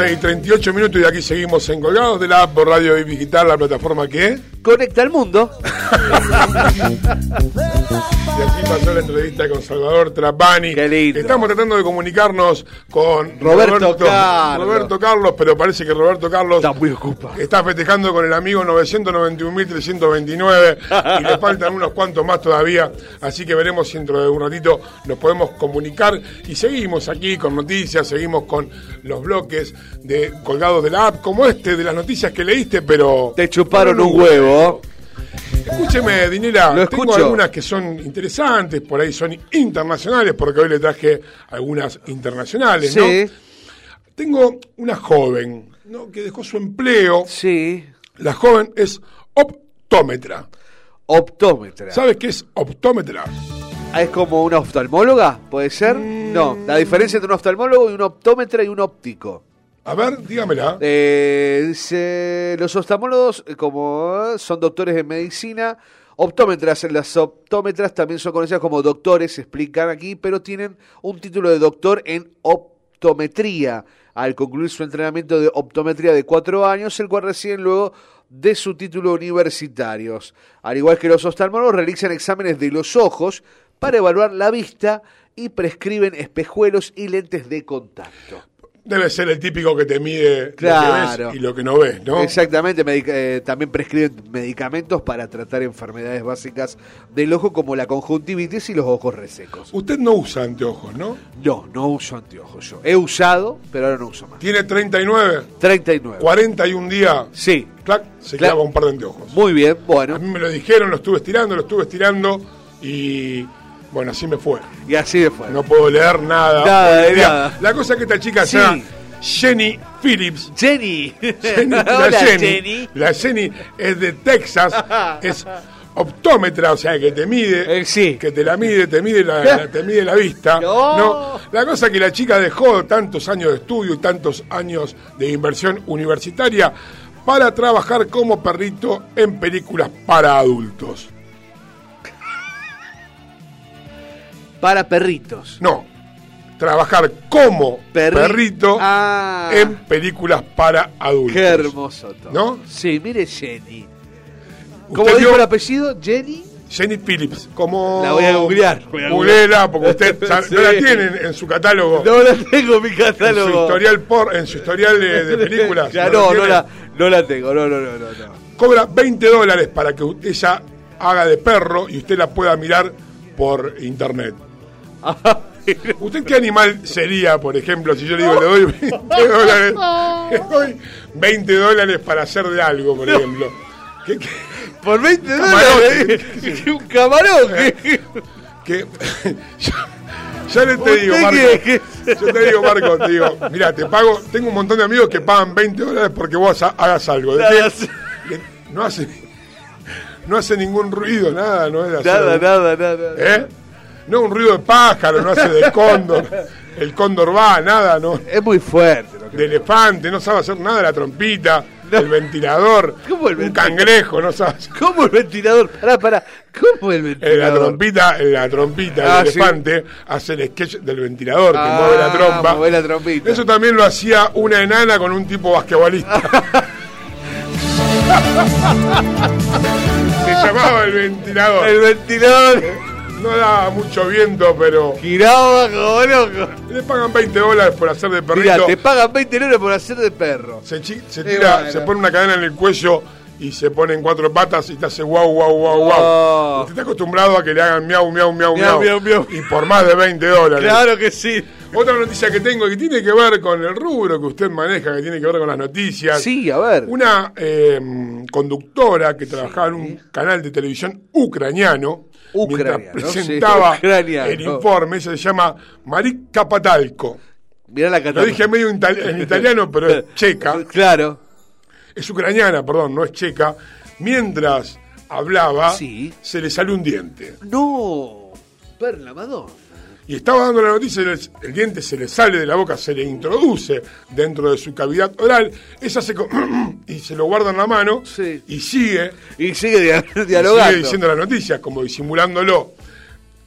[SPEAKER 4] 11 y 38 minutos y aquí seguimos en Colgados de la app por Radio y Digital, la plataforma que
[SPEAKER 5] Conecta al mundo.
[SPEAKER 4] Y así pasó la entrevista con Salvador Trapani. Estamos tratando de comunicarnos con
[SPEAKER 5] Roberto Carlos.
[SPEAKER 4] Roberto Carlos, pero parece que Roberto Carlos
[SPEAKER 5] Está muy ocupado.
[SPEAKER 4] está festejando con el amigo 991.329 y le faltan unos cuantos más todavía. Así que veremos si dentro de un ratito nos podemos comunicar. Y seguimos aquí con noticias, seguimos con los bloques de colgados de la app, como este de las noticias que leíste, pero.
[SPEAKER 5] Te chuparon un huevo.
[SPEAKER 4] Escúcheme, Dinera,
[SPEAKER 5] Lo
[SPEAKER 4] tengo
[SPEAKER 5] escucho.
[SPEAKER 4] algunas que son interesantes, por ahí son internacionales, porque hoy le traje algunas internacionales, ¿no?
[SPEAKER 5] Sí.
[SPEAKER 4] Tengo una joven, ¿no? Que dejó su empleo.
[SPEAKER 5] Sí.
[SPEAKER 4] La joven es optómetra.
[SPEAKER 5] Optómetra.
[SPEAKER 4] ¿Sabes qué es optómetra?
[SPEAKER 5] ¿Es como una oftalmóloga? ¿Puede ser? No. La diferencia entre un oftalmólogo y un optómetra y un óptico.
[SPEAKER 4] A ver, dígamela.
[SPEAKER 5] Eh, dice, los oftalmólogos, eh, como son doctores de medicina, optómetras, las optómetras también son conocidas como doctores, se explican aquí, pero tienen un título de doctor en optometría. Al concluir su entrenamiento de optometría de cuatro años, el cual reciben luego de su título universitarios. Al igual que los oftalmólogos, realizan exámenes de los ojos para evaluar la vista y prescriben espejuelos y lentes de contacto.
[SPEAKER 4] Debe ser el típico que te mide lo que ves y lo que no ves, ¿no?
[SPEAKER 5] Exactamente, eh, también prescriben medicamentos para tratar enfermedades básicas del ojo como la conjuntivitis y los ojos resecos.
[SPEAKER 4] Usted no usa anteojos, ¿no?
[SPEAKER 5] No, no uso anteojos yo. He usado, pero ahora no uso más.
[SPEAKER 4] Tiene 39,
[SPEAKER 5] 39.
[SPEAKER 4] 41 días.
[SPEAKER 5] Sí.
[SPEAKER 4] Clac, se clava un par de anteojos.
[SPEAKER 5] Muy bien, bueno.
[SPEAKER 4] A mí me lo dijeron, lo estuve estirando, lo estuve estirando y bueno, así me fue.
[SPEAKER 5] Y así me fue.
[SPEAKER 4] No puedo leer nada.
[SPEAKER 5] Nada de nada.
[SPEAKER 4] La cosa es que esta chica
[SPEAKER 5] Sí.
[SPEAKER 4] Jenny Phillips.
[SPEAKER 5] Jenny.
[SPEAKER 4] Jenny, la
[SPEAKER 5] Hola,
[SPEAKER 4] Jenny,
[SPEAKER 5] Jenny.
[SPEAKER 4] La Jenny es de Texas, es optómetra, o sea que te mide,
[SPEAKER 5] Eh,
[SPEAKER 4] que te la mide, te mide la, la- te mide la vista.
[SPEAKER 5] No.
[SPEAKER 4] La cosa es que la chica dejó tantos años de estudio y tantos años de inversión universitaria para trabajar como perrito en películas para adultos.
[SPEAKER 5] Para perritos.
[SPEAKER 4] No, trabajar como
[SPEAKER 5] Perri-
[SPEAKER 4] perrito
[SPEAKER 5] Ah.
[SPEAKER 4] en películas para adultos.
[SPEAKER 5] Qué hermoso todo.
[SPEAKER 4] ¿No?
[SPEAKER 5] Sí, mire Jenny. ¿Cómo
[SPEAKER 4] ¿Usted
[SPEAKER 5] dijo
[SPEAKER 4] vio-
[SPEAKER 5] el apellido? Jenny.
[SPEAKER 4] Jenny Phillips, como...
[SPEAKER 5] La voy a googlear.
[SPEAKER 4] Googleela, porque usted
[SPEAKER 5] Sí.
[SPEAKER 4] no la tiene en, su catálogo.
[SPEAKER 5] No la tengo en mi
[SPEAKER 4] en su
[SPEAKER 5] catálogo.
[SPEAKER 4] historial por, en su historial de, de películas.
[SPEAKER 5] Ya, no, no
[SPEAKER 4] tiene.
[SPEAKER 5] la, no la tengo. No, no, no, no. no.
[SPEAKER 4] Cobra 20 dólares para que ella haga de perro y usted la pueda mirar por internet. ¿Usted qué animal sería, por ejemplo, si yo le digo, le doy 20 dólares, le doy 20 dólares para hacer de algo, por ejemplo? ¿Qué, qué?
[SPEAKER 5] Por 20
[SPEAKER 4] Camarote.
[SPEAKER 5] dólares. ¿Qué, un camarón.
[SPEAKER 4] yo, yo le te
[SPEAKER 5] ¿Usted
[SPEAKER 4] digo, Marco, yo te digo, Marco, te digo, mira, te pago, tengo un montón de amigos que pagan 20 dólares porque vos ha- hagas algo. ¿De qué?
[SPEAKER 5] Hagas-
[SPEAKER 4] Que No hace, no hace ningún ruido, nada, no es
[SPEAKER 5] Nada, nada, nada.
[SPEAKER 4] ¿Eh? No, un ruido de pájaro, no hace de cóndor. El cóndor va, nada, no.
[SPEAKER 5] Es muy fuerte. lo que-
[SPEAKER 4] De elefante, no sabe hacer nada de la trompita, el ventilador,
[SPEAKER 5] ¿Cómo el
[SPEAKER 4] un
[SPEAKER 5] ventilador?
[SPEAKER 4] cangrejo, no sabe hacer.
[SPEAKER 5] ¿Cómo el ventilador? Pará, pará. ¿Cómo el
[SPEAKER 4] En la
[SPEAKER 5] ventilador?
[SPEAKER 4] trompita, en la trompita
[SPEAKER 5] Ah,
[SPEAKER 4] del
[SPEAKER 5] sí.
[SPEAKER 4] elefante hace el sketch del ventilador que
[SPEAKER 5] Ah,
[SPEAKER 4] mueve la trompa.
[SPEAKER 5] mueve la trompita.
[SPEAKER 4] Eso también lo hacía una enana con un tipo basquetbolista. Se llamaba el ventilador.
[SPEAKER 5] El ventilador
[SPEAKER 4] No daba mucho viento, pero
[SPEAKER 5] giraba como loco.
[SPEAKER 4] le pagan 20 dólares por hacer de perrito.
[SPEAKER 5] Mirá, te pagan 20 dólares por hacer de perro.
[SPEAKER 4] Se, chi- se tira,
[SPEAKER 5] bueno.
[SPEAKER 4] se pone una cadena en el cuello y se pone en cuatro patas y te hace guau, guau, guau, guau.
[SPEAKER 5] Oh.
[SPEAKER 4] Usted está acostumbrado a que le hagan miau, miau, miau,
[SPEAKER 5] Miau,
[SPEAKER 4] miau.
[SPEAKER 5] miau, miau.
[SPEAKER 4] Y por más de 20 dólares.
[SPEAKER 5] Claro que sí.
[SPEAKER 4] Otra noticia que tengo que tiene que ver con el rubro que usted maneja, que tiene que ver con las noticias.
[SPEAKER 5] Sí, a ver.
[SPEAKER 4] Una eh, conductora que trabajaba en un canal de televisión ucraniano,
[SPEAKER 5] Ucraniano,
[SPEAKER 4] mientras
[SPEAKER 5] sí,
[SPEAKER 4] presentaba el informe, ella se llama Marik Capatalco.
[SPEAKER 5] Mirá la
[SPEAKER 4] Lo dije medio en, itali- en italiano, pero es checa.
[SPEAKER 5] Claro.
[SPEAKER 4] Es ucraniana, perdón, no es checa. Mientras hablaba, se le salió un diente.
[SPEAKER 5] No. Perla Madonna.
[SPEAKER 4] Y estaba dando la noticia, el, el diente se le sale de la boca, se le introduce dentro de su cavidad oral, ella se y se lo guarda en la mano y sigue
[SPEAKER 5] y sigue dia-
[SPEAKER 4] y
[SPEAKER 5] dialogando.
[SPEAKER 4] sigue diciendo la noticia, como disimulándolo.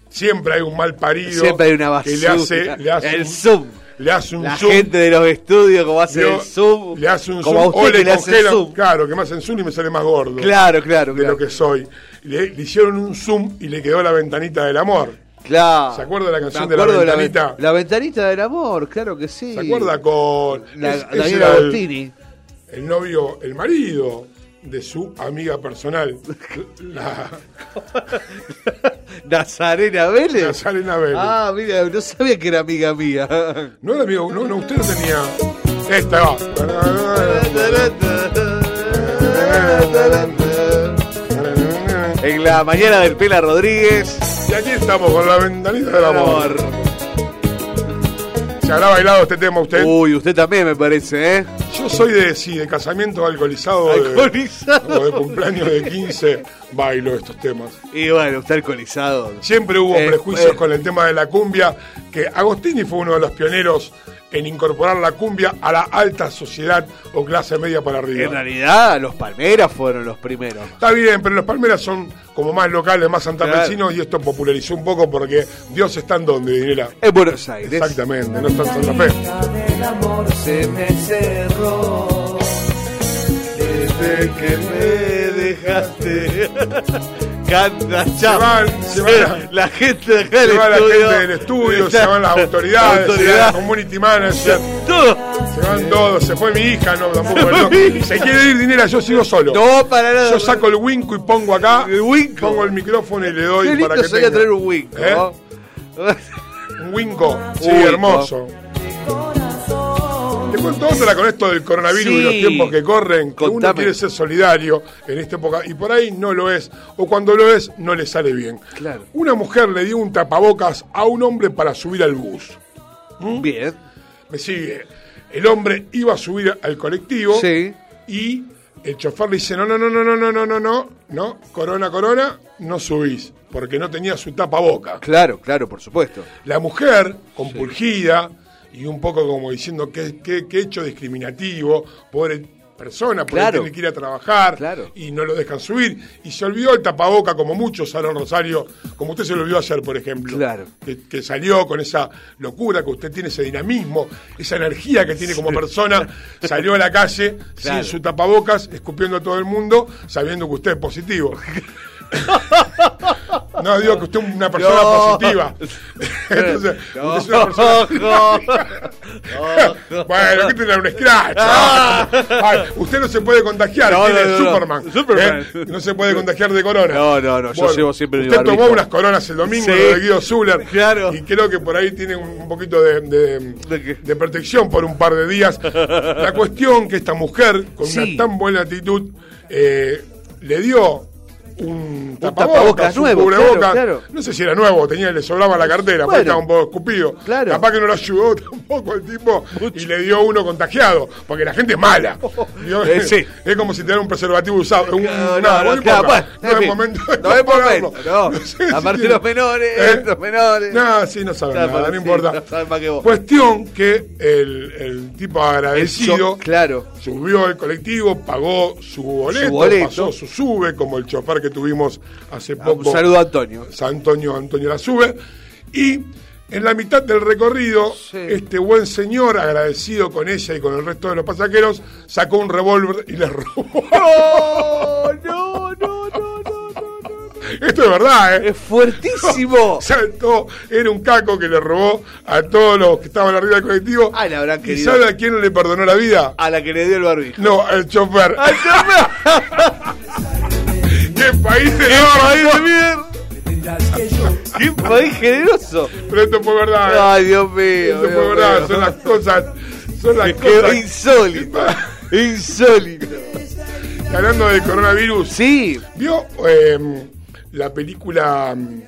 [SPEAKER 4] Siempre hay un mal parido
[SPEAKER 5] Siempre hay una basura.
[SPEAKER 4] que le hace, le hace
[SPEAKER 5] el
[SPEAKER 4] un,
[SPEAKER 5] zoom.
[SPEAKER 4] le hace un
[SPEAKER 5] La
[SPEAKER 4] zoom.
[SPEAKER 5] gente de los estudios, como hace el zoom.
[SPEAKER 4] Le hace un
[SPEAKER 5] como
[SPEAKER 4] zoom
[SPEAKER 5] a usted
[SPEAKER 4] o
[SPEAKER 5] que
[SPEAKER 4] le
[SPEAKER 5] le hace
[SPEAKER 4] congela,
[SPEAKER 5] zoom.
[SPEAKER 4] claro, que me hacen zoom y me sale más gordo.
[SPEAKER 5] Claro, claro,
[SPEAKER 4] De
[SPEAKER 5] claro.
[SPEAKER 4] lo que soy. Le, le hicieron un zoom y le quedó la ventanita del amor.
[SPEAKER 5] Claro.
[SPEAKER 4] ¿Se acuerda de la canción de la ventanita?
[SPEAKER 5] ven- la ventanita del amor, claro que sí.
[SPEAKER 4] ¿Se acuerda con
[SPEAKER 5] La-
[SPEAKER 4] es-
[SPEAKER 5] Daniela
[SPEAKER 4] el- novio, el marido de su amiga personal, la
[SPEAKER 5] Nazarena Vélez.
[SPEAKER 4] Nazarena Vélez.
[SPEAKER 5] Ah, mira, no sabía que era amiga mía.
[SPEAKER 4] No era amigo, no, no, usted no tenía. Esta va.
[SPEAKER 5] En la mañana del Pela Rodríguez.
[SPEAKER 4] Y aquí estamos con la ventanita del amor. ¿Se habrá bailado este tema usted?
[SPEAKER 5] Uy, usted también me parece, ¿eh?
[SPEAKER 4] Yo soy de, sí, de casamiento alcoholizado, de-
[SPEAKER 5] Alcoholizado.
[SPEAKER 4] o de cumpleaños de 15, bailo estos temas.
[SPEAKER 5] Y bueno, está alcoholizado.
[SPEAKER 4] Siempre hubo
[SPEAKER 5] Eh,
[SPEAKER 4] prejuicios
[SPEAKER 5] eh.
[SPEAKER 4] con el tema de la cumbia, que Agostini fue uno de los pioneros en incorporar la cumbia a la alta sociedad o clase media para arriba.
[SPEAKER 5] En realidad, los Palmeras fueron los primeros.
[SPEAKER 4] Está bien, pero los Palmeras son como más locales, más santafesinos y esto popularizó un poco porque Dios está en donde, Dinera.
[SPEAKER 5] En Buenos Aires.
[SPEAKER 4] Exactamente, no está en Santa Fe.
[SPEAKER 13] El amor se me cerró
[SPEAKER 5] Desde que me dejaste. Canta,
[SPEAKER 4] Se
[SPEAKER 5] chao.
[SPEAKER 4] van, se van.
[SPEAKER 5] La gente del
[SPEAKER 4] Se va la
[SPEAKER 5] estudio.
[SPEAKER 4] gente del estudio, se van las autoridades, se
[SPEAKER 5] Autoridad.
[SPEAKER 4] va la community manager,
[SPEAKER 5] Todo.
[SPEAKER 4] se van todos, se fue mi hija, no, tampoco no. Se quiere ir dinero, yo sigo solo.
[SPEAKER 5] No, para nada.
[SPEAKER 4] Yo saco el winco y pongo acá,
[SPEAKER 5] El winco.
[SPEAKER 4] pongo el micrófono y le doy
[SPEAKER 5] Qué
[SPEAKER 4] para
[SPEAKER 5] lindo
[SPEAKER 4] que
[SPEAKER 5] sería
[SPEAKER 4] tenga.
[SPEAKER 5] tener un winco.
[SPEAKER 4] ¿Eh?
[SPEAKER 5] ¿no?
[SPEAKER 4] Un winco, sí,
[SPEAKER 5] Winco.
[SPEAKER 4] hermoso. Te cuento otra con esto del coronavirus y los tiempos que corren, que uno quiere ser solidario en esta época y por ahí no lo es, o cuando lo es no le sale bien.
[SPEAKER 5] Claro.
[SPEAKER 4] Una mujer le dio un tapabocas a un hombre para subir al bus.
[SPEAKER 5] Bien.
[SPEAKER 4] Me sigue. El hombre iba a subir al colectivo
[SPEAKER 5] Sí.
[SPEAKER 4] y el chofer le dice, no, no, no, no, no, no, no, no, no, no, corona, corona, no subís, porque no tenía su tapaboca.
[SPEAKER 5] Claro, claro, por supuesto.
[SPEAKER 4] La mujer, compulgida y un poco como diciendo que, que, que hecho discriminativo, pobre persona, porque
[SPEAKER 5] Claro.
[SPEAKER 4] tiene que ir a trabajar
[SPEAKER 5] Claro.
[SPEAKER 4] y no lo dejan subir. Y se olvidó el tapaboca, como muchos, Aaron Rosario, como usted se lo olvidó ayer, por ejemplo.
[SPEAKER 5] Claro.
[SPEAKER 4] Que, que salió con esa locura que usted tiene, ese dinamismo, esa energía que tiene como persona, salió a la calle sin su tapabocas, escupiendo a todo el mundo, sabiendo que usted es positivo. No, digo que usted es una persona
[SPEAKER 5] No.
[SPEAKER 4] positiva. Entonces,
[SPEAKER 5] No.
[SPEAKER 4] usted es una persona positiva. bueno, que tiene un scratch. Ay, usted no se puede contagiar,
[SPEAKER 5] No,
[SPEAKER 4] tiene
[SPEAKER 5] no, no, no.
[SPEAKER 4] Superman.
[SPEAKER 5] Superman.
[SPEAKER 4] ¿eh? No se puede contagiar de corona.
[SPEAKER 5] No, no, no, yo llevo siempre mi
[SPEAKER 4] Usted tomó unas coronas el domingo,
[SPEAKER 5] Sí.
[SPEAKER 4] de Guido Zuller.
[SPEAKER 5] Claro.
[SPEAKER 4] Y creo que por ahí tiene un, poquito de, de-
[SPEAKER 5] ¿De qué?
[SPEAKER 4] de protección por un par de días. La cuestión que esta mujer, con
[SPEAKER 5] Sí.
[SPEAKER 4] una tan buena actitud, eh, le dio un
[SPEAKER 5] tapabocas
[SPEAKER 4] tapabocas, un
[SPEAKER 5] nuevo,
[SPEAKER 4] cubrebocas.
[SPEAKER 5] claro, claro.
[SPEAKER 4] No sé si era nuevo, tenía, le sobraba la cartera, porque
[SPEAKER 5] Bueno.
[SPEAKER 4] estaba un poco escupido.
[SPEAKER 5] Claro.
[SPEAKER 4] Capaz que no lo ayudó tampoco el tipo y le dio uno contagiado, porque la gente es mala. Digo,
[SPEAKER 5] Eh, sí.
[SPEAKER 4] Es como si te un preservativo usado. Un,
[SPEAKER 5] No,
[SPEAKER 4] nada,
[SPEAKER 5] no,
[SPEAKER 4] no
[SPEAKER 5] no, claro,
[SPEAKER 4] es
[SPEAKER 5] fin.
[SPEAKER 4] momento
[SPEAKER 5] No es momento, no.
[SPEAKER 4] Sé
[SPEAKER 5] Aparte los menores,
[SPEAKER 4] ¿Eh?
[SPEAKER 5] los menores.
[SPEAKER 4] No, sí, no saben nada, no importa. Cuestión que el, tipo agradecido
[SPEAKER 5] claro.
[SPEAKER 4] Subió al colectivo, pagó su boleto,
[SPEAKER 5] boleto.
[SPEAKER 4] pasó su sube, como el chofer que tuvimos hace
[SPEAKER 5] Ah,
[SPEAKER 4] poco.
[SPEAKER 5] Un saludo a Antonio.
[SPEAKER 4] San Antonio, Antonio la sube. Y en la mitad del recorrido, este buen señor, agradecido con ella y con el resto de los pasajeros, sacó un revólver y le robó.
[SPEAKER 5] No, no,
[SPEAKER 4] Esto es verdad, ¿eh?
[SPEAKER 5] Es fuertísimo.
[SPEAKER 4] Saltó, era un caco que le robó a todos los que estaban arriba del colectivo.
[SPEAKER 5] Ah, le habrán
[SPEAKER 4] ¿Y
[SPEAKER 5] querido.
[SPEAKER 4] sabe a quién le perdonó la vida?
[SPEAKER 5] A la que le dio el barbijo.
[SPEAKER 4] No, al chofer.
[SPEAKER 5] ¡Ay,
[SPEAKER 4] ¡Qué país de
[SPEAKER 5] ¡Qué país de mierda! ¡Qué país generoso!
[SPEAKER 4] Pero esto fue verdad. ¿eh?
[SPEAKER 5] Ay, Dios mío.
[SPEAKER 4] Esto
[SPEAKER 5] Dios
[SPEAKER 4] fue verdad.
[SPEAKER 5] mío.
[SPEAKER 4] Son las cosas. Son las
[SPEAKER 5] que
[SPEAKER 4] cosas.
[SPEAKER 5] insólito. Insólito.
[SPEAKER 4] Y Hablando del coronavirus.
[SPEAKER 5] Sí.
[SPEAKER 4] ¿Vio eh, la película mm,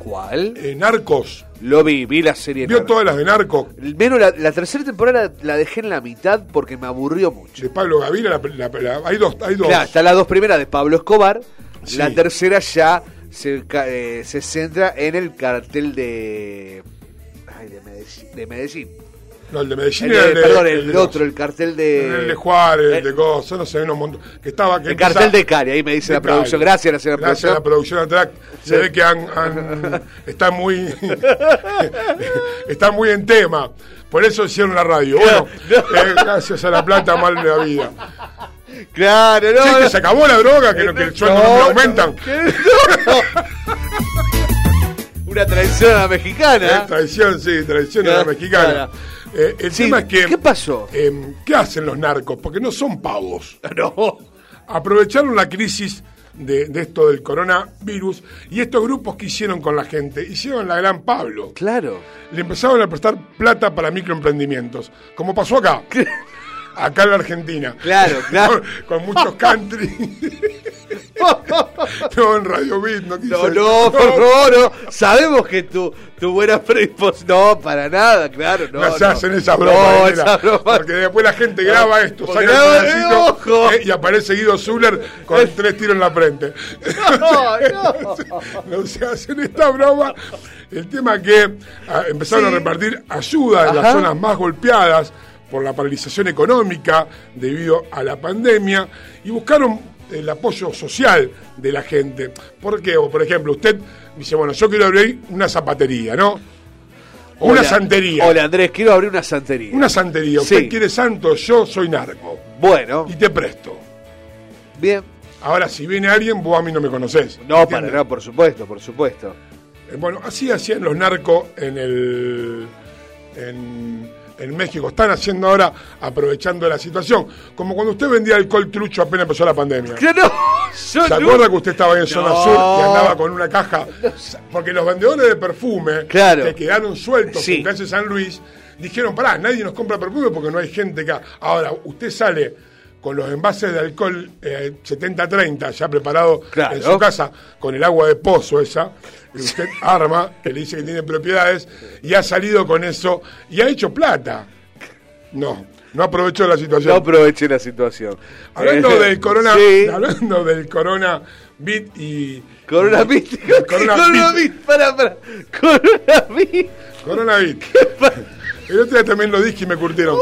[SPEAKER 5] ¿Cuál?
[SPEAKER 4] eh, Narcos?
[SPEAKER 5] Lo vi, vi la serie.
[SPEAKER 4] ¿Vio
[SPEAKER 5] Narcos.
[SPEAKER 4] todas las de Narcos?
[SPEAKER 5] Menos la, la tercera temporada la dejé en la mitad porque me aburrió mucho.
[SPEAKER 4] De Pablo Gaviria. La, la- la- hay dos. Hay dos.
[SPEAKER 5] Claro, están las dos primeras de Pablo Escobar.
[SPEAKER 4] Sí.
[SPEAKER 5] La tercera ya se, eh, se centra en el cartel de. Ay, de Medellín. De Medellín.
[SPEAKER 4] No, el de Medellín
[SPEAKER 5] El de-
[SPEAKER 4] el de-
[SPEAKER 5] perdón,
[SPEAKER 4] el de
[SPEAKER 5] otro, el cartel de.
[SPEAKER 4] El de Juárez, el
[SPEAKER 5] Eh,
[SPEAKER 4] de Gozo, no sé, unos montón. Que estaba. Que
[SPEAKER 5] El cartel de Cari, ahí me dice la producción. Gracias, la señora
[SPEAKER 4] Gracias a la producción atrás. Se
[SPEAKER 5] Sí.
[SPEAKER 4] ve que han, han- están muy. están muy en tema. Por eso hicieron la radio. Bueno, eh, gracias a la plata, mal de la vida.
[SPEAKER 5] Claro, no.
[SPEAKER 4] Sí,
[SPEAKER 5] no.
[SPEAKER 4] que se acabó la droga, que, lo- que el sueldo no,
[SPEAKER 5] No,
[SPEAKER 4] me aumentan.
[SPEAKER 5] Una traición a la mexicana.
[SPEAKER 4] Eh, Traición, sí, traición de la mexicana. Eh, el
[SPEAKER 5] Sí,
[SPEAKER 4] tema es que.
[SPEAKER 5] ¿Qué pasó?
[SPEAKER 4] eh, ¿Qué hacen los narcos? Porque no son pavos.
[SPEAKER 5] No.
[SPEAKER 4] Aprovecharon la crisis de, de esto del coronavirus y estos grupos que hicieron con la gente, hicieron la gran Pablo.
[SPEAKER 5] Claro.
[SPEAKER 4] Le empezaron a prestar plata para microemprendimientos, como pasó acá. Acá en la Argentina.
[SPEAKER 5] Claro, claro.
[SPEAKER 4] Con, con muchos country. no, en Radio Beat, no quise.
[SPEAKER 5] No, no, por favor, no. Sabemos que tu, tu buena predisposición. No, para nada, claro. No,
[SPEAKER 4] No, se
[SPEAKER 5] no.
[SPEAKER 4] hacen esa broma,
[SPEAKER 5] No,
[SPEAKER 4] nena,
[SPEAKER 5] esa broma.
[SPEAKER 4] porque después la gente graba esto,
[SPEAKER 5] Porque
[SPEAKER 4] saca el pedacito,
[SPEAKER 5] eh,
[SPEAKER 4] y aparece Guido Zuller con tres tiros en la frente.
[SPEAKER 5] No, no.
[SPEAKER 4] no se hacen esta broma. El tema es que ah, empezaron
[SPEAKER 5] Sí.
[SPEAKER 4] a repartir ayuda en las zonas más golpeadas por la paralización económica debido a la pandemia y buscaron el apoyo social de la gente. ¿Por qué? O, por ejemplo, usted dice, bueno, yo quiero abrir una zapatería, ¿no? O una santería.
[SPEAKER 5] Hola, Andrés, quiero abrir una santería.
[SPEAKER 4] Una santería. Usted
[SPEAKER 5] Sí.
[SPEAKER 4] quiere santo, yo soy narco.
[SPEAKER 5] Bueno,
[SPEAKER 4] Y te presto.
[SPEAKER 5] bien.
[SPEAKER 4] Ahora, si viene alguien, vos a mí no me conocés.
[SPEAKER 5] No, para
[SPEAKER 4] ¿entiendes?
[SPEAKER 5] nada, por supuesto, por supuesto.
[SPEAKER 4] Eh, Bueno, así hacían los narcos en el. En, en México. Están haciendo ahora, aprovechando la situación. Como cuando usted vendía alcohol trucho apenas empezó la pandemia.
[SPEAKER 5] No,
[SPEAKER 4] ¿Se
[SPEAKER 5] no.
[SPEAKER 4] acuerda que usted estaba en zona
[SPEAKER 5] No.
[SPEAKER 4] sur y andaba con una caja? Porque los vendedores de perfume
[SPEAKER 5] Claro.
[SPEAKER 4] que quedaron sueltos
[SPEAKER 5] Sí.
[SPEAKER 4] en San Luis dijeron, pará, nadie nos compra perfume porque no hay gente acá. Ahora, usted sale con los envases de alcohol eh, 70-30 ya preparado
[SPEAKER 5] Claro.
[SPEAKER 4] en su casa con el agua de pozo esa, que usted arma, que le dice que tiene propiedades, y ha salido con eso y ha hecho plata. No, no aprovechó la situación.
[SPEAKER 5] No aproveché la situación.
[SPEAKER 4] Hablando
[SPEAKER 5] Eh,
[SPEAKER 4] del corona,
[SPEAKER 5] Sí.
[SPEAKER 4] hablando del corona bit y
[SPEAKER 5] Corona Bit.
[SPEAKER 4] corona
[SPEAKER 5] Corona
[SPEAKER 4] bit,
[SPEAKER 5] Bit, para, para. Corona Bit.
[SPEAKER 4] corona bit. El otro día también lo dije y me curtieron.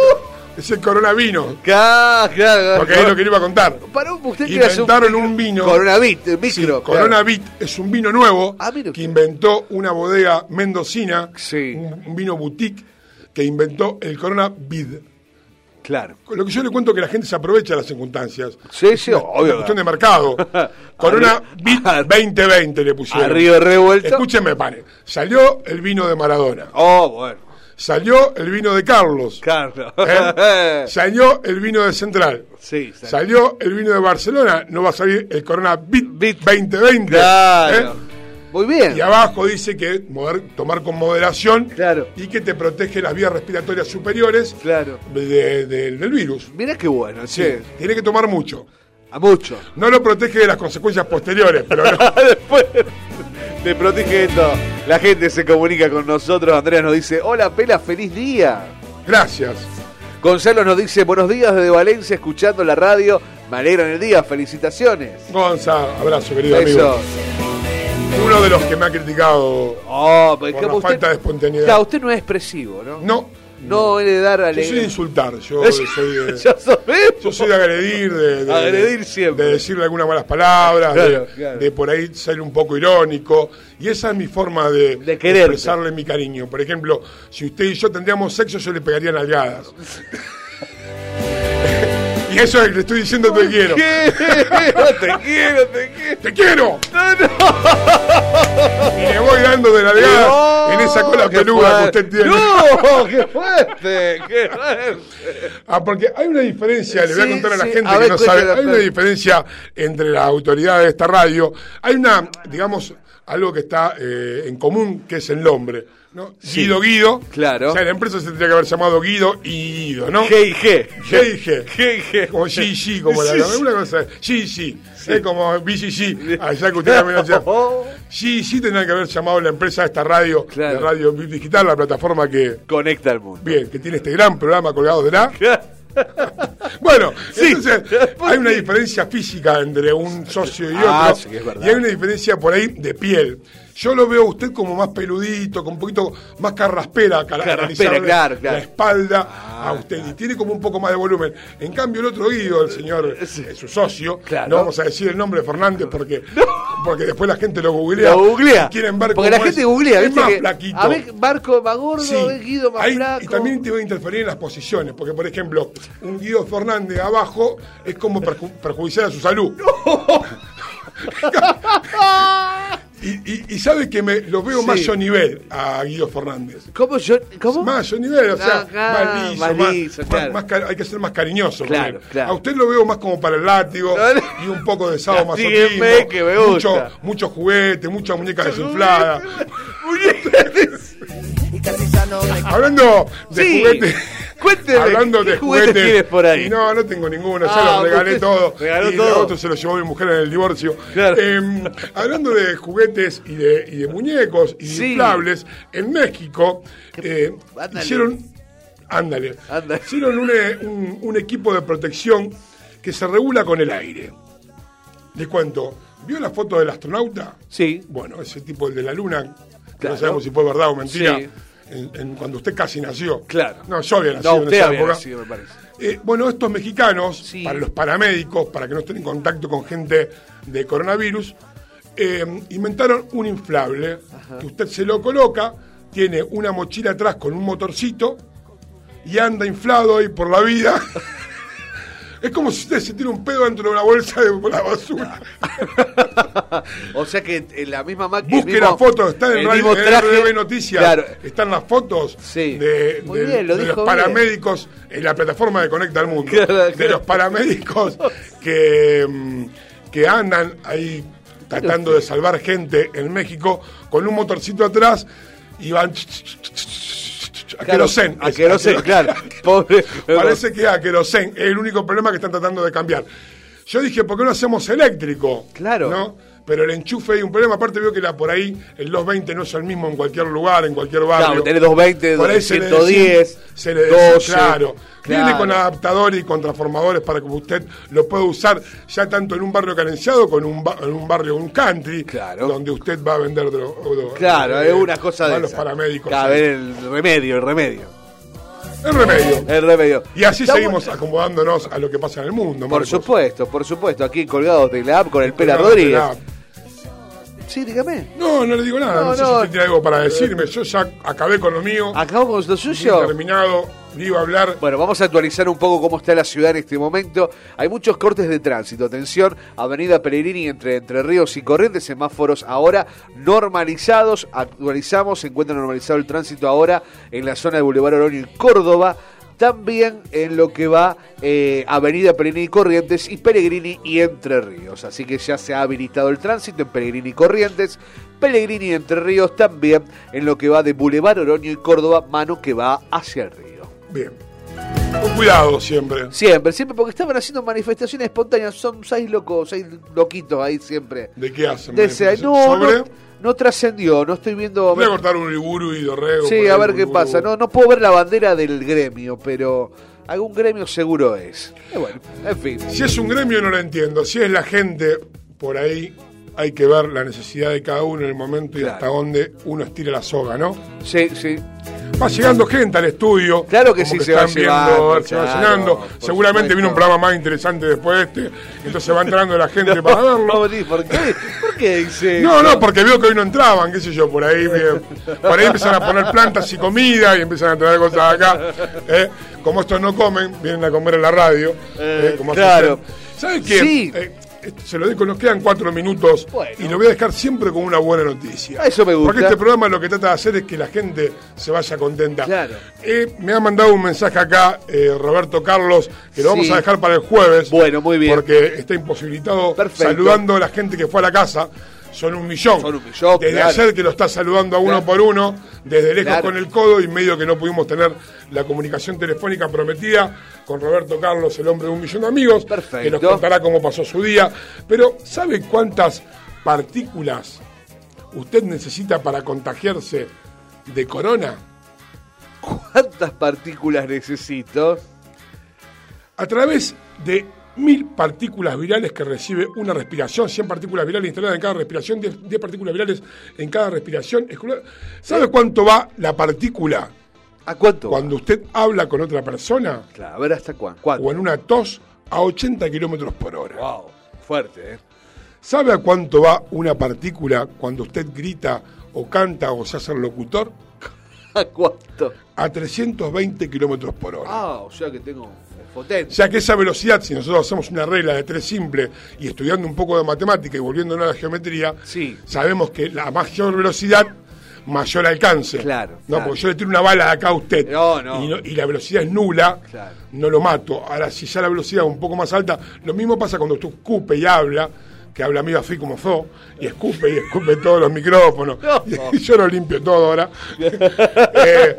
[SPEAKER 4] Es el corona vino,
[SPEAKER 5] Claro, claro.
[SPEAKER 4] porque es lo que le iba a contar.
[SPEAKER 5] Para usted
[SPEAKER 4] Inventaron un vino.
[SPEAKER 5] Corona Bit, el
[SPEAKER 4] Sí,
[SPEAKER 5] micro.
[SPEAKER 4] corona
[SPEAKER 5] claro.
[SPEAKER 4] bit es un vino nuevo
[SPEAKER 5] Ah,
[SPEAKER 4] que inventó una bodega mendocina,
[SPEAKER 5] Sí.
[SPEAKER 4] un, un vino boutique que inventó el corona vid.
[SPEAKER 5] Claro.
[SPEAKER 4] Lo que yo le cuento es que la gente se aprovecha de las circunstancias.
[SPEAKER 5] Sí, sí, obvio.
[SPEAKER 4] cuestión de mercado. Corona Bit 2020 le pusieron.
[SPEAKER 5] Arriba revuelto.
[SPEAKER 4] Escúcheme, pane. Salió el vino de Maradona.
[SPEAKER 5] Oh, bueno.
[SPEAKER 4] Salió el vino de Carlos.
[SPEAKER 5] Carlos.
[SPEAKER 4] ¿eh? Salió el vino de Central.
[SPEAKER 5] Sí, salió.
[SPEAKER 4] Salió el vino de Barcelona. No va a salir el Corona Bit, 2020.
[SPEAKER 5] Claro.
[SPEAKER 4] ¿eh?
[SPEAKER 5] Muy bien.
[SPEAKER 4] Y abajo dice que tomar con moderación
[SPEAKER 5] Claro.
[SPEAKER 4] y que te protege las vías respiratorias superiores
[SPEAKER 5] Claro.
[SPEAKER 4] de- de- del virus.
[SPEAKER 5] Mira qué bueno,
[SPEAKER 4] Sí,
[SPEAKER 5] che.
[SPEAKER 4] tiene que tomar mucho.
[SPEAKER 5] A mucho.
[SPEAKER 4] No lo protege de las consecuencias posteriores, pero no.
[SPEAKER 5] Después te protege esto. La gente se comunica con nosotros. Andrea nos dice, hola Pela, feliz día.
[SPEAKER 4] Gracias.
[SPEAKER 5] Gonzalo nos dice, buenos días desde Valencia, escuchando la radio. Me alegran el día, felicitaciones.
[SPEAKER 4] Gonza, abrazo, querido amigo. Uno de los que me ha criticado
[SPEAKER 5] Oh, pero
[SPEAKER 4] por la
[SPEAKER 5] usted,
[SPEAKER 4] falta de espontaneidad.
[SPEAKER 5] Claro, usted no es expresivo, ¿no?
[SPEAKER 4] No,
[SPEAKER 5] No es de dar
[SPEAKER 4] yo soy de insultar, yo soy de, yo soy de agredir, de, de-
[SPEAKER 5] Agredir siempre.
[SPEAKER 4] de decirle algunas malas palabras, de-
[SPEAKER 5] Claro, claro.
[SPEAKER 4] de por ahí ser un poco irónico. Y esa es mi forma de,
[SPEAKER 5] De quererte.
[SPEAKER 4] expresarle mi cariño. Por ejemplo, si usted y yo tendríamos sexo, yo le pegaría nalgadas. eso es que le estoy diciendo te quiero.
[SPEAKER 5] ¿Qué? te quiero, te quiero.
[SPEAKER 4] ¡Te quiero!
[SPEAKER 5] No, no.
[SPEAKER 4] Y le voy dando de nalgadas
[SPEAKER 5] No,
[SPEAKER 4] en esa cola peluda que usted tiene.
[SPEAKER 5] No, qué fuerte, qué fuerte.
[SPEAKER 4] Ah, porque hay una diferencia, le voy a contar a la
[SPEAKER 5] sí.
[SPEAKER 4] gente
[SPEAKER 5] A
[SPEAKER 4] que no sabe, hay una
[SPEAKER 5] Fer.
[SPEAKER 4] diferencia entre la autoridad de esta radio, hay una, digamos, algo que está eh, en común, que es el nombre. ¿No?
[SPEAKER 5] Sí.
[SPEAKER 4] Guido Guido.
[SPEAKER 5] Claro.
[SPEAKER 4] O sea, la empresa se tendría que haber llamado Guido y Guido, ¿no?
[SPEAKER 5] G y G.
[SPEAKER 4] G y G.
[SPEAKER 5] G y G.
[SPEAKER 4] Como G y G, como la
[SPEAKER 5] Sí, sí.
[SPEAKER 4] una cosa. G y G. Es como BCG. Allá que usted también hacía. G y G tendrían que haber llamado la empresa esta radio, de radio digital, la plataforma que.
[SPEAKER 5] Conecta al mundo.
[SPEAKER 4] Bien, que tiene este gran programa colgado de la. Bueno, entonces hay una diferencia física entre un socio y otro.
[SPEAKER 5] Ah, sí, es verdad.
[SPEAKER 4] y hay una diferencia por ahí de piel. Yo lo veo a usted como más peludito, con un poquito más carraspera,
[SPEAKER 5] Carraspera, claro, claro.
[SPEAKER 4] la espalda a usted. Y tiene como un poco más de volumen. En cambio, el otro Guido, el señor, eh, su socio, no vamos a decir el nombre de Fernández porque, porque después la gente lo googlea.
[SPEAKER 5] Lo googlea.
[SPEAKER 4] Quieren ver
[SPEAKER 5] Porque la gente
[SPEAKER 4] es.
[SPEAKER 5] googlea,
[SPEAKER 4] Es más
[SPEAKER 5] que,
[SPEAKER 4] flaquito.
[SPEAKER 5] A ver, Marco más gordo,
[SPEAKER 4] Sí.
[SPEAKER 5] Guido más
[SPEAKER 4] Ahí-
[SPEAKER 5] flaco.
[SPEAKER 4] Y también te va a interferir en las posiciones, porque por ejemplo, un Guido Fernández abajo es como perju- perjudicial a su salud. y, y, y sabe que me lo veo más
[SPEAKER 5] Sí.
[SPEAKER 4] yo nivel a Guido Fernández.
[SPEAKER 5] ¿Cómo yo? ¿Cómo?
[SPEAKER 4] Más yo nivel, o sea,
[SPEAKER 5] Ajá,
[SPEAKER 4] más liso,
[SPEAKER 5] más
[SPEAKER 4] más, más- más hay que ser más cariñoso. con
[SPEAKER 5] Claro,
[SPEAKER 4] él.
[SPEAKER 5] claro.
[SPEAKER 4] A usted lo veo más como para el látigo y un poco de sábado
[SPEAKER 5] Castíguenme, que me
[SPEAKER 4] mucho,
[SPEAKER 5] gusta.
[SPEAKER 4] mucho juguete, mucha muñeca desinflada. Hablando de
[SPEAKER 5] Sí.
[SPEAKER 4] juguetes.
[SPEAKER 5] Cuénteme,
[SPEAKER 4] Hablando
[SPEAKER 5] ¿qué
[SPEAKER 4] de
[SPEAKER 5] juguetes por ahí?
[SPEAKER 4] No, no tengo ninguno, ya
[SPEAKER 5] Ah,
[SPEAKER 4] los regalé todo.
[SPEAKER 5] regaló
[SPEAKER 4] y
[SPEAKER 5] todo.
[SPEAKER 4] otro se lo llevó mi mujer en el divorcio. Eh, hablando de juguetes y de, y de muñecos y
[SPEAKER 5] Sí.
[SPEAKER 4] inflables, en México eh, hicieron. Ándale. Hicieron un, eh, un- un equipo de protección que se regula con el aire. Les cuento. ¿Vio la foto del astronauta?
[SPEAKER 5] Sí.
[SPEAKER 4] Bueno, ese tipo, el de la luna,
[SPEAKER 5] Claro.
[SPEAKER 4] no sabemos si fue verdad o mentira.
[SPEAKER 5] Sí.
[SPEAKER 4] En- en- cuando usted casi nació.
[SPEAKER 5] Claro.
[SPEAKER 4] No, yo había nacido
[SPEAKER 5] No,
[SPEAKER 4] en
[SPEAKER 5] usted
[SPEAKER 4] esa
[SPEAKER 5] había
[SPEAKER 4] época.
[SPEAKER 5] nacido, me parece.
[SPEAKER 4] Eh, bueno, estos mexicanos, para los paramédicos, para que no estén en contacto con gente de coronavirus, eh, inventaron un inflable que usted se lo coloca, tiene una mochila atrás con un motorcito y anda inflado ahí por la vida. es como si usted se tira un pedo dentro de una bolsa de la basura.
[SPEAKER 5] O sea que en la misma máquina.
[SPEAKER 4] Busque la foto, está en,
[SPEAKER 5] el
[SPEAKER 4] Radio-
[SPEAKER 5] mismo
[SPEAKER 4] en
[SPEAKER 5] traje.
[SPEAKER 4] RDB Noticias.
[SPEAKER 5] Claro.
[SPEAKER 4] Están las fotos de,
[SPEAKER 5] Muy
[SPEAKER 4] de-
[SPEAKER 5] bien, lo
[SPEAKER 4] de
[SPEAKER 5] dijo
[SPEAKER 4] los
[SPEAKER 5] bien.
[SPEAKER 4] paramédicos en la plataforma de Conecta al Mundo.
[SPEAKER 5] Claro,
[SPEAKER 4] De los paramédicos que, mm, que andan ahí tratando de salvar gente en México con un motorcito atrás y van a querosén.
[SPEAKER 5] a
[SPEAKER 4] Es-
[SPEAKER 5] querosén, claro. Pobre.
[SPEAKER 4] Parece que a querosén es el único problema que están tratando de cambiar. Yo dije, ¿por qué no hacemos eléctrico?
[SPEAKER 5] Claro.
[SPEAKER 4] ¿No? Pero el enchufe hay un problema. Aparte, veo que la, por ahí el 220 no es el mismo en cualquier lugar, en cualquier barrio.
[SPEAKER 5] Claro, tenés 220,
[SPEAKER 4] Por ahí se le
[SPEAKER 5] 110,
[SPEAKER 4] decía- se le decía,
[SPEAKER 5] 12,
[SPEAKER 4] claro. Viene
[SPEAKER 5] claro.
[SPEAKER 4] con adaptadores y con transformadores para que usted lo pueda usar ya tanto en un barrio carenciado como en un, ba- en un barrio, un country, donde usted va a vender dro- dro-
[SPEAKER 5] Claro,
[SPEAKER 4] eh,
[SPEAKER 5] es una cosa
[SPEAKER 4] a
[SPEAKER 5] de
[SPEAKER 4] los
[SPEAKER 5] esa.
[SPEAKER 4] paramédicos.
[SPEAKER 5] Claro,
[SPEAKER 4] sí.
[SPEAKER 5] el remedio, el remedio.
[SPEAKER 4] El remedio.
[SPEAKER 5] El remedio.
[SPEAKER 4] Y así
[SPEAKER 5] Está
[SPEAKER 4] seguimos acomodándonos a lo que pasa en el mundo.
[SPEAKER 5] Por supuesto, por supuesto, aquí colgados de la app con el Pela Rodríguez. Sí, dígame.
[SPEAKER 4] No, no le digo nada. No,
[SPEAKER 5] No,
[SPEAKER 4] sé
[SPEAKER 5] no.
[SPEAKER 4] si usted tiene algo para decirme. Yo ya acabé con lo mío.
[SPEAKER 5] Acabamos con lo suyo.
[SPEAKER 4] Terminado. Le iba a hablar.
[SPEAKER 5] Bueno, vamos a actualizar un poco cómo está la ciudad en este momento. Hay muchos cortes de tránsito. Atención, Avenida Pellegrini entre Entre Ríos y Corrientes, semáforos ahora normalizados. Actualizamos, se encuentra normalizado el tránsito ahora en la zona de Boulevard Oroño y Córdoba. También en lo que va eh, Avenida Pellegrini y Corrientes y Pellegrini y Entre Ríos. Así que ya se ha habilitado el tránsito en Pellegrini y Corrientes. Pellegrini y Entre Ríos también en lo que va de Boulevard Oroño y Córdoba, mano que va hacia el río.
[SPEAKER 4] Bien. Con cuidado siempre.
[SPEAKER 5] Siempre, siempre, porque estaban haciendo manifestaciones espontáneas. Son seis locos, seis loquitos ahí siempre.
[SPEAKER 4] ¿De qué hacen?
[SPEAKER 5] De ese- no,
[SPEAKER 4] ¿Sobre?
[SPEAKER 5] no, no trascendió, no estoy viendo.
[SPEAKER 4] Voy a cortar un Uriburu y Dorrego.
[SPEAKER 5] Sí, a ver qué pasa. No, no puedo ver la bandera del gremio, pero algún gremio seguro es. Eh, bueno, en fin.
[SPEAKER 4] Si es un gremio no lo entiendo. Si es la gente, por ahí hay que ver la necesidad de cada uno en el momento y hasta dónde uno estira la soga, ¿no?
[SPEAKER 5] Sí, sí.
[SPEAKER 4] Va llegando gente al estudio.
[SPEAKER 5] Claro que
[SPEAKER 4] como
[SPEAKER 5] sí, se va
[SPEAKER 4] están viendo,
[SPEAKER 5] llevando,
[SPEAKER 4] a ver, se va
[SPEAKER 5] claro,
[SPEAKER 4] llenando. Seguramente viene un programa más interesante después de este. Entonces va entrando la gente para verlo.
[SPEAKER 5] ¿Por qué? ¿Por qué dice
[SPEAKER 4] No, no, porque veo que hoy no entraban, qué sé yo, por ahí, por ahí empiezan a poner plantas y comida y empiezan a traer cosas acá. ¿eh? Como estos no comen, vienen a comer en la radio. ¿eh? Como hace
[SPEAKER 5] claro.
[SPEAKER 4] usted. ¿Sabe qué?
[SPEAKER 5] Sí.
[SPEAKER 4] Eh, se lo digo, nos quedan cuatro minutos y lo voy a dejar siempre con una buena noticia.
[SPEAKER 5] Eso me gusta.
[SPEAKER 4] Porque este programa lo que trata de hacer es que la gente se vaya contenta.
[SPEAKER 5] Claro.
[SPEAKER 4] Eh, me ha mandado un mensaje acá eh, Roberto Carlos, que lo vamos a dejar para el jueves.
[SPEAKER 5] Bueno, muy bien.
[SPEAKER 4] Porque está imposibilitado
[SPEAKER 5] Perfecto.
[SPEAKER 4] saludando a la gente que fue a la casa. Son un millón.
[SPEAKER 5] Son un millón,
[SPEAKER 4] Desde
[SPEAKER 5] claro.
[SPEAKER 4] ayer que lo está saludando a uno por uno, desde lejos
[SPEAKER 5] Claro.
[SPEAKER 4] con el codo y medio que no pudimos tener la comunicación telefónica prometida con Roberto Carlos, el hombre de un millón de amigos, que nos contará cómo pasó su día. Pero, ¿sabe cuántas partículas usted necesita para contagiarse de corona?
[SPEAKER 5] ¿Cuántas partículas necesito?
[SPEAKER 4] A través de mil partículas virales que recibe una respiración, 100 partículas virales instaladas en cada respiración, 10, 10 partículas virales en cada respiración. ¿Sabe cuánto va la partícula?
[SPEAKER 5] ¿A cuánto?
[SPEAKER 4] Cuando usted habla con otra persona.
[SPEAKER 5] Claro, a ver hasta. ¿Cuánto?
[SPEAKER 4] O en una tos a 80 kilómetros por hora.
[SPEAKER 5] Wow, fuerte, ¿eh?
[SPEAKER 4] ¿Sabe a cuánto va una partícula cuando usted grita o canta o se hace el locutor?
[SPEAKER 5] ¿A cuánto?
[SPEAKER 4] A 320 kilómetros por hora.
[SPEAKER 5] Ah, o sea que tengo potente.
[SPEAKER 4] sea que esa velocidad, si nosotros hacemos una regla de tres simple y estudiando un poco de matemática y volviéndonos a la geometría, sabemos que la mayor velocidad, mayor alcance.
[SPEAKER 5] Claro,
[SPEAKER 4] No,
[SPEAKER 5] claro.
[SPEAKER 4] porque yo le tiro una bala de acá a usted
[SPEAKER 5] No, no.
[SPEAKER 4] Y, no- y la velocidad es nula,
[SPEAKER 5] Claro.
[SPEAKER 4] no lo mato. Ahora, si ya la velocidad es un poco más alta, lo mismo pasa cuando usted escupe y habla, que habla medio así como fo, y escupe y escupe todos los micrófonos. Y yo lo limpio todo ahora. Eh,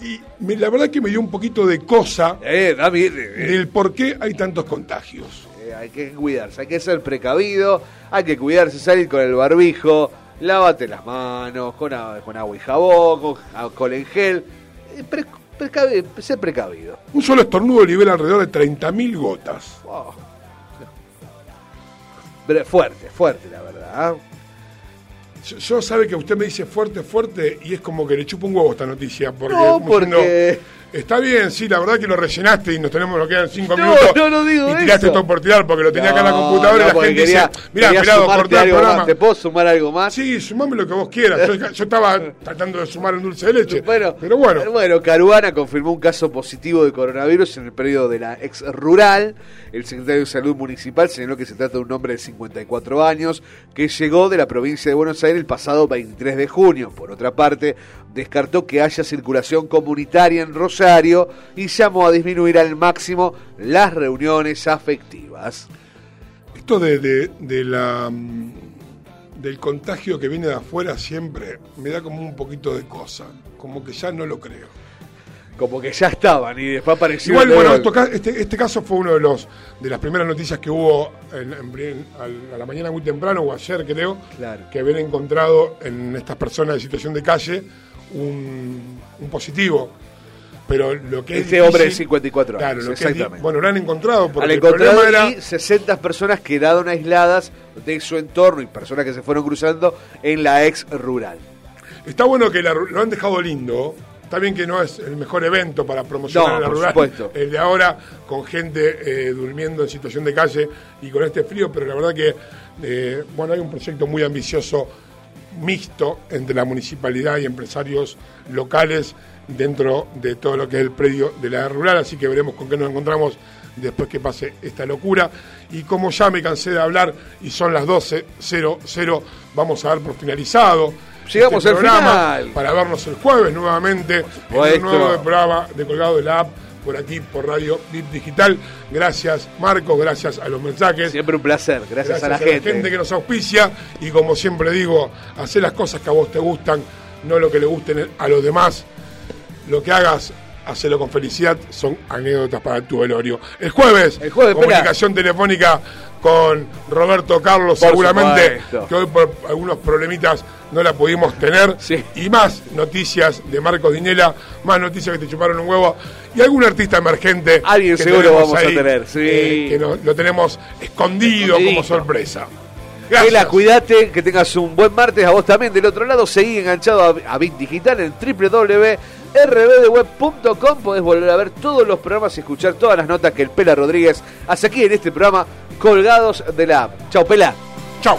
[SPEAKER 4] y me- la verdad que me dio un poquito de cosa
[SPEAKER 5] Eh, David,
[SPEAKER 4] del por qué hay tantos contagios.
[SPEAKER 5] Eh, hay que cuidarse, hay que ser precavido, hay que cuidarse, salir con el barbijo, lávate las manos con, agua y jabón, con alcohol en gel. Eh, pre- precavi- ser precavido.
[SPEAKER 4] Un solo estornudo libera alrededor de 30.000 gotas.
[SPEAKER 5] Wow. Fuerte, fuerte, la verdad.
[SPEAKER 4] Yo, yo sabe que usted me dice fuerte, fuerte, y es como que le chupa un huevo esta noticia. Porque,
[SPEAKER 5] No, porque-
[SPEAKER 4] diciendo, Está bien, sí, la verdad que lo rellenaste y nos tenemos, nos quedan cinco
[SPEAKER 5] No,
[SPEAKER 4] minutos.
[SPEAKER 5] no, no digo
[SPEAKER 4] Y tiraste
[SPEAKER 5] eso.
[SPEAKER 4] todo por tirar porque lo tenía acá en la computadora y la gente
[SPEAKER 5] quería-
[SPEAKER 4] dice, cortá el programa.
[SPEAKER 5] más. ¿Te puedo sumar algo más?
[SPEAKER 4] Sí, sumame lo que vos quieras. Yo, yo estaba tratando de sumar un dulce de leche.
[SPEAKER 5] Bueno,
[SPEAKER 4] pero bueno.
[SPEAKER 5] Bueno, Caruana confirmó un caso positivo de coronavirus en el periodo de la ex rural. El secretario de Salud Municipal señaló que se trata de un hombre de 54 años que llegó de la provincia de Buenos Aires el pasado 23 de junio. Por otra parte, descartó que haya circulación comunitaria en Rosario y llamó a disminuir al máximo las reuniones afectivas.
[SPEAKER 4] Esto de, de- de la mm, del contagio que viene de afuera siempre me da como un poquito de cosa, como que ya no lo creo.
[SPEAKER 5] Como que ya estaban y después apareció.
[SPEAKER 4] Igual, bueno, esto este, este caso fue uno de los de las primeras noticias que hubo en- en a la mañana muy temprano o ayer creo,
[SPEAKER 5] Claro.
[SPEAKER 4] que habían encontrado en estas personas en situación de calle un, un positivo. Pero lo que es
[SPEAKER 5] Este hombre de
[SPEAKER 4] difícil-
[SPEAKER 5] 54
[SPEAKER 4] Claro,
[SPEAKER 5] años,
[SPEAKER 4] es di-
[SPEAKER 5] exactamente.
[SPEAKER 4] bueno, lo han encontrado porque
[SPEAKER 5] Al
[SPEAKER 4] el
[SPEAKER 5] encontrado
[SPEAKER 4] era
[SPEAKER 5] y 60 personas quedaron aisladas de su entorno y personas que se fueron cruzando en la ex rural.
[SPEAKER 4] Está bueno que la lo han dejado lindo. Está bien que no es el mejor evento para promocionar
[SPEAKER 5] No,
[SPEAKER 4] la
[SPEAKER 5] por
[SPEAKER 4] rural.
[SPEAKER 5] supuesto.
[SPEAKER 4] El de ahora, con gente eh, durmiendo en situación de calle y con este frío, pero la verdad que, eh, bueno, hay un proyecto muy ambicioso, mixto, entre la municipalidad y empresarios locales dentro de todo lo que es el predio de la rural, así que veremos con qué nos encontramos después que pase esta locura. Y como ya me cansé de hablar y son las 12.00, vamos a dar por finalizado.
[SPEAKER 5] Llegamos
[SPEAKER 4] este
[SPEAKER 5] al
[SPEAKER 4] programa
[SPEAKER 5] final.
[SPEAKER 4] para vernos el jueves nuevamente en un nuevo programa de Colgado de la App por aquí por Radio Bit Digital. Gracias Marcos, gracias a los mensajes.
[SPEAKER 5] Siempre un placer, gracias, a la gente.
[SPEAKER 4] que nos auspicia y como siempre digo, hacer las cosas que a vos te gustan, no lo que le gusten a los demás. Lo que hagas, hacelo con felicidad, son anécdotas para tu velorio. El jueves,
[SPEAKER 5] El jueves, espera.
[SPEAKER 4] comunicación telefónica con Roberto Carlos,
[SPEAKER 5] Por
[SPEAKER 4] seguramente
[SPEAKER 5] supuesto.
[SPEAKER 4] que hoy por algunos problemitas no la pudimos tener. Y más noticias de Marcos Dinela, más noticias que te chuparon un huevo y algún artista emergente.
[SPEAKER 5] Alguien
[SPEAKER 4] que
[SPEAKER 5] seguro vamos a
[SPEAKER 4] ahí,
[SPEAKER 5] tener, sí.
[SPEAKER 4] eh, que no- lo tenemos escondido como sorpresa.
[SPEAKER 5] Ela, cuídate, que tengas un buen martes. A vos también del otro lado, seguí enganchado a, a Bit Digital en www.rbdweb.com. Podés volver a ver todos los programas y escuchar todas las notas que el Pela Rodríguez hace aquí en este programa, colgados de la app. Chau, Pela.
[SPEAKER 4] Chau.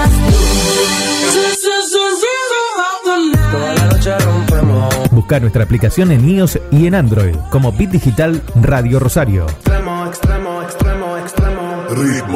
[SPEAKER 1] Busca nuestra aplicación en iOS y en Android como Bit Digital Radio Rosario.
[SPEAKER 16] Ritmo